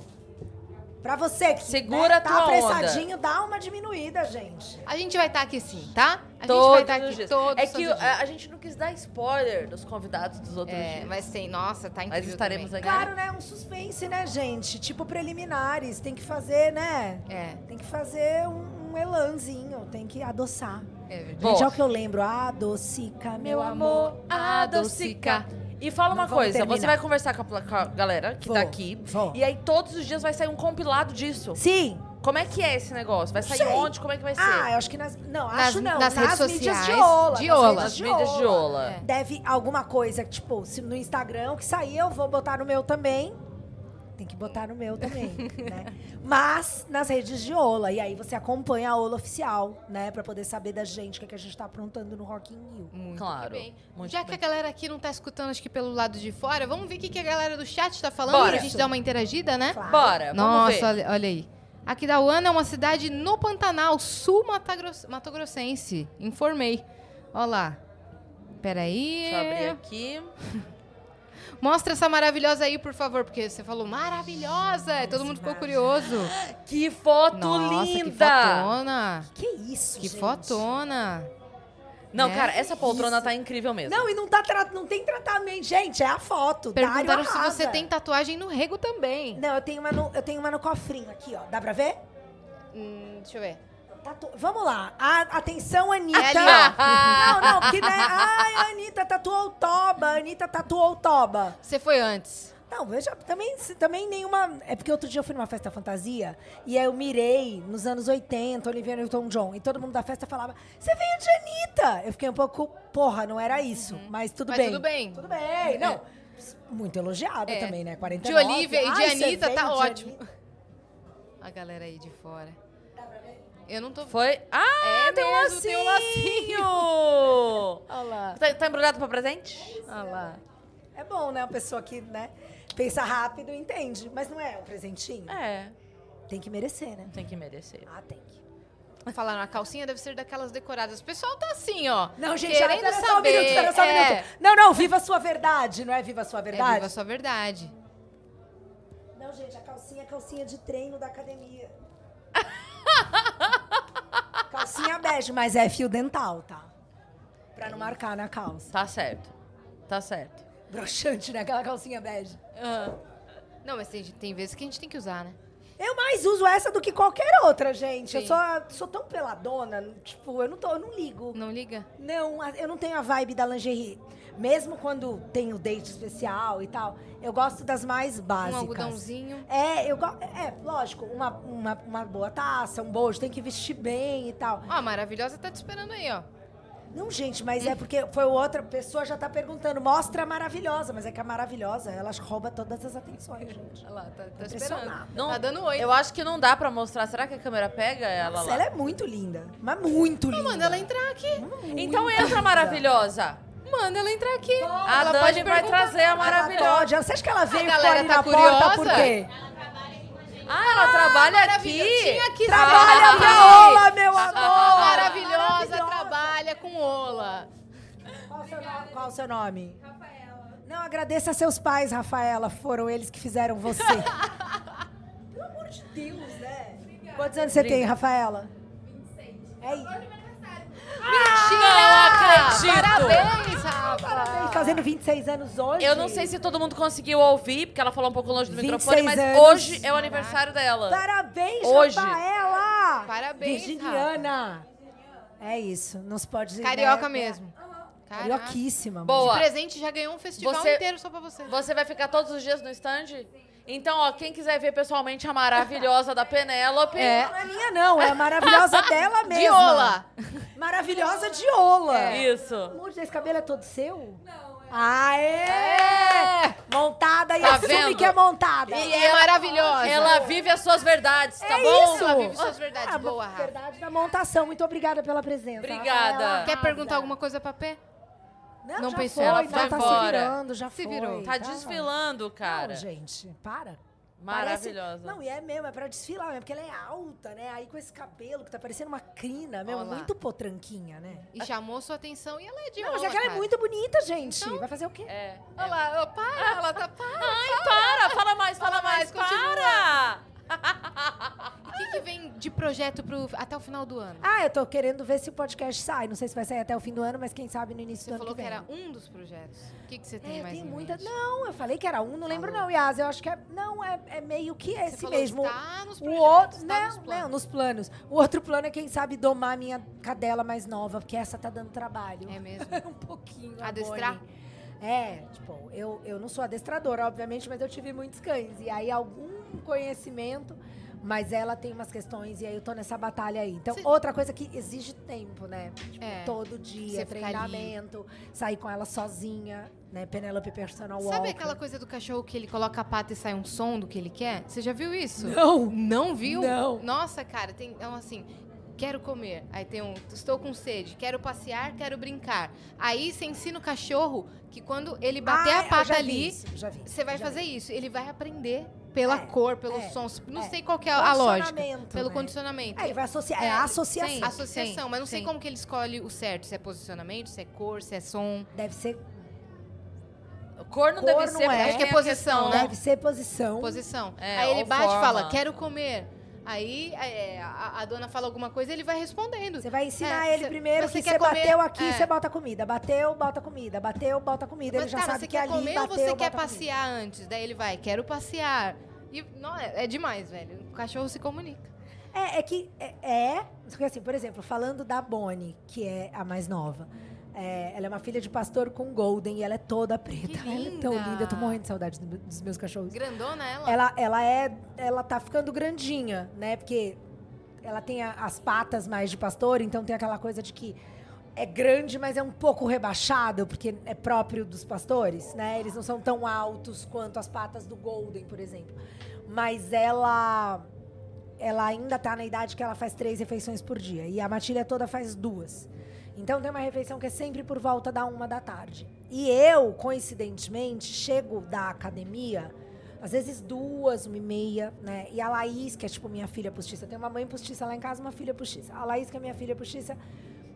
Pra você que Segura né, a tá apressadinho, dá uma diminuída, gente. A gente vai estar aqui sim, tá? A gente Todos vai estar os aqui dias. todos É que a, a gente não quis dar spoiler dos convidados dos outros É, dias. mas tem, nossa, tá incrível Mas estaremos também. aqui. Claro, né? Um suspense, né, gente? Tipo preliminares. Tem que fazer, né? É, Tem que fazer um, um elanzinho. Tem que adoçar. é verdade. Bom. Gente, é o que eu lembro. Adocica, meu amor. adocica. E fala Não uma coisa, terminar. você vai conversar com a, com a galera que Vou, tá aqui. vou. E aí todos os dias vai sair um compilado disso. Sim. Como é que é esse negócio? Vai sair Sei. onde? Como é que vai ser? Ah, eu acho que nas. Não, Nas- acho não. nas redes mídias sociais de Ola. de nas Ola. Nas mídias de Ola. É. Deve alguma coisa, tipo, se no Instagram que sair, eu vou botar no meu também. Tem que botar no meu também, né? Mas nas redes de Ola. E aí você acompanha a Ola oficial, né? Pra poder saber da gente o que, é que a gente tá aprontando no Rock in Rio. Muito Claro, bem. muito Já bem. que a galera aqui não tá escutando, acho que pelo lado de fora, vamos ver o que, que a galera do chat tá falando Bora. pra gente dar uma interagida, né? Claro. Bora, vamos Nossa, ver. olha, olha aí. Aquidauana é uma cidade no Pantanal, sul Matogrossense. Informei. Olha lá. Peraí. Deixa eu abrir aqui. Mostra essa maravilhosa aí, por favor, porque você falou maravilhosa. todo mundo ficou curioso. Que foto Nossa, que linda! fotona. Que isso, Que gente? fotona. Não, Né? cara, essa poltrona Isso. tá incrível mesmo. Não, e não, tá tra- não tem tratamento. Gente, é a foto. Perguntaram se você tem tatuagem no rego também. Não, eu tenho, uma no, eu tenho uma no cofrinho aqui, ó. Dá pra ver? Hum, deixa eu ver. Tatu- Vamos lá. A- atenção, Anitta. É ali, não, não, porque né? Ai, a Anitta tatuou o toba. A Anitta tatuou o toba. Você foi antes. Não, veja, também, também nenhuma. É porque outro dia eu fui numa festa fantasia e aí eu mirei nos anos 80, Olivia Newton-John, e todo mundo da festa falava: Você veio de Anitta! Eu fiquei um pouco, porra, não era isso, mas tudo Mas bem. tudo bem. Tudo bem, não. Muito elogiada É. também, né? De 49. Olivia e de Ai, Anitta tá de ótimo. Anitta. A galera aí de fora. Eu não tô. Foi. Ah, É tem um mesmo, tem um lacinho! Olha lá. tá, tá embrulhado pra presente? Olha lá. É bom, né? Uma pessoa que, né, pensa rápido e entende. Mas não é um presentinho? É, Tem que merecer, né? tem que merecer. Ah, tem que. Falaram, a calcinha deve ser daquelas decoradas. O pessoal tá assim, ó. Não, gente, querendo espera só um saber. minuto, espera só um é, minuto. Não, não, viva a sua verdade, não é viva a sua É verdade? viva a sua verdade. Não, gente, a calcinha é calcinha de treino da academia. calcinha bege, mas é fio dental, tá? Pra não marcar na calça. Tá certo. Tá certo. Broxante, né? Aquela calcinha bege. Não, mas tem, tem vezes que a gente tem que usar, né? Eu mais uso essa do que qualquer outra, gente. Eu Sim. sou, sou tão peladona, tipo, eu não, tô, eu não ligo. Não liga? Não, eu não tenho a vibe da lingerie. Mesmo quando tem o date especial e tal, eu gosto das mais básicas. Um algodãozinho. É, eu gosto. É, lógico, uma, uma, uma boa taça, um bojo, tem que vestir bem e tal. Ó, a maravilhosa tá te esperando aí, ó. Não, gente, mas é porque foi outra pessoa já tá perguntando, mostra a maravilhosa, mas é que a maravilhosa, ela rouba todas as atenções, gente. Olha lá, tá, tá Impressionada. esperando. Não, Tá dando oi. Eu acho que não dá pra mostrar. Será que a câmera pega ela Nossa, lá? ela é muito linda, mas muito linda. Manda ela entrar aqui. Muito Então linda. entra, maravilhosa. Manda ela entrar aqui. A ela Dani pode vai perguntar. trazer a Ela maravilhosa. pode. Você acha que ela veio e ficou galera ali tá na porta curiosa? por quê? Ah, ela trabalha maravilha- aqui. Tinha que Trabalha pra Ola, meu amor! Maravilhosa, Maravilhosa. trabalha com Ola. Qual o seu nome? Qual o seu nome? Rafaela. Não, agradeça a seus pais, Rafaela. Foram eles que fizeram você. Pelo amor de Deus, né? Quantos anos você tem, Rafaela? 26. É isso. Não acredito. Parabéns, Rafa. Parabéns, fazendo 26 anos hoje. Eu não sei se todo mundo conseguiu ouvir, porque ela falou um pouco longe do 26 microfone, mas anos. hoje é o aniversário dela. Parabéns, Hoje. Rafaela! Parabéns, Virginiana. É isso, não se pode dizer. Carioca né? mesmo. Carioquíssima. Boa. De presente já ganhou um festival Você- inteiro só pra você. Você vai ficar todos os dias no stand? Então, ó, quem quiser ver pessoalmente a maravilhosa da Penélope. É. Não é minha, não. É a maravilhosa dela mesma. De Ola. Maravilhosa de Ola. Isso. Amor, esse cabelo é todo seu? Não. Aê! É. Montada e Tá assume vendo? que é montada. E é maravilhosa. Ela vive as suas verdades, tá é bom? isso. Ela vive suas verdades. Ah, Boa, Rafa. Verdade da montação. Muito obrigada pela presença. Obrigada. Rafaela Quer perguntar alguma coisa pra Pé? Não, Não já pensou? Foi, Ela já foi tá embora. se virando, já Se foi. virou. Tá desfilando, cara. Não, gente, para. Maravilhosa. Parece- Não, e é mesmo, é pra desfilar mesmo, porque ela é alta, né? Aí com esse cabelo que tá parecendo uma crina, meu, Olha lá. muito potranquinha, né? E chamou sua atenção e ela é de Não, mas Ola, é que ela é muito bonita, gente. Vai fazer o quê? É. Olha lá, para, ela tá para. Ai, para! Fala mais, fala, Fala mais, mais, continua. O que, que vem de projeto pro, até o final do ano? Ah, eu tô querendo ver se o podcast sai. Não sei se vai sair até o fim do ano, mas quem sabe no início Você do ano falou que era um dos projetos. O que, que você tem É, mais tem em muita. mente? Não, eu falei que era um, não lembro Falou. não, Yas. Eu acho que é. Não, é, é meio que Você esse falou mesmo. tá nos o projetos, outro. tá não, nos planos. não, nos planos. O outro plano é, quem sabe, domar a minha cadela mais nova, porque essa tá dando trabalho. É mesmo? um pouquinho. Adestrar? Bonnie. É, tipo, eu, eu não sou adestradora, obviamente, mas eu tive muitos cães. E aí, algum conhecimento, mas ela tem umas questões, e aí eu tô nessa batalha aí. Então, Cê- outra coisa que exige tempo, né? Tipo, É. todo dia, treinamento, sair com ela sozinha, né? Penelope Personal Sabe Walker. aquela coisa do cachorro que ele coloca a pata e sai um som do que ele quer? Você já viu isso? Não! Não viu? Não. Nossa, cara, tem então assim, quero comer. Aí tem um, estou com sede, quero passear, quero brincar. Aí você ensina o cachorro que quando ele bater Ah, a pata ali, você vai já fazer vi. isso. Ele vai aprender pela É, cor, pelos é, sons. Não é. sei qual que é a lógica. Condicionamento, Pelo né? condicionamento. É, vai associar. É, a associação. Sim, associação, Sim, mas não sei sim. como que ele escolhe o certo, se é posicionamento, se é cor, se é som. Deve ser Cor não deve Cor não ser, é. Acho que é posição, né? Deve ser posição. Posição. É, Aí ele bate e forma. fala, quero comer. Aí é, a, a dona fala alguma coisa ele vai respondendo. Você vai ensinar É, ele cê- primeiro você que você bateu aqui, é. você bota comida. Bateu, bota comida. Bateu, bota comida. Ele Mas, já cara, sabe você que quer ali comer ou bateu, você quer bota comida. passear antes? Daí ele vai, quero passear. E não, é, é demais, velho. O cachorro se comunica. É, é que é, é. Assim, por exemplo, falando da Bonnie, que é a mais nova. É, ela é uma filha de pastor com Golden e ela é toda preta. Ela é tão linda! Eu tô morrendo de saudade do- dos meus cachorros. Grandona ela? Ela, ela é. Ela tá ficando grandinha, né? Porque ela tem a- as patas mais de pastor, então tem aquela coisa de que é grande, mas é um pouco rebaixado, porque é próprio dos pastores, né? Eles não são tão altos quanto as patas do Golden, por exemplo. Mas ela. Ela ainda tá na idade que ela faz três refeições por dia. E a Matilha toda faz duas. Então tem uma refeição que é sempre por volta da uma da tarde. E eu, coincidentemente, chego da academia às vezes duas, uma e meia, né? E a Laís, que é tipo minha filha postiça, tenho uma mãe postiça lá em casa, uma filha postiça. A Laís, que é minha filha postiça,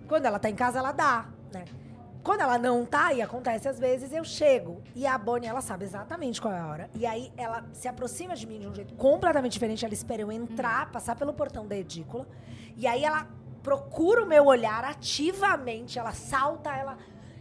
quando ela tá em casa, ela dá, né? Quando ela não tá, e acontece às vezes, eu chego. E a Bonnie, ela sabe exatamente qual é a hora. E aí ela se aproxima de mim de um jeito completamente diferente. Ela espera eu entrar, passar pelo portão da edícula. E aí ela procura o meu olhar ativamente. Ela salta, ela,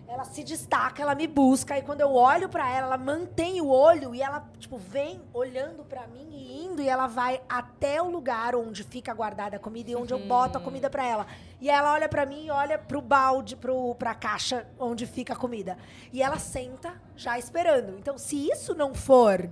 ela se destaca, ela me busca. E quando eu olho pra ela, ela mantém o olho e ela, tipo, vem olhando pra mim e indo. E ela vai até o lugar onde fica guardada a comida e onde eu boto a comida pra ela. E ela olha pra mim e olha pro balde, pro, pra caixa onde fica a comida. E ela senta já esperando. Então, se isso não for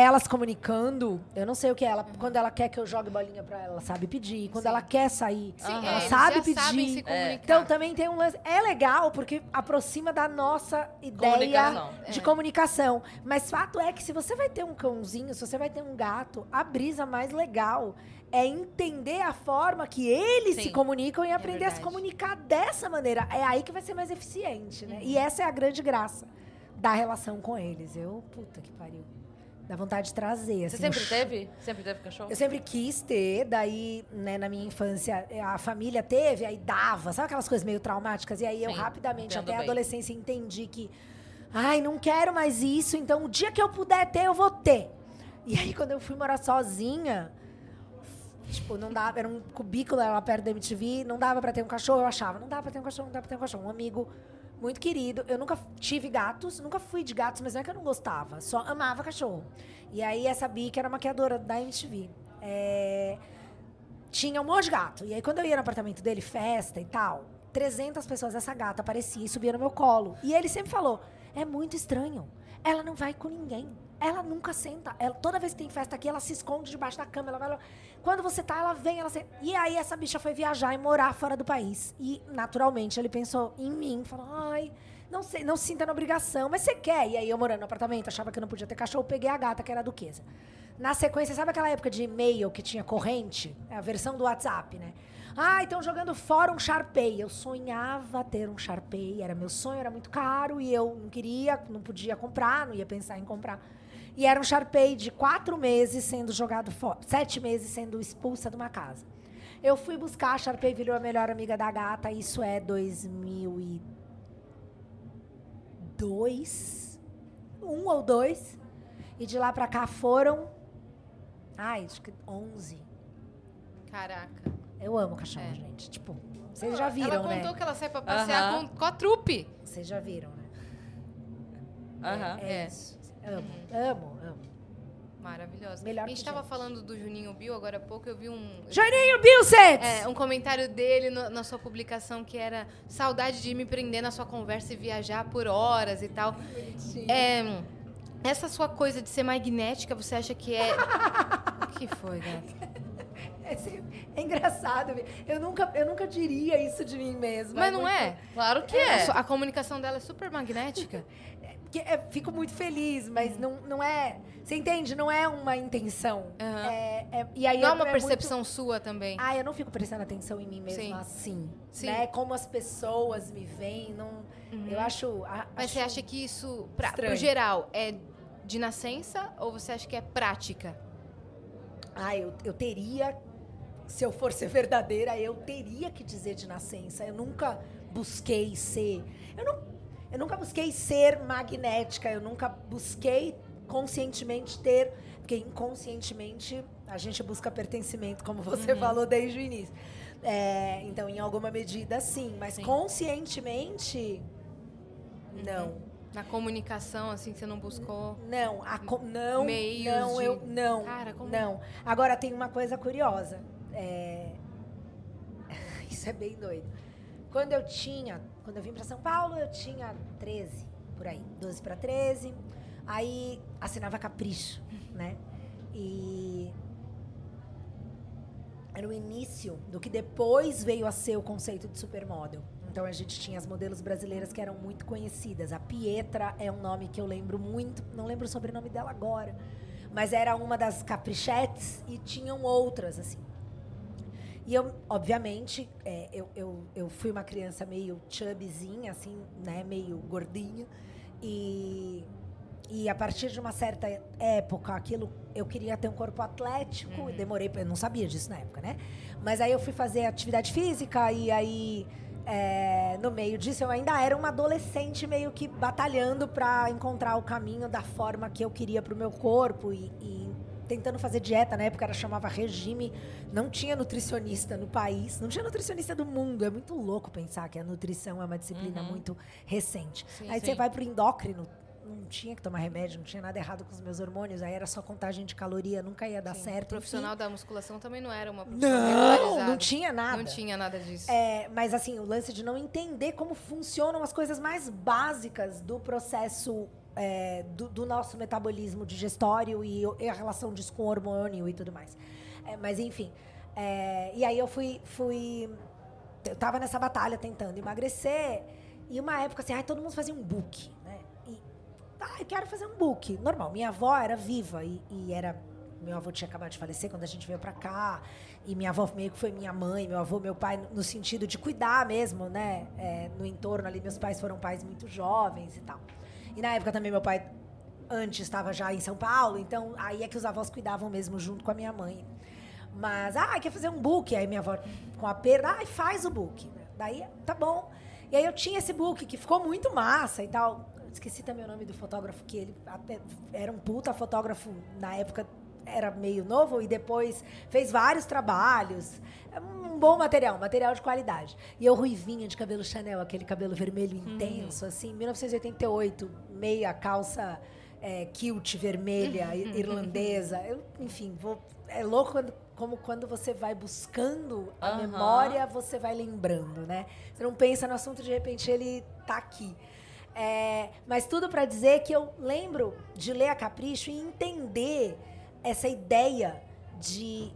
ela se comunicando, eu não sei o que é. Ela, quando ela quer que eu jogue bolinha pra ela, ela sabe pedir. Quando Sim. ela quer sair, Sim, ela é, eles sabe já pedir. sabem se comunicar. Então também tem um lance. É legal porque aproxima da nossa ideia Comunicação. de É. comunicação. Mas fato é que se você vai ter um cãozinho, se você vai ter um gato, a brisa mais legal é entender a forma que eles Sim. se comunicam e aprender a se comunicar dessa maneira. É aí que vai ser mais eficiente, né? Uhum. E essa é a grande graça da relação com eles. Eu, puta que pariu. Dá vontade de trazer. Você assim, sempre um teve? Sempre teve cachorro? eu sempre quis ter, daí, né, na minha infância, a família teve, aí dava, sabe aquelas coisas meio traumáticas? E aí eu Sim, rapidamente, entendo até a bem. adolescência, entendi que, ai, não quero mais isso, então o dia que eu puder ter, eu vou ter. E aí quando eu fui morar sozinha, tipo, não dava, era um cubículo lá perto da MTV, não dava pra ter um cachorro, eu achava, não dá pra ter um cachorro, não dá pra ter um cachorro. Um amigo muito querido, eu nunca tive gatos, nunca fui de gatos, mas não é que eu não gostava, só amava cachorro. E aí essa Bi, que era maquiadora da MTV, é, tinha um monte de gato. E aí quando eu ia no apartamento dele, festa e tal, 300 pessoas, essa gata aparecia e subia no meu colo. E ele sempre falou, é muito estranho, ela não vai com ninguém. Ela nunca senta. Ela, toda vez que tem festa aqui, ela se esconde debaixo da cama. Ela vai. Quando você tá, ela vem, ela senta. E aí essa bicha foi viajar e morar fora do país. E, naturalmente, ele pensou em mim. Falou, ai, não sei, não se sinta na obrigação, mas você quer. E aí eu morando no apartamento, achava que eu não podia ter cachorro, peguei a gata, que era duquesa. Na sequência, sabe aquela época de e-mail que tinha corrente? É a versão do WhatsApp, né? Ah, então jogando fora um Sharpei. Eu sonhava ter um Sharpei, era meu sonho, era muito caro e eu não queria, não podia comprar, não ia pensar em comprar. E era um Sharpei de quatro meses sendo jogado fora, sete meses sendo expulsa de uma casa. Eu fui buscar, a Sharpei virou a melhor amiga da gata, isso é 2002, um ou dois. E de lá pra cá foram, ai, acho que 11. Caraca. Eu amo cachorro, É. gente. Tipo, vocês já viram, ela contou né? que ela sai pra passear Aham. com, com a trupe. Vocês já viram, né? Aham. É, É. isso. Amo, amo, amo. Maravilhosa. Melhor a gente que tava gente. falando do Juninho Bill agora há pouco, eu vi um. Janinho Bilsets! É, um comentário dele no- na sua publicação que era saudade de me prender na sua conversa e viajar por horas e tal. É, essa sua coisa de ser magnética, você acha que é. O que foi, gata? É, é engraçado. Eu nunca, eu nunca diria isso de mim mesma. Mas não é? Claro que é. sua- a comunicação dela é super magnética. que é- fico muito feliz, mas não, não é. Você entende? Não é uma intenção. Aham. É, é- e aí Não é uma muito- percepção sua também. Ah, eu não fico prestando atenção em mim mesma Sim. assim. Sim. Né? Como as pessoas me veem. Não, Eu acho. a- Uhum. Mas acho você acha que isso, pra, pro geral, é de nascença ou você acha que é prática? Ah, eu, eu teria. Se eu for ser verdadeira, eu teria que dizer de nascença. Eu nunca busquei ser. Eu não. Eu nunca busquei ser magnética, eu nunca busquei conscientemente ter, porque inconscientemente a gente busca pertencimento, como você uhum. falou desde o início. É, então, em alguma medida, sim, mas sim. conscientemente, uhum. não. Na comunicação, assim, você não buscou? Não, a co não, meios não, de... eu não, Cara, como... não. Agora tem uma coisa curiosa. É... Isso é bem doido. Quando eu tinha, quando eu vim para São Paulo, eu tinha 13, por aí, 12 para 13. Aí assinava Capricho, né? E era o início do que depois veio a ser o conceito de supermodel. Então a gente tinha as modelos brasileiras que eram muito conhecidas. A Pietra é um nome que eu lembro muito, não lembro o sobrenome dela agora, mas era uma das caprichetes e tinham outras assim. E eu, obviamente, é, eu, eu, eu fui uma criança meio chubbyzinha, assim, né? Meio gordinha. E, e a partir de uma certa época, aquilo, eu queria ter um corpo atlético. Uhum. Demorei, eu não sabia disso na época, né? Mas aí eu fui fazer atividade física e aí... É, no meio disso, eu ainda era uma adolescente meio que batalhando para encontrar o caminho da forma que eu queria para o meu corpo e, e tentando fazer dieta, na época era chamava regime, não tinha nutricionista no país, não tinha nutricionista do mundo. É muito louco pensar que a nutrição é uma disciplina uhum. muito recente. Sim, aí sim. você vai pro endócrino, não tinha que tomar remédio, não tinha nada errado com os meus hormônios, aí era só contagem de caloria, nunca ia dar Sim, certo. O profissional da musculação também não era uma Não, não tinha nada. Não tinha nada disso. É, mas assim, o lance de não entender como funcionam as coisas mais básicas do processo é, do, do, nosso metabolismo digestório e, e, a relação disso com o hormônio e tudo mais. É, mas, enfim. É, e aí eu fui, fui. Eu tava nessa batalha tentando emagrecer. E uma época assim, ai, todo mundo fazia um book, né? E, ah, eu quero fazer um book. Normal. Minha avó era viva e, e era. Meu avô tinha acabado de falecer quando a gente veio para cá. E minha avó meio que foi minha mãe, meu avô, meu pai, no sentido de cuidar mesmo, né? É, no entorno ali, meus pais foram pais muito jovens e tal. E na época também meu pai antes estava já em São Paulo, então aí é que os avós cuidavam mesmo junto com a minha mãe. Mas, ah, quer fazer um book? Aí minha avó, com a perda, ah, faz o book. Daí, tá bom. E aí eu tinha esse book que ficou muito massa e tal. Esqueci também o nome do fotógrafo, que ele até era um puta fotógrafo na época era meio novo e depois fez vários trabalhos. É um bom material, material de qualidade. E eu ruivinha de cabelo Chanel, aquele cabelo vermelho uhum. intenso, assim, 1988, meia calça é, kilt vermelha, uhum. irlandesa. Eu, enfim, vou, é louco quando, como quando você vai buscando a uhum. memória, você vai lembrando, né? Você não pensa no assunto, de repente ele tá aqui. É, mas tudo para dizer que eu lembro de ler a Capricho e entender essa ideia de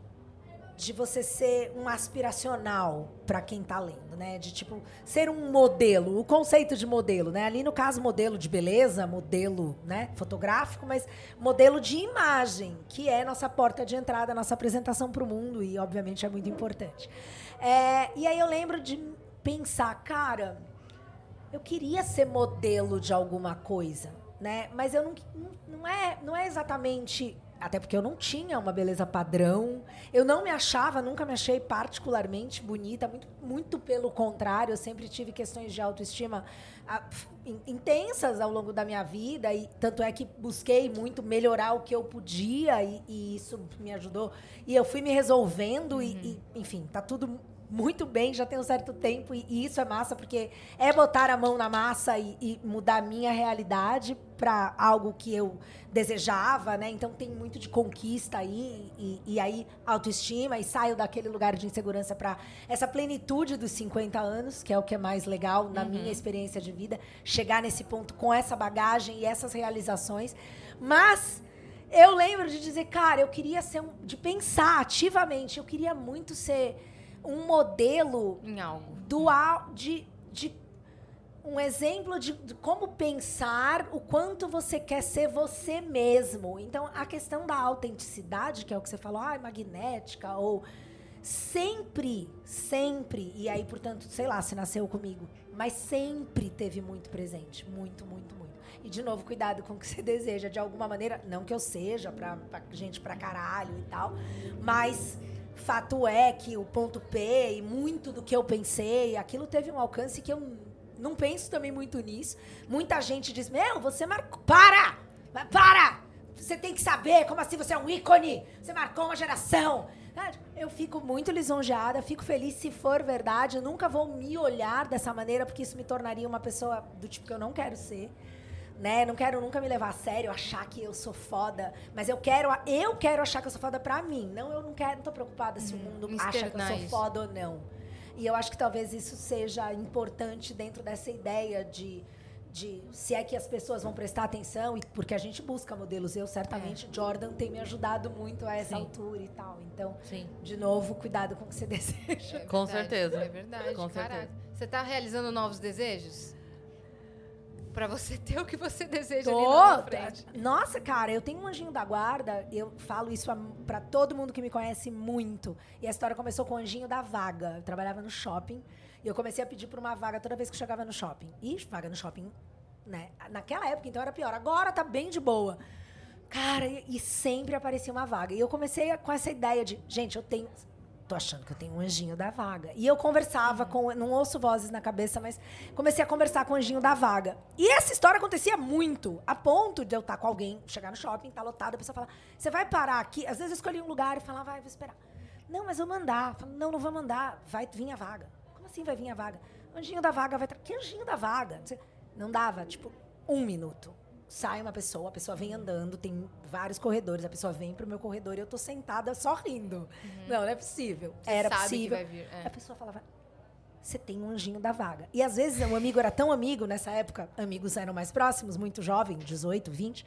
de você ser um aspiracional para quem está lendo, né? De tipo ser um modelo, o conceito de modelo, né? Ali no caso modelo de beleza, modelo, né, fotográfico, mas modelo de imagem, que é nossa porta de entrada, nossa apresentação para o mundo e obviamente é muito importante. É, e aí eu lembro de pensar, cara, eu queria ser modelo de alguma coisa, né? Mas eu não, não é, não é exatamente até porque eu não tinha uma beleza padrão. Eu não me achava, nunca me achei particularmente bonita. Muito, muito pelo contrário, eu sempre tive questões de autoestima a, ah, intensas ao longo da minha vida. E tanto é que busquei muito melhorar o que eu podia. E, e isso me ajudou. E eu fui me resolvendo. Uhum. E, e, enfim, tá tudo muito bem, já tem um certo tempo, e, e, isso é massa, porque é botar a mão na massa e, e mudar a minha realidade para algo que eu desejava, né? Então tem muito de conquista aí, e, e aí autoestima, e saio daquele lugar de insegurança para essa plenitude dos 50 anos, que é o que é mais legal na uhum. minha experiência de vida, chegar nesse ponto com essa bagagem e essas realizações. Mas eu lembro de dizer, cara, eu queria ser um, de pensar ativamente, eu queria muito ser um modelo em algo do de, de um exemplo de, de, como pensar o quanto você quer ser você mesmo. Então, a questão da autenticidade, que é o que você falou, ah, magnética, ou sempre, sempre, e aí, portanto, sei lá, se nasceu comigo, mas sempre teve muito presente. Muito, muito, muito. E, de novo, cuidado com o que você deseja, de alguma maneira, não que eu seja pra, pra gente pra caralho e tal, mas Fato é que o ponto P e muito do que eu pensei, aquilo teve um alcance que eu não penso também muito nisso. Muita gente diz: Meu, você marcou. Para! Para! Você tem que saber como assim você é um ícone. Você marcou uma geração. Eu fico muito lisonjeada, fico feliz se for verdade. Eu nunca vou me olhar dessa maneira, porque isso me tornaria uma pessoa do tipo que eu não quero ser. Né? Não quero nunca me levar a sério, achar que eu sou foda. Mas eu quero, eu quero achar que eu sou foda pra mim. Não, eu não quero, não tô preocupada se o Uhum. mundo acha que eu sou foda ou não. E eu acho que talvez isso seja importante dentro dessa ideia de, de se é que as pessoas vão prestar atenção, e porque a gente busca modelos. Eu, certamente, Jordan tem me ajudado muito a essa Sim. altura e tal. Então, Sim. de novo, cuidado com o que você deseja. É Com verdade, certeza. É verdade, Com caraca. certeza. Você tá realizando novos desejos? Pra você ter o que você deseja ali Tô. lá na frente. Nossa, cara, eu tenho um anjinho da guarda. Eu falo isso a- pra todo mundo que me conhece muito. E a história começou com o anjinho da vaga. Eu trabalhava no shopping e eu comecei a pedir por uma vaga toda vez que chegava no shopping. E vaga no shopping, né? Naquela época, então era pior. Agora tá bem de boa. Cara, e, sempre aparecia uma vaga. E eu comecei com essa ideia de, gente, eu tenho. Tô achando que eu tenho um anjinho da vaga. E eu conversava com. Não ouço vozes na cabeça, mas comecei a conversar com o anjinho da vaga. E essa história acontecia muito, a ponto de eu estar com alguém, chegar no shopping, tá lotado, a pessoa falar: você vai parar aqui? Às vezes eu escolhi um lugar e falava, vai, vou esperar. Não, mas eu vou mandar. Falo, não, não vou mandar. Vai vir a vaga. Como assim vai vir a vaga? Anjinho da vaga vai. Que anjinho da vaga? Não dava, tipo, um minuto. Sai uma pessoa, a pessoa vem andando, tem vários corredores, a pessoa vem pro meu corredor e eu tô sentada só rindo. Não, não é possível. Você Era possível. vir. é. A pessoa falava, você tem um anjinho da vaga. E às vezes o amigo era tão amigo, nessa época, amigos eram mais próximos, muito jovem, 18, 20.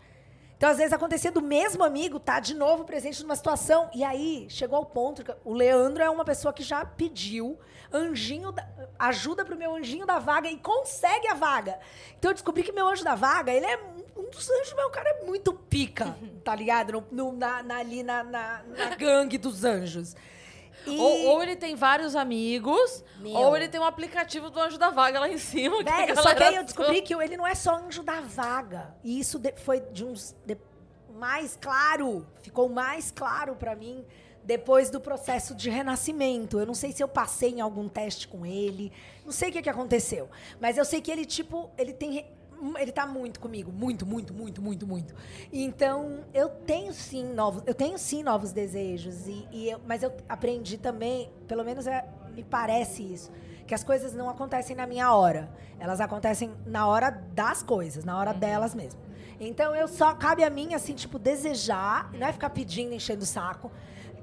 Então, às vezes, acontecia do mesmo amigo tá de novo presente numa situação. E aí, chegou ao ponto que o Leandro é uma pessoa que já pediu anjinho da- ajuda pro meu anjinho da vaga e consegue a vaga. Então, eu descobri que meu anjo da vaga, ele é um- um dos anjos, meu cara é muito pica, tá ligado? No, no- na, na- ali na, na, na gangue dos anjos. E- Ou, ou ele tem vários amigos, Meu. ou ele tem um aplicativo do Anjo da Vaga lá em cima. que Velho, só que aí eu descobri que ele não é só anjo da vaga. E isso de- foi de uns. de- mais claro. Ficou mais claro pra mim depois do processo de renascimento. Eu não sei se eu passei em algum teste com ele. Não sei o que, que aconteceu. Mas eu sei que ele, tipo, ele tem. Ele tá muito comigo, muito, muito, muito, muito, muito. Então, eu tenho sim novos, eu tenho sim novos desejos e, e eu- mas eu aprendi também, pelo menos é, me parece isso, que as coisas não acontecem na minha hora. Elas acontecem na hora das coisas, na hora delas mesmo. Então eu só cabe a mim assim, tipo, desejar, não é ficar pedindo, enchendo o saco.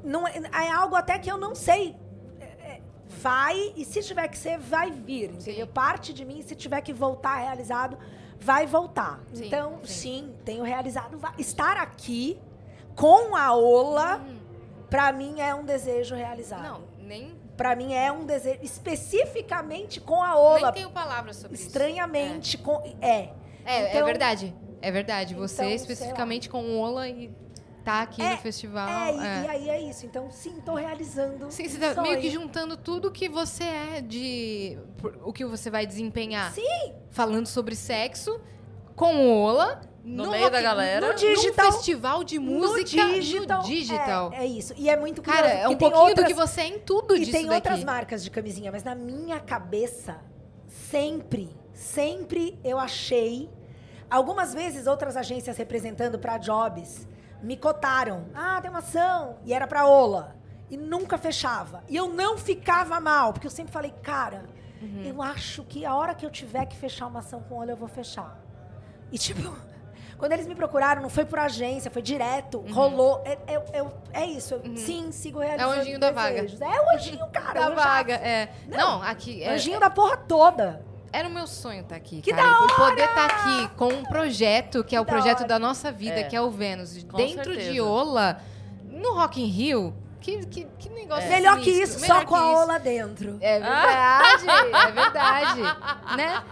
Não é, é algo até que eu não sei. É, é, Vai, e se tiver que ser, vai vir. Entendeu? Parte de mim, se tiver que voltar realizado, vai voltar. Sim, então, sim. sim, tenho realizado. Estar aqui com a Ola, pra mim é um desejo realizado. Não, nem, Pra mim é um desejo, especificamente com a Ola. nem tenho palavras sobre isso. Estranhamente com. É. É, é Então- verdade. É verdade. Você Então, especificamente com o Ola e tá aqui É, no festival. É, e, é. e aí é isso. Então, sim, tô realizando. Sim, você um tá sonho. meio que juntando tudo que você é de. por- o que você vai desempenhar. Sim. Falando sobre sexo com o Ola. No meio da galera. No digital. festival de música no digital. no digital. É, é isso. E é muito Cara, curioso, é um tem pouquinho outras, do que você é em tudo E disso tem daqui. outras marcas de camisinha, mas na minha cabeça, sempre, sempre eu achei. Algumas vezes, outras agências representando pra jobs me cotaram. Ah, tem uma ação. E era pra Ola. E nunca fechava. E eu não ficava mal, porque eu sempre falei, cara, Uhum. eu acho que a hora que eu tiver que fechar uma ação com Ola, eu vou fechar. E tipo. Quando eles me procuraram, não foi por agência, foi direto, rolou. É, é, é, é isso. eu, Sim, sigo realizando Uhum. É o anjinho da vaga. É o anjinho, cara. da vaga, é. Não, Não, aqui. é- Anjinho da porra toda. Era o meu sonho estar aqui, Que cara. da E poder estar aqui com um projeto que é o da projeto hora. da nossa vida, É. que é o Vênus. Com Dentro de certeza. Ola, no Rock in Rio, que, que, que negócio Melhor que isso, Melhor só com que a isso. ola dentro. É verdade, é verdade. Né?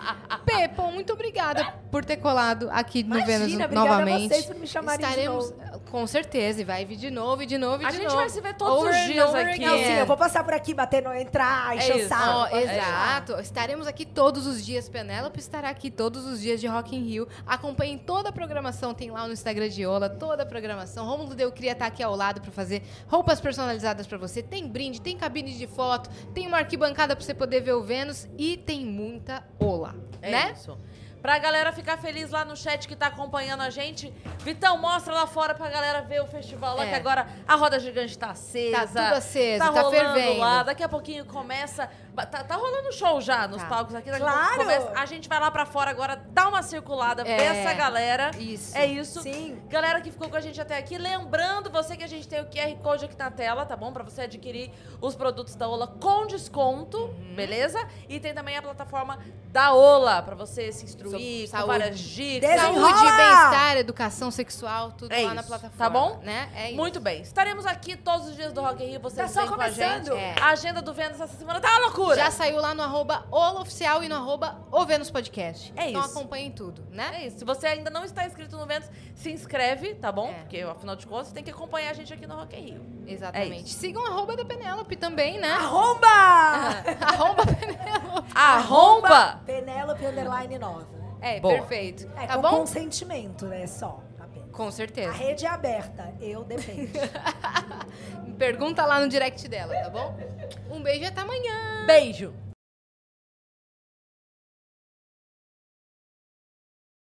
Pepo, muito obrigada por ter colado aqui no Imagina, Vênus obrigada a novamente. vocês por me chamarem de Estaremos, novo. Com certeza, e vai vir de novo, e de novo, e A de gente novo. vai se ver todos Over os dias aqui. Não, sim, eu vou passar por aqui, bater no entrar, encher isso. o saco. Ó, pode deixar. exato. Estaremos aqui todos os dias. Penélope estará aqui todos os dias de Rock in Rio. Acompanhem toda a programação. Tem lá no Instagram de Ola toda a programação. Romulo Deu queria estar aqui ao lado para fazer roupas personalizadas para você. Tem brinde, tem cabine de foto, tem uma arquibancada para você poder ver o Vênus e tem muita Ola, É né? isso. Pra galera ficar feliz lá no chat que tá acompanhando a gente. Vitão, mostra lá fora pra galera ver o festival lá, É. que agora a roda gigante tá acesa. Tá tudo aceso, tá, tá rolando fervendo. lá. Daqui a pouquinho começa. Tá, tá rolando show já nos Tá. palcos aqui. Daqui a Claro! pouco começa. A gente vai lá pra fora agora, dá uma circulada, É. vê essa galera. Isso. É isso. Sim. Galera que ficou com a gente até aqui, lembrando você que a gente tem o QR Code aqui na tela, tá bom? Pra você adquirir os produtos da Ola com desconto, Uhum. beleza? E tem também a plataforma da Ola pra você se instruir, Com saúde. várias dicas. Desenrola! Saúde, bem-estar, educação sexual, tudo É lá na isso, plataforma. tá bom? Né? É isso. Muito bem. Estaremos aqui todos os dias do Rock in Rio, vocês Tá só com a começando. gente. É. A agenda do Vênus essa semana tá uma loucura. Já saiu lá no arroba Oficial e no arroba O Vênus Podcast. É então isso. acompanhem tudo, né? É isso. Se você ainda não está inscrito no Vênus, se inscreve, tá bom? É. Porque, afinal de contas, tem que acompanhar a gente aqui no Rock in Rio. Exatamente. isso. Sigam a arroba da Penélope também, né? Arromba! arroba Penélope. Arromba! Penélope Underline 9. É, Boa. perfeito. É, tá com bom? consentimento, né? Só. apenas. Com A certeza. rede é aberta, eu dependo. Pergunta lá no direct dela, tá bom? Um beijo e até amanhã. Beijo!